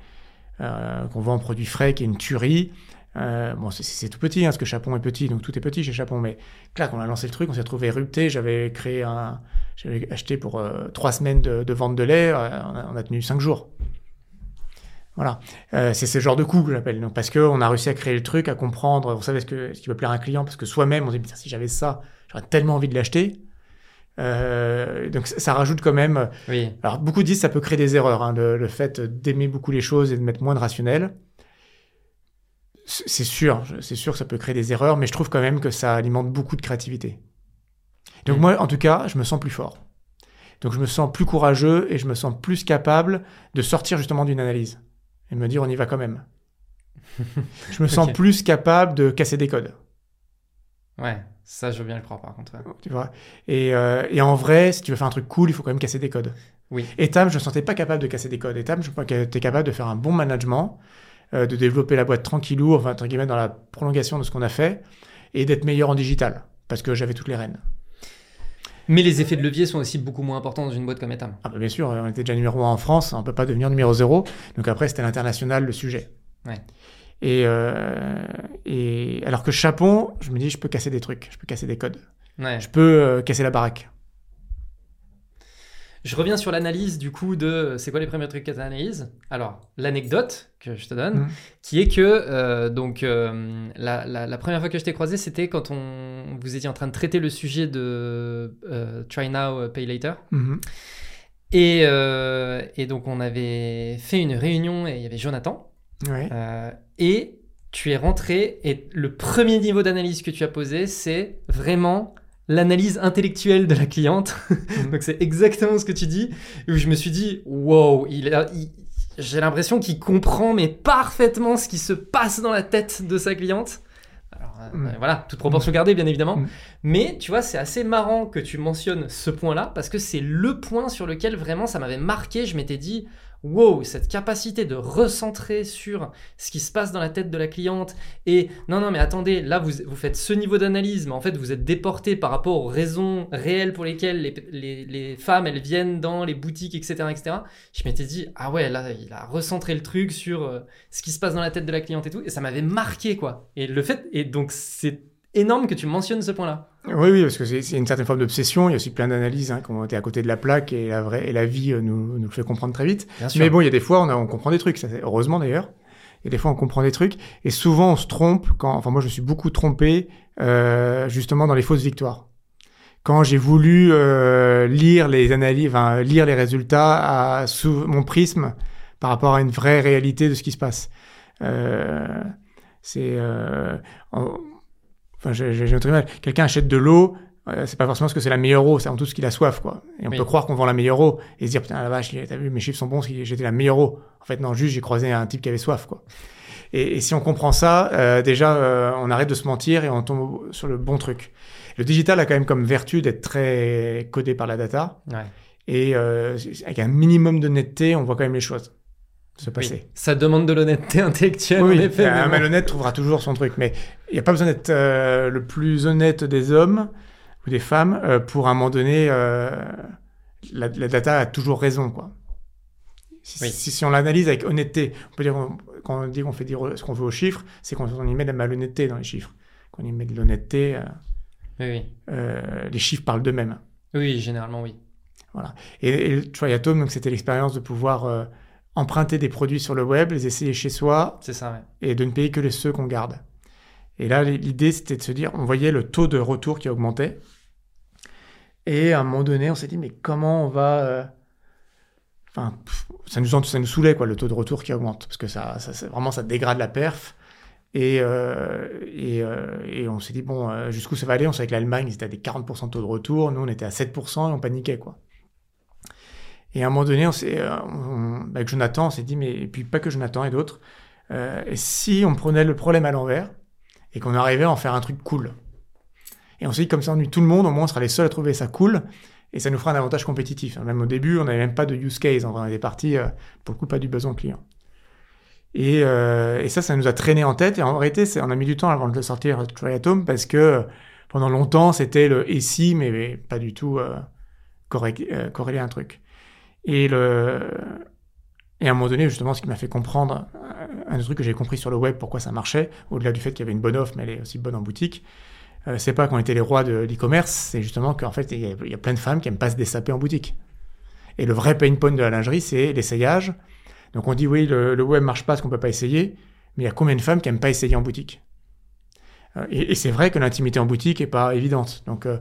qu'on vend en produit frais, qui est une tuerie. Euh, bon, c'est- tout petit, hein, parce que Chapon est petit, donc tout est petit chez Chapon. Mais clac, on a lancé le truc, on s'est retrouvé érupté. J'avais créé un, j'avais acheté pour euh, trois semaines de, vente de lait. euh, on, a, tenu cinq jours. Voilà, Euh, c'est ce genre de coup que j'appelle. Donc parce que on a réussi à créer le truc, à comprendre, on savait ce, que, ce qui peut plaire à un client, parce que soi-même on se dit si j'avais ça, j'aurais tellement envie de l'acheter. Euh, donc ça, rajoute quand même. Oui. Alors beaucoup disent que ça peut créer des erreurs, hein, le, le fait d'aimer beaucoup les choses et de mettre moins de rationnel. C'est sûr, c'est sûr que ça peut créer des erreurs, mais je trouve quand même que ça alimente beaucoup de créativité. Donc Mm. moi, en tout cas, je me sens plus fort. Donc je me sens plus courageux et je me sens plus capable de sortir justement d'une analyse et me dire on y va quand même. je me sens plus capable de casser des codes. Ouais, ça, je veux bien le croire, par contre. ouais. Tu vois et, euh, et en vrai, si tu veux faire un truc cool, il faut quand même casser des codes. Oui. Etam, je me sentais pas capable de casser des codes. Etam, je crois que tu es capable de faire un bon management, euh, de développer la boîte tranquillou, enfin, entre guillemets, dans la prolongation de ce qu'on a fait, et d'être meilleur en digital, parce que j'avais toutes les rênes. Mais les effets de levier sont aussi beaucoup moins importants dans une boîte comme Etam. Ah bah bien sûr, on était déjà numéro 1 en France, on peut pas devenir numéro 0. Donc après, c'était l'international le sujet. Ouais. Et, euh, et alors que Chapon, je me dis, je peux casser des trucs, je peux casser des codes, Ouais. je peux euh, casser la baraque. Je reviens sur l'analyse du coup de c'est quoi les premiers trucs que tu analyses. Alors, l'anecdote que je te donne, Mhm. qui est que euh, donc euh, la, la- la première fois que je t'ai croisé, c'était quand on vous étiez en train de traiter le sujet de euh, Try Now, Pay Later. Mhm. Et, euh, et donc on avait fait une réunion et il y avait Jonathan. Ouais. Euh, et tu es rentré et le premier niveau d'analyse que tu as posé, c'est vraiment l'analyse intellectuelle de la cliente. Donc c'est exactement ce que tu dis. Où je me suis dit, wow, il a- il- j'ai l'impression qu'il comprend mais parfaitement ce qui se passe dans la tête de sa cliente. Alors euh, voilà, toute proportion gardée bien évidemment. Mm. Mais tu vois, c'est assez marrant que tu mentionnes ce point-là parce que c'est le point sur lequel vraiment ça m'avait marqué. Je m'étais dit, wow, cette capacité de recentrer sur ce qui se passe dans la tête de la cliente et non, non, mais attendez, là vous, vous faites ce niveau d'analyse, mais en fait vous êtes déporté par rapport aux raisons réelles pour lesquelles les, les- les femmes elles viennent dans les boutiques, etc. etc. Je m'étais dit, ah ouais, là il a recentré le truc sur euh, ce qui se passe dans la tête de la cliente et tout, et ça m'avait marqué quoi. Et le fait, et donc c'est énorme que tu mentionnes ce point-là. Oui, oui, parce que c'est une certaine forme d'obsession. Il y a aussi plein d'analyses hein, qui ont été à côté de la plaque et la, vraie, et la vie euh, nous, nous le fait comprendre très vite. Bien Mais bon, il y a des fois, on, a- on comprend des trucs, ça, heureusement d'ailleurs. Il y a des fois, on comprend des trucs. Et souvent, on se trompe quand. Enfin, moi, je suis beaucoup trompé, euh, justement, dans les fausses victoires. Quand j'ai voulu euh, lire les analyses, enfin, lire les résultats à, sous mon prisme par rapport à une vraie réalité de ce qui se passe. Euh, c'est. euh, Enfin, j'ai. Quelqu'un achète de l'eau, euh, c'est pas forcément parce que c'est la meilleure eau, c'est en tout ce qu'il a soif, quoi. Et on Oui. peut croire qu'on vend la meilleure eau et se dire, putain, la vache, t'as vu, mes chiffres sont bons, j'étais la meilleure eau. En fait, non, juste, j'ai croisé un type qui avait soif, quoi. Et, et si on comprend ça, euh, déjà, euh, on arrête de se mentir et on tombe sur le bon truc. Le digital a quand même comme vertu d'être très codé par la data. Ouais. Et euh, avec un minimum d'honnêteté, on voit quand même les choses se passer. Oui. Ça demande de l'honnêteté intellectuelle, Oui, en effet. un mais trouvera toujours son truc, mais il n'y a pas besoin d'être euh, le plus honnête des hommes ou des femmes euh, pour à un moment donné, euh, la, la data a toujours raison, quoi. Si, Oui. si, si on l'analyse avec honnêteté, on peut dire qu'on- quand on dit qu'on fait dire ce qu'on veut aux chiffres, c'est qu'on on y met de la malhonnêteté dans les chiffres. Quand on y met de l'honnêteté, euh, euh, les chiffres parlent d'eux-mêmes. Oui, généralement, oui. Et, et le Triatome, donc c'était l'expérience de pouvoir euh, emprunter des produits sur le web, les essayer chez soi, C'est ça, ouais. et de ne payer que les ceux qu'on garde. Et là, l'idée, c'était de se dire, on voyait le taux de retour qui augmentait. Et à un moment donné, on s'est dit, mais comment on va... euh, Enfin, pff, ça nous, ça nous saoulait, quoi, le taux de retour qui augmente. Parce que ça, vraiment, ça dégrade la perf. Et, euh, et, euh, et on s'est dit, bon, jusqu'où ça va aller? On savait que l'Allemagne, ils étaient à des 40% de taux de retour. Nous, on était à 7% et on paniquait, quoi. Et à un moment donné, on s'est, euh, avec Jonathan, on s'est dit, mais et puis pas que Jonathan et d'autres, euh, si on prenait le problème à l'envers et qu'on arrivait à en faire un truc cool? Et on s'est dit, comme ça, on nuit tout le monde, au moins on sera les seuls à trouver ça cool et ça nous fera un avantage compétitif. Même au début, on n'avait même pas de use case, on était parti, euh, pour le coup, pas du besoin client. Et, euh, et ça, ça nous a traîné en tête. Et en réalité, on a mis du temps avant de sortir, Triatom, parce que euh, pendant longtemps, c'était le et si, mais, pas du tout euh, corré- euh, corrélé à un truc. Et le, Et à un moment donné, justement, ce qui m'a fait comprendre, euh, un des trucs que j'ai compris sur le web, pourquoi ça marchait, au-delà du fait qu'il y avait une bonne offre, mais elle est aussi bonne en boutique, euh, c'est pas qu'on était les rois de l'e-commerce, c'est justement qu'en fait, il y, a, plein de femmes qui aiment pas se dessaper en boutique. Et le vrai pain point de la lingerie, c'est l'essayage. Donc on dit, oui, le, le web marche pas parce qu'on peut pas essayer, mais il y a combien de femmes qui aiment pas essayer en boutique? Euh, Et, c'est vrai que l'intimité en boutique est pas évidente. Donc, euh,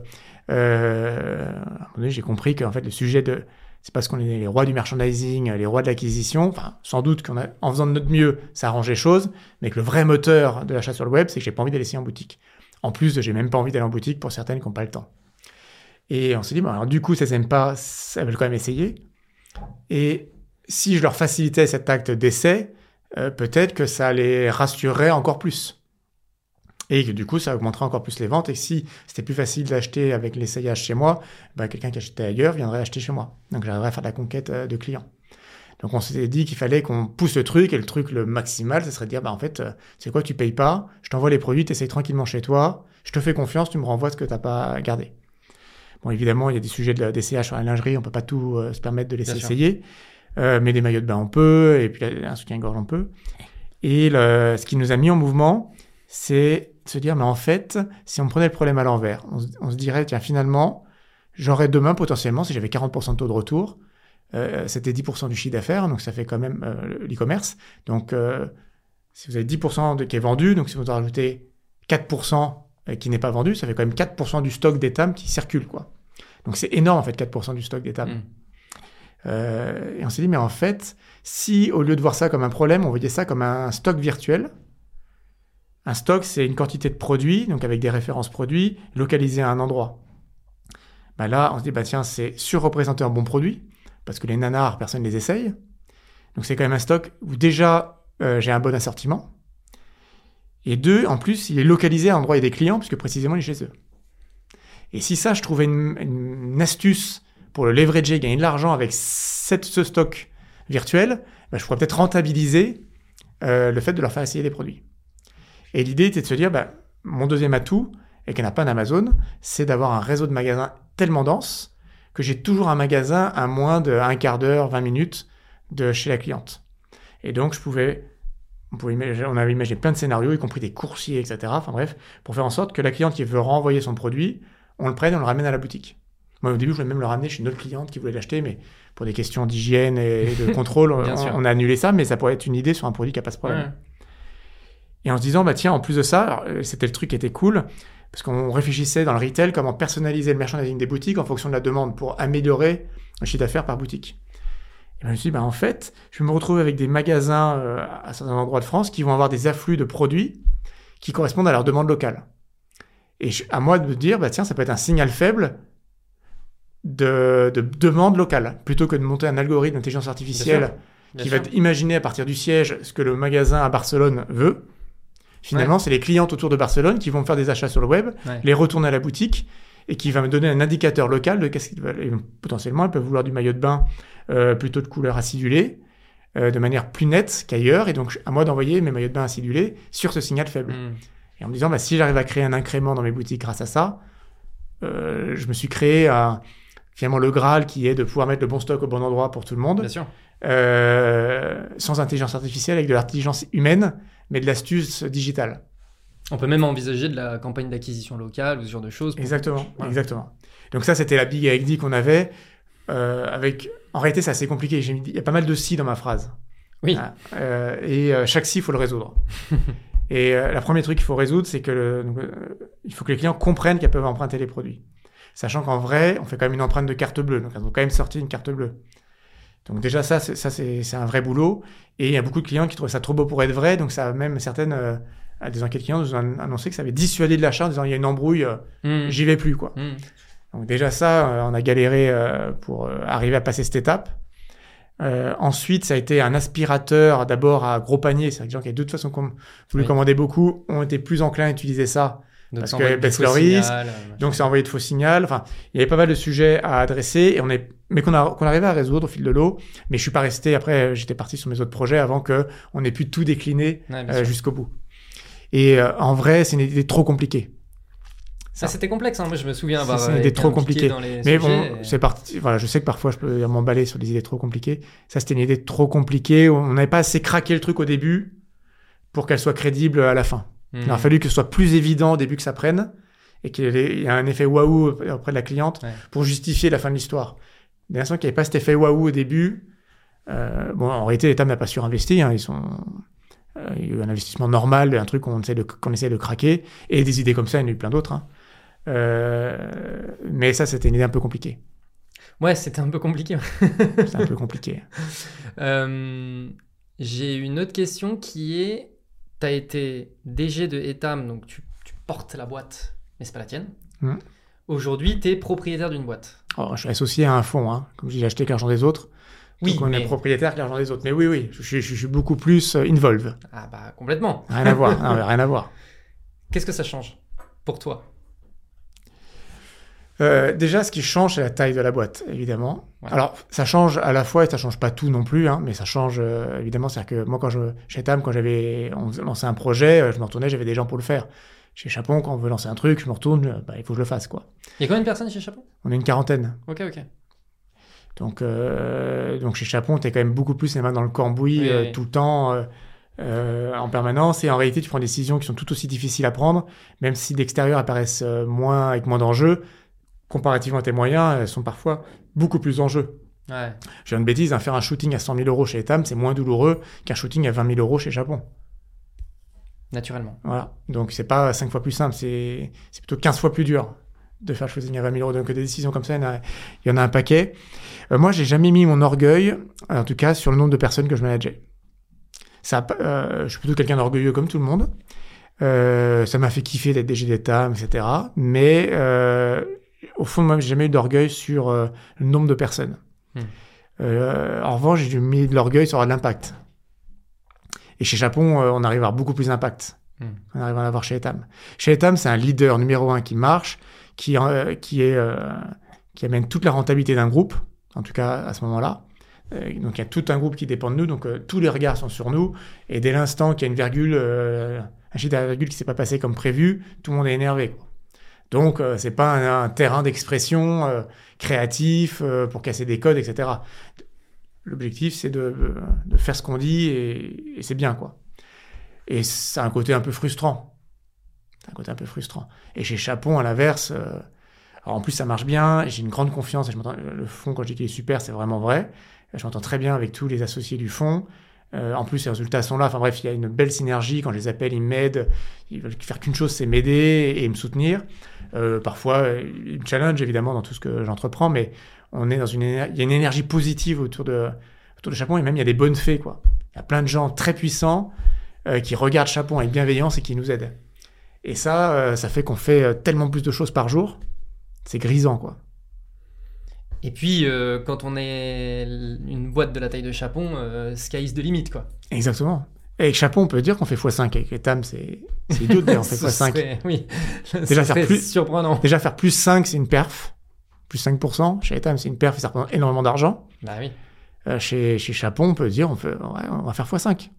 euh, à un moment donné, j'ai compris qu'en fait, le sujet de c'est parce qu'on est les rois du merchandising, les rois de l'acquisition. Sans doute qu'en en faisant de notre mieux, ça arrange les choses, mais que le vrai moteur de l'achat sur le web, c'est que j'ai pas envie d'aller essayer en boutique. En plus, j'ai même pas envie d'aller en boutique pour certaines qui n'ont pas le temps. Et on s'est dit, alors du coup, ça s'aime pas, elles veulent quand même essayer. Et si je leur facilitais cet acte d'essai, euh, peut-être que ça les rassurerait encore plus. Et que du coup, ça augmenterait encore plus les ventes. Et si c'était plus facile d'acheter avec l'essayage chez moi, bah, quelqu'un qui achetait ailleurs viendrait acheter chez moi. Donc j'arriverais à faire de la conquête euh, de clients. Donc on s'était dit qu'il fallait qu'on pousse le truc, et le truc le maximal, ce serait de dire, bah en fait, euh, c'est quoi, tu payes pas, je t'envoie les produits, tu essayes tranquillement chez toi, je te fais confiance, tu me renvoies ce que t'as pas gardé. Bon, évidemment, il y a des sujets d'essayage sur la lingerie, on peut pas tout euh, se permettre de laisser essayer, euh, mais des maillots de bain on peut, et puis un soutien-gorge on peut. Et le, ce qui nous a mis en mouvement, c'est se dire, mais en fait, si on prenait le problème à l'envers, on, on, se dirait, tiens, finalement, j'aurais demain potentiellement, si j'avais 40% de taux de retour, euh, c'était 10% du chiffre d'affaires, donc ça fait quand même euh, l'e-commerce. Donc, euh, si vous avez 10% de, qui est vendu, donc si vous en rajoutez 4% qui n'est pas vendu, ça fait quand même 4% du stock d'Etam qui circule, quoi. Donc c'est énorme, en fait, 4% du stock d'Etam. Mm. et on s'est dit, mais en fait, si au lieu de voir ça comme un problème, on voyait ça comme un stock virtuel, un stock, c'est une quantité de produits, donc avec des références produits, localisés à un endroit. Bah là, on se dit, bah tiens, c'est surreprésenté en bons produits, parce que les nanars, personne ne les essaye. Donc c'est quand même un stock où déjà euh, j'ai un bon assortiment. Et deux, en plus, il est localisé à l'endroit où il y a des clients, puisque précisément il est chez eux. Et si ça, je trouvais une, astuce pour le leverager, gagner de l'argent avec ce stock virtuel, bah, je pourrais peut-être rentabiliser euh, le fait de leur faire essayer des produits. Et l'idée était de se dire, bah, mon deuxième atout, et qu'il n'y en a pas d'Amazon, c'est d'avoir un réseau de magasins tellement dense que j'ai toujours un magasin à moins de un quart d'heure, 20 minutes de chez la cliente. Et donc, je pouvais, on, pouvait imaginer, on avait imaginé plein de scénarios, y compris des coursiers, etc. Enfin bref, pour faire en sorte que la cliente qui veut renvoyer son produit, on le prenne et on le ramène à la boutique. Moi, au début, je voulais même le ramener chez une autre cliente qui voulait l'acheter, mais pour des questions d'hygiène et de contrôle, on, on, a annulé ça, mais ça pourrait être une idée sur un produit qui n'a pas ce problème. Ouais. Et en se disant, bah tiens, en plus de ça, euh, c'était le truc qui était cool, parce qu'on réfléchissait dans le retail comment personnaliser le merchandising des boutiques en fonction de la demande pour améliorer le chiffre d'affaires par boutique. Et ben, je me suis dit, bah, en fait, je me retrouve avec des magasins euh, à certains endroits de France qui vont avoir des afflux de produits qui correspondent à leur demande locale. Et je, à moi de me dire, bah, tiens, ça peut être un signal faible de, de demande locale, plutôt que de monter un algorithme d'intelligence artificielle Bien sûr. Bien qui sûr. va imaginer à partir du siège ce que le magasin à Barcelone veut. Finalement, ouais. c'est les clientes autour de Barcelone qui vont faire des achats sur le web, ouais. les retourner à la boutique et qui va me donner un indicateur local de qu'est-ce qu'ils veulent. Et potentiellement, elles peuvent vouloir du maillot de bain euh, plutôt de couleur acidulée, euh, de manière plus nette qu'ailleurs. Et donc, à moi d'envoyer mes maillots de bain acidulés sur ce signal faible. Mm. Et en me disant, bah, si j'arrive à créer un incrément dans mes boutiques grâce à ça, euh, je me suis créé un, finalement le Graal qui est de pouvoir mettre le bon stock au bon endroit pour tout le monde. Bien sûr. Euh, sans intelligence artificielle, avec de l'intelligence humaine, mais de l'astuce digitale. On peut même envisager de la campagne d'acquisition locale ou ce genre de choses. Pour... Exactement, ouais. exactement. Donc ça, c'était la big idea qu'on avait. Euh, avec, en réalité, c'est assez compliqué. Mis... Il y a pas mal de si dans ma phrase. Oui. Euh, et euh, chaque si, il faut le résoudre. et la premier truc qu'il faut résoudre, c'est que le, donc, il faut que les clients comprennent qu'ils peuvent emprunter les produits. Sachant qu'en vrai, on fait quand même une empreinte de carte bleue. Donc, ils ont quand même sorti une carte bleue. Donc déjà ça, c'est, ça c'est, un vrai boulot. Et il y a beaucoup de clients qui trouvent ça trop beau pour être vrai. Donc ça a même certaines, euh, des enquêtes clients nous ont annoncé que ça avait dissuadé de l'achat en disant il y a une embrouille, euh, mmh. j'y vais plus quoi. Mmh. Donc déjà ça, euh, on a galéré pour arriver à passer cette étape. Ensuite, ça a été un aspirateur d'abord à gros panier. C'est-à-dire que les gens qui de toute façon com voulu oui. commander beaucoup ont été plus enclins à utiliser ça donc parce que baisse le risque. Donc ça a envoyé de faux signaux. Enfin, il y avait pas mal de sujets à adresser et on est, mais qu'on a qu'on arrivait à résoudre au fil de l'eau. Mais je suis pas resté. Après, j'étais parti sur mes autres projets avant que on ait pu tout décliner ouais, euh, jusqu'au bout. Et euh, en vrai, c'est une idée trop compliquée. Ça, c'était complexe. Hein. Moi, je me souviens avoir. C'est euh, des été trop impliqué compliqué. dans les Mais bon, et- c'est parti. Voilà, je sais que parfois je peux m'emballer sur des idées trop compliquées. Ça, c'était une idée trop compliquée. On n'avait pas assez craqué le truc au début pour qu'elle soit crédible à la fin. Il Hmm. a fallu que ce soit plus évident au début que ça prenne et qu'il y ait il un effet waouh auprès de la cliente Ouais. pour justifier la fin de l'histoire. Dès l'instant qu'il n'y avait pas cet effet waouh au début, euh, bon, en réalité, l'État n'a pas surinvesti. Hein, ils sont, euh, il y a eu un investissement normal, un truc qu'on essaie de, qu'on essaie de craquer, et des idées comme ça, il y en a eu plein d'autres. hein. Euh, mais ça, c'était une idée un peu compliquée. Ouais, c'était un peu compliqué. C'est un peu compliqué. J'ai une autre question qui est tu as été DG de Etam, donc tu, tu portes la boîte, mais c'est pas la tienne. Mhm. Aujourd'hui, tu es propriétaire d'une boîte. Oh, je suis associé à un fonds, hein. comme j'ai acheté l'argent des autres. Oui, donc on mais- est propriétaire avec l'argent des autres. Mais oui, oui, je suis, je suis beaucoup plus euh, involve. Ah bah complètement. Rien à voir, non, rien à voir. Qu'est-ce que ça change pour toi? Euh, déjà, ce qui change, c'est la taille de la boîte, évidemment. Ouais. Alors, ça change à la fois et ça change pas tout non plus, hein, mais ça change évidemment. évidemment. C'est-à-dire que moi, quand je, chez Tam, quand j'avais, on lançait un projet, euh, je me retournais, j'avais des gens pour le faire. Chez Chapon, quand on veut lancer un truc, je me retourne, euh, bah, il faut que je le fasse, quoi. Il y a combien de personnes chez Chapeau On est une quarantaine. Ok, ok. Donc, euh, donc chez Chapon, tu es quand même beaucoup plus les mains dans le cambouis Oui, euh, oui. tout le temps, euh, euh, en permanence. Et en réalité, tu prends des décisions qui sont tout aussi difficiles à prendre, même si d'extérieur elles paraissent euh, moins avec moins d'enjeux. Comparativement à tes moyens, elles sont parfois beaucoup plus d'enjeux. Ouais. J'ai une bêtise, hein, faire un shooting à 100 000 euros chez Etam, c'est moins douloureux qu'un shooting à 20 000 euros chez Japon. Naturellement. Voilà. Donc c'est pas 5 fois plus simple, c'est plutôt 15 fois plus dur de faire le shooting à 20 000 euros. Donc des décisions comme ça, il y en a, il y en a un paquet. Euh, moi, j'ai jamais mis mon orgueil, en tout cas, sur le nombre de personnes que je manageais. Ça, euh, je suis plutôt quelqu'un d'orgueilleux comme tout le monde. Euh, ça m'a fait kiffer d'être DG d'État, etc. Mais euh, au fond, moi, j'ai jamais eu d'orgueil sur euh, le nombre de personnes. Hmm. Euh, en revanche, j'ai mis de l'orgueil sur l'impact. Et chez Japon, euh, on arrive à avoir beaucoup plus d'impact. Hmm. On arrive à en avoir chez Etam. Chez Etam, c'est un leader numéro un qui marche, qui, qui, est, qui amène toute la rentabilité d'un groupe, en tout cas à ce moment-là. Donc il y a tout un groupe qui dépend de nous, donc tous les regards sont sur nous. Et dès l'instant qu'il y a une virgule, un chiffre à la virgule qui s'est pas passé comme prévu, tout le monde est énervé. quoi. Donc euh, c'est pas un, terrain d'expression euh, créatif euh, pour casser des codes, etc. L'objectif c'est de, de faire ce qu'on dit et, et c'est bien quoi. Et ça a un côté un peu frustrant. C'est un côté un peu frustrant. Et chez Chapon, à l'inverse, euh, en plus ça marche bien, j'ai une grande confiance, et je le fond, quand je dis qu'il est super, c'est vraiment vrai. Je m'entends très bien avec tous les associés du fond. Euh, en plus, les résultats sont là. Enfin bref, il y a une belle synergie. Quand je les appelle, ils m'aident. Ils veulent faire qu'une chose, c'est m'aider et me soutenir. Euh, parfois, euh, ils me challenge évidemment dans tout ce que j'entreprends, mais on est dans une, il y a une énergie positive autour de, autour de Chapon et même il y a des bonnes fées, quoi. Il y a plein de gens très puissants qui regardent Chapon avec bienveillance et qui nous aident. Et ça, ça fait qu'on fait tellement plus de choses par jour. C'est grisant, quoi. Et puis, euh, quand on est une boîte de la taille de Chapon, euh, sky is the limit, quoi. Exactement. Et avec Chapon, on peut dire qu'on fait x5. Avec Etam, c'est c'est idiot de on fait Ce x5. serait- oui. Déjà, faire plus- surprenant. Déjà, faire plus 5, c'est une perf. Plus 5%. Chez Etam, c'est une perf et ça représente énormément d'argent. Bah oui. Euh, chez, chez Chapon, on peut dire on, peut, ouais, on va faire x5.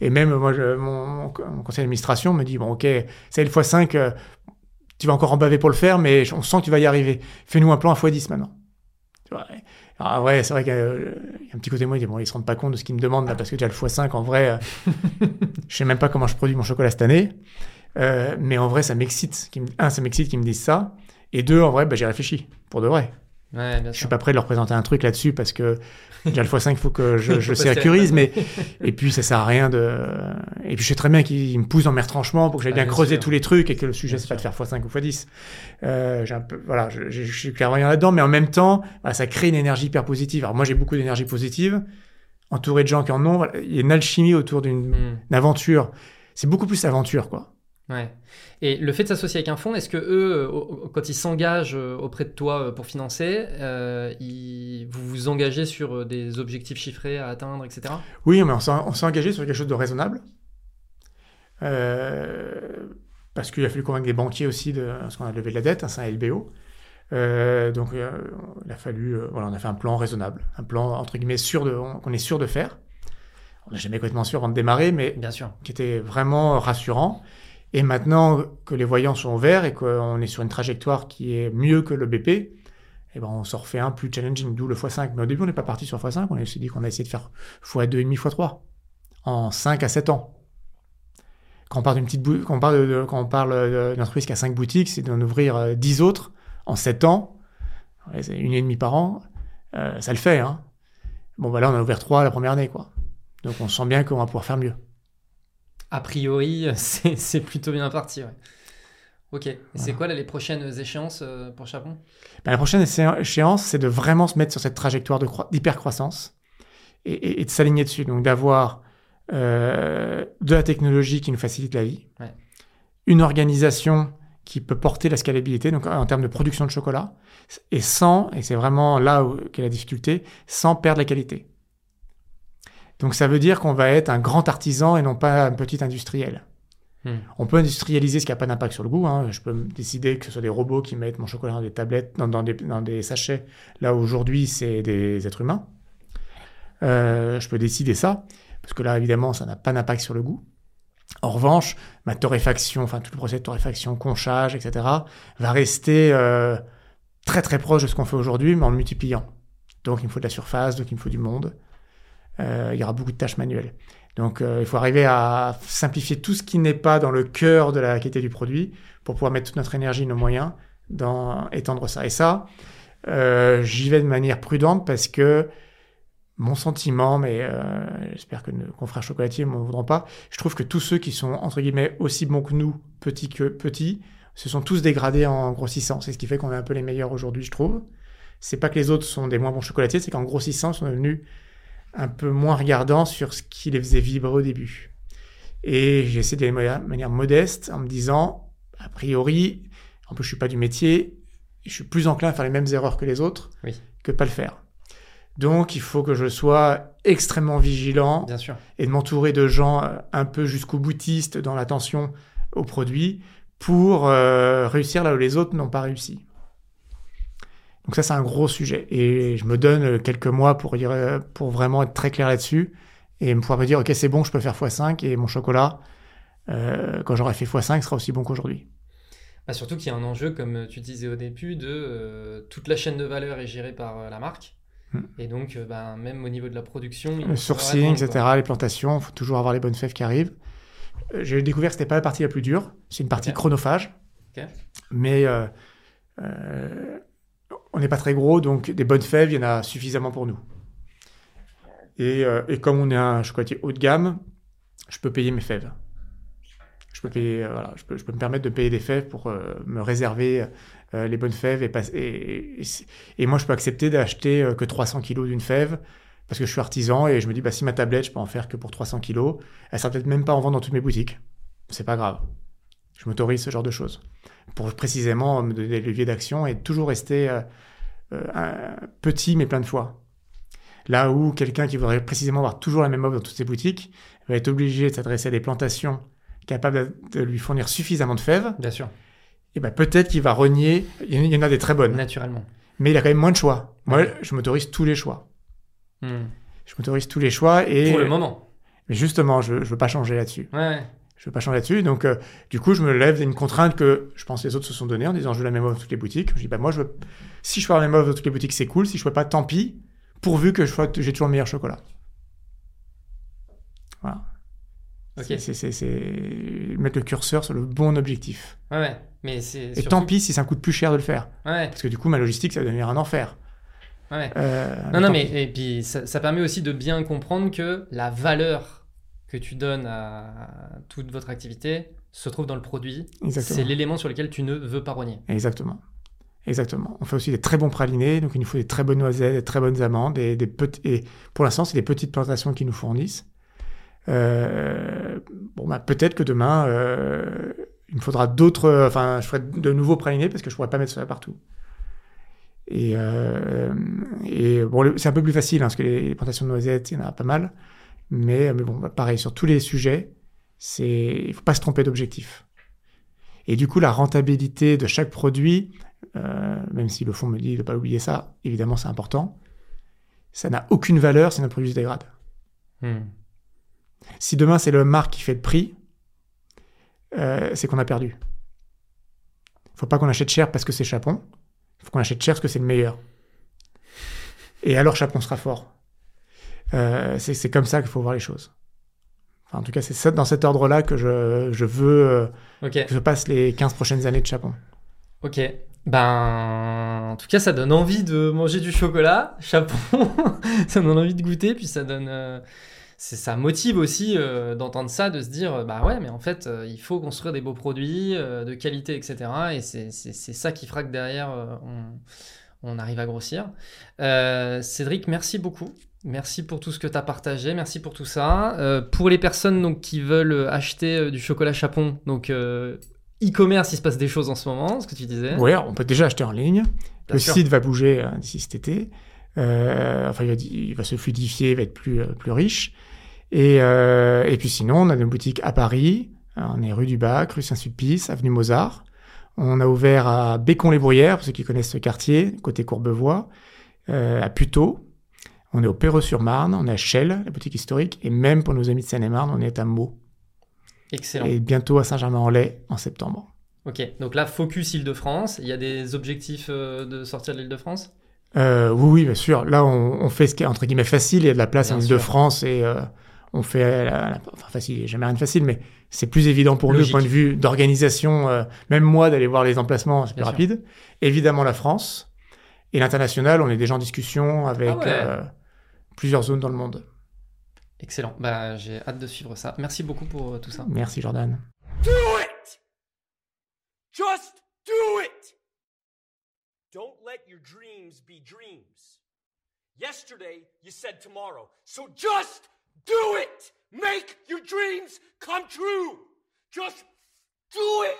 Et même, moi, je- mon, mon- mon conseil d'administration me dit bon, ok, c'est le x5, euh, tu vas encore en baver pour le faire, mais on sent que tu vas y arriver. Fais-nous un plan à x10 maintenant. Tu vois. Alors, ouais, c'est vrai qu'il y a euh, y a un petit côté de moi, il dit bon, ils se rendent pas compte de ce qu'ils me demandent là, parce que déjà le x5, en vrai, euh, je sais même pas comment je produis mon chocolat cette année. Euh, mais en vrai, ça m'excite. Un, ça m'excite qu'ils me disent ça. Et deux, en vrai, bah, j'y réfléchis. Pour de vrai. Ouais, bien Je suis sûr. pas prêt de leur présenter un truc là-dessus parce que déjà le x5, il faut que je, je sécurise, mais et puis ça sert à rien de. Et puis je sais très bien qu'ils me poussent dans mes retranchements pour que j'aille Ah, bien, bien creuser sûr. tous les trucs et que le sujet Bien c'est pas de faire x5 ou x10. Euh, j'ai un peu, voilà, je, je- je suis clairvoyant là-dedans, mais en même temps, voilà, ça crée une énergie hyper positive. Alors moi j'ai beaucoup d'énergie positive, entouré de gens qui en ont. voilà, il y a une alchimie autour d'une une aventure. C'est beaucoup plus aventure quoi. Ouais. Et le fait de s'associer avec un fonds, est-ce que eux, euh, quand ils s'engagent euh, auprès de toi euh, pour financer, euh, ils- vous vous engagez sur des objectifs chiffrés à atteindre, etc. Oui, mais on s'est engagé sur quelque chose de raisonnable. Euh, parce qu'il a fallu convaincre des banquiers aussi de parce qu'on a levé de la dette, hein, c'est un LBO. Euh, donc il a fallu, voilà, on a fait un plan raisonnable, un plan entre guillemets sûr de, qu'on est sûr de faire. On n'est jamais complètement sûr avant de démarrer, mais Bien sûr. qui était vraiment rassurant. Et maintenant que les voyants sont verts et qu'on est sur une trajectoire qui est mieux que le BP, eh ben on s'en refait un plus challenging, d'où le x5. Mais au début, on n'est pas parti sur x5, on a dit qu'on a essayé de faire x2,5, x3 en 5 à 7 ans. Quand on parle d'une petite quand quand on parle d'une entreprise qui a 5 boutiques, c'est d'en ouvrir 10 autres en 7 ans. c'est une et demie par an. Euh, ça le fait, hein. Bon, bah là, on a ouvert 3 la première année, quoi. Donc, on sent bien qu'on va pouvoir faire mieux. A priori, c'est plutôt bien parti, ouais. Ok. Et c'est quoi les prochaines échéances euh, pour Chapon ben, La prochaine échéance, c'est de vraiment se mettre sur cette trajectoire d'hypercroissance et, et, de s'aligner dessus. Donc, d'avoir euh, de la technologie qui nous facilite la vie, une organisation qui peut porter la scalabilité, donc en termes de production de chocolat, et sans, et c'est vraiment là où qu'est la difficulté, sans perdre la qualité. Donc ça veut dire qu'on va être un grand artisan et non pas un petit industriel. Hmm. On peut industrialiser ce qui n'a pas d'impact sur le goût. Hein. Je peux décider que ce soit des robots qui mettent mon chocolat dans des tablettes, dans, des, dans des, sachets. Là aujourd'hui, c'est des êtres humains. Euh, je peux décider ça, parce que là, évidemment, ça n'a pas d'impact sur le goût. En revanche, ma torréfaction, enfin tout le procès de torréfaction, conchage, etc., va rester euh, très très proche de ce qu'on fait aujourd'hui, mais en multipliant. Donc il me faut de la surface, donc il me faut du monde. Euh, il y aura beaucoup de tâches manuelles. Donc euh, il faut arriver à simplifier tout ce qui n'est pas dans le cœur de la qualité du produit pour pouvoir mettre toute notre énergie, nos moyens dans étendre ça. Et ça, j'y vais de manière prudente parce que mon sentiment, mais euh, j'espère que nos confrères chocolatiers ne m'en voudront pas, je trouve que tous ceux qui sont, entre guillemets, aussi bons que nous, petits que petits, se sont tous dégradés en grossissant. C'est ce qui fait qu'on est un peu les meilleurs aujourd'hui, je trouve. C'est pas que les autres sont des moins bons chocolatiers, c'est qu'en grossissant, ils sont devenus un peu moins regardants sur ce qui les faisait vibrer au début. Et j'ai essayé de manière modeste, en me disant, a priori, en plus je suis pas du métier, je suis plus enclin à faire les mêmes erreurs que les autres oui. que pas le faire. Donc, il faut que je sois extrêmement vigilant Bien sûr. et de m'entourer de gens euh, un peu jusqu'au boutiste dans l'attention aux produits pour euh, réussir là où les autres n'ont pas réussi. Donc ça, c'est un gros sujet. Et je me donne quelques mois pour, pour vraiment être très clair là-dessus et pouvoir me dire, OK, c'est bon, je peux faire x5 et mon chocolat, euh, quand j'aurai fait x5, sera aussi bon qu'aujourd'hui. Bah surtout qu'il y a un enjeu, comme tu disais au début, de toute la chaîne de valeur est gérée par la marque. Hmm. Et donc, euh, ben, même au niveau de la production. Le sourcing, etc., les plantations, il faut toujours avoir les bonnes fèves qui arrivent. Euh, j'ai découvert que ce n'était pas la partie la plus dure, c'est une partie chronophage. Mais euh, on n'est pas très gros, donc des bonnes fèves, il y en a suffisamment pour nous. Et, et, comme on est un chocolatier haut de gamme, je peux payer mes fèves. Je peux, payer, voilà, je peux, me permettre de payer des fèves pour me réserver euh, les bonnes fèves. Et, et, moi, je peux accepter d'acheter euh, que 300 kilos d'une fève parce que je suis artisan et je me dis, bah, si ma tablette, je peux en faire que pour 300 kilos, elle sera peut-être même pas en vente dans toutes mes boutiques. C'est pas grave. Je m'autorise ce genre de choses. Pour précisément me donner des leviers d'action et toujours rester euh, petit mais plein de fois. Là où quelqu'un qui voudrait précisément avoir toujours la même offre dans toutes ses boutiques va être obligé de s'adresser à des plantations capables de lui fournir suffisamment de fèves. Bien sûr et ben peut-être qu'il va renier. Il y en a des très bonnes. Naturellement. Mais il a quand même moins de choix. Moi, je m'autorise tous les choix. Hmm. Je m'autorise tous les choix et. Pour le moment. Mais justement, je ne veux pas changer là-dessus. Ouais. Je veux pas changer là-dessus. Donc, euh, du coup, je me lève d'une contrainte que je pense les autres se sont données en disant je veux la même offre dans toutes les boutiques. Je dis bah moi, je veux... si je fais la même offre dans toutes les boutiques, c'est cool. Si je ne peux pas, tant pis. Pourvu que j'ai toujours le meilleur chocolat. Voilà. C'est mettre le curseur sur le bon objectif. Ouais, ouais. Mais c'est. Et tant pis si ça coûte plus cher de le faire. Ouais. Parce que du coup, ma logistique, ça va devenir un enfer. Ouais. Euh, non, non, mais et puis ça, permet aussi de bien comprendre que la valeur que tu donnes à toute votre activité se trouve dans le produit. C'est l'élément sur lequel tu ne veux pas rogner. Exactement. Exactement. On fait aussi des très bons pralinés, donc il nous faut des très bonnes noisettes, des très bonnes amandes, et, des et pour l'instant, c'est des petites plantations qui nous fournissent. Euh, bon, bah, peut-être que demain, euh, il me faudra d'autres. Enfin, je ferai de nouveaux pralinés parce que je pourrais pas mettre ça partout. Et, euh, et bon, c'est un peu plus facile hein, parce que les, plantations de noisettes, il y en a pas mal. Mais, mais bon, bah, pareil, sur tous les sujets, c'est il faut pas se tromper d'objectif. Et du coup, la rentabilité de chaque produit, même si le fond me dit de ne pas oublier ça, évidemment, c'est important. Ça n'a aucune valeur si notre produit se dégrade. Hmm. Si demain c'est le marque qui fait le prix, euh, c'est qu'on a perdu. Il faut pas qu'on achète cher parce que c'est Chapon. Il faut qu'on achète cher parce que c'est le meilleur. Et alors Chapon sera fort. Euh, c'est comme ça qu'il faut voir les choses. Enfin, en tout cas, c'est dans cet ordre-là que je, je veux euh, que je passe les 15 prochaines années de Chapon. Ok. Ben, en tout cas, ça donne envie de manger du chocolat, Chapon. ça donne envie de goûter, puis ça donne. Euh, ça motive aussi euh, d'entendre ça, de se dire, bah ouais, mais en fait, il faut construire des beaux produits de qualité, etc. Et c'est ça qui fera que derrière, on, on, arrive à grossir. Cédric, merci beaucoup. Merci pour tout ce que tu as partagé, merci pour tout ça. Euh, pour les personnes donc, qui veulent acheter euh, du chocolat chapon, donc euh, e-commerce, il se passe des choses en ce moment, ce que tu disais. Oui, on peut déjà acheter en ligne. le site va bouger d'ici cet été. enfin, il va, se fluidifier, il va être plus, plus riche. Et, et puis sinon, on a une boutique à Paris. On est rue du Bac, rue Saint-Sulpice, avenue Mozart. On a ouvert à Bécon-les-Bruyères, pour ceux qui connaissent ce quartier, côté Courbevoie, à Puteaux, on est au Perreux-sur-Marne, on est à Chelles, la boutique historique, et même pour nos amis de Seine-et-Marne, on est à Meaux. Excellent. Et bientôt à Saint-Germain-en-Laye en septembre. Ok, donc là, focus Île-de-France. Il y a des objectifs euh, de sortir de l'Île-de-France? Euh, oui, oui, bien sûr. Là, on, fait ce qui est entre guillemets facile. Il y a de la place en Île-de-France et euh, on fait. enfin, facile, jamais rien de facile, mais c'est plus évident pour nous, du point de vue d'organisation. même moi, d'aller voir les emplacements, c'est plus rapide. Évidemment, la France. Et l'international, on est déjà en discussion avec. Ah plusieurs zones dans le monde. Excellent. Bah, j'ai hâte de suivre ça. Merci beaucoup pour euh, tout ça. Merci Jordan. Do it! Just do it! Don't let your dreams be dreams. Yesterday you said tomorrow. So just do it! Make your dreams come true! Just do it!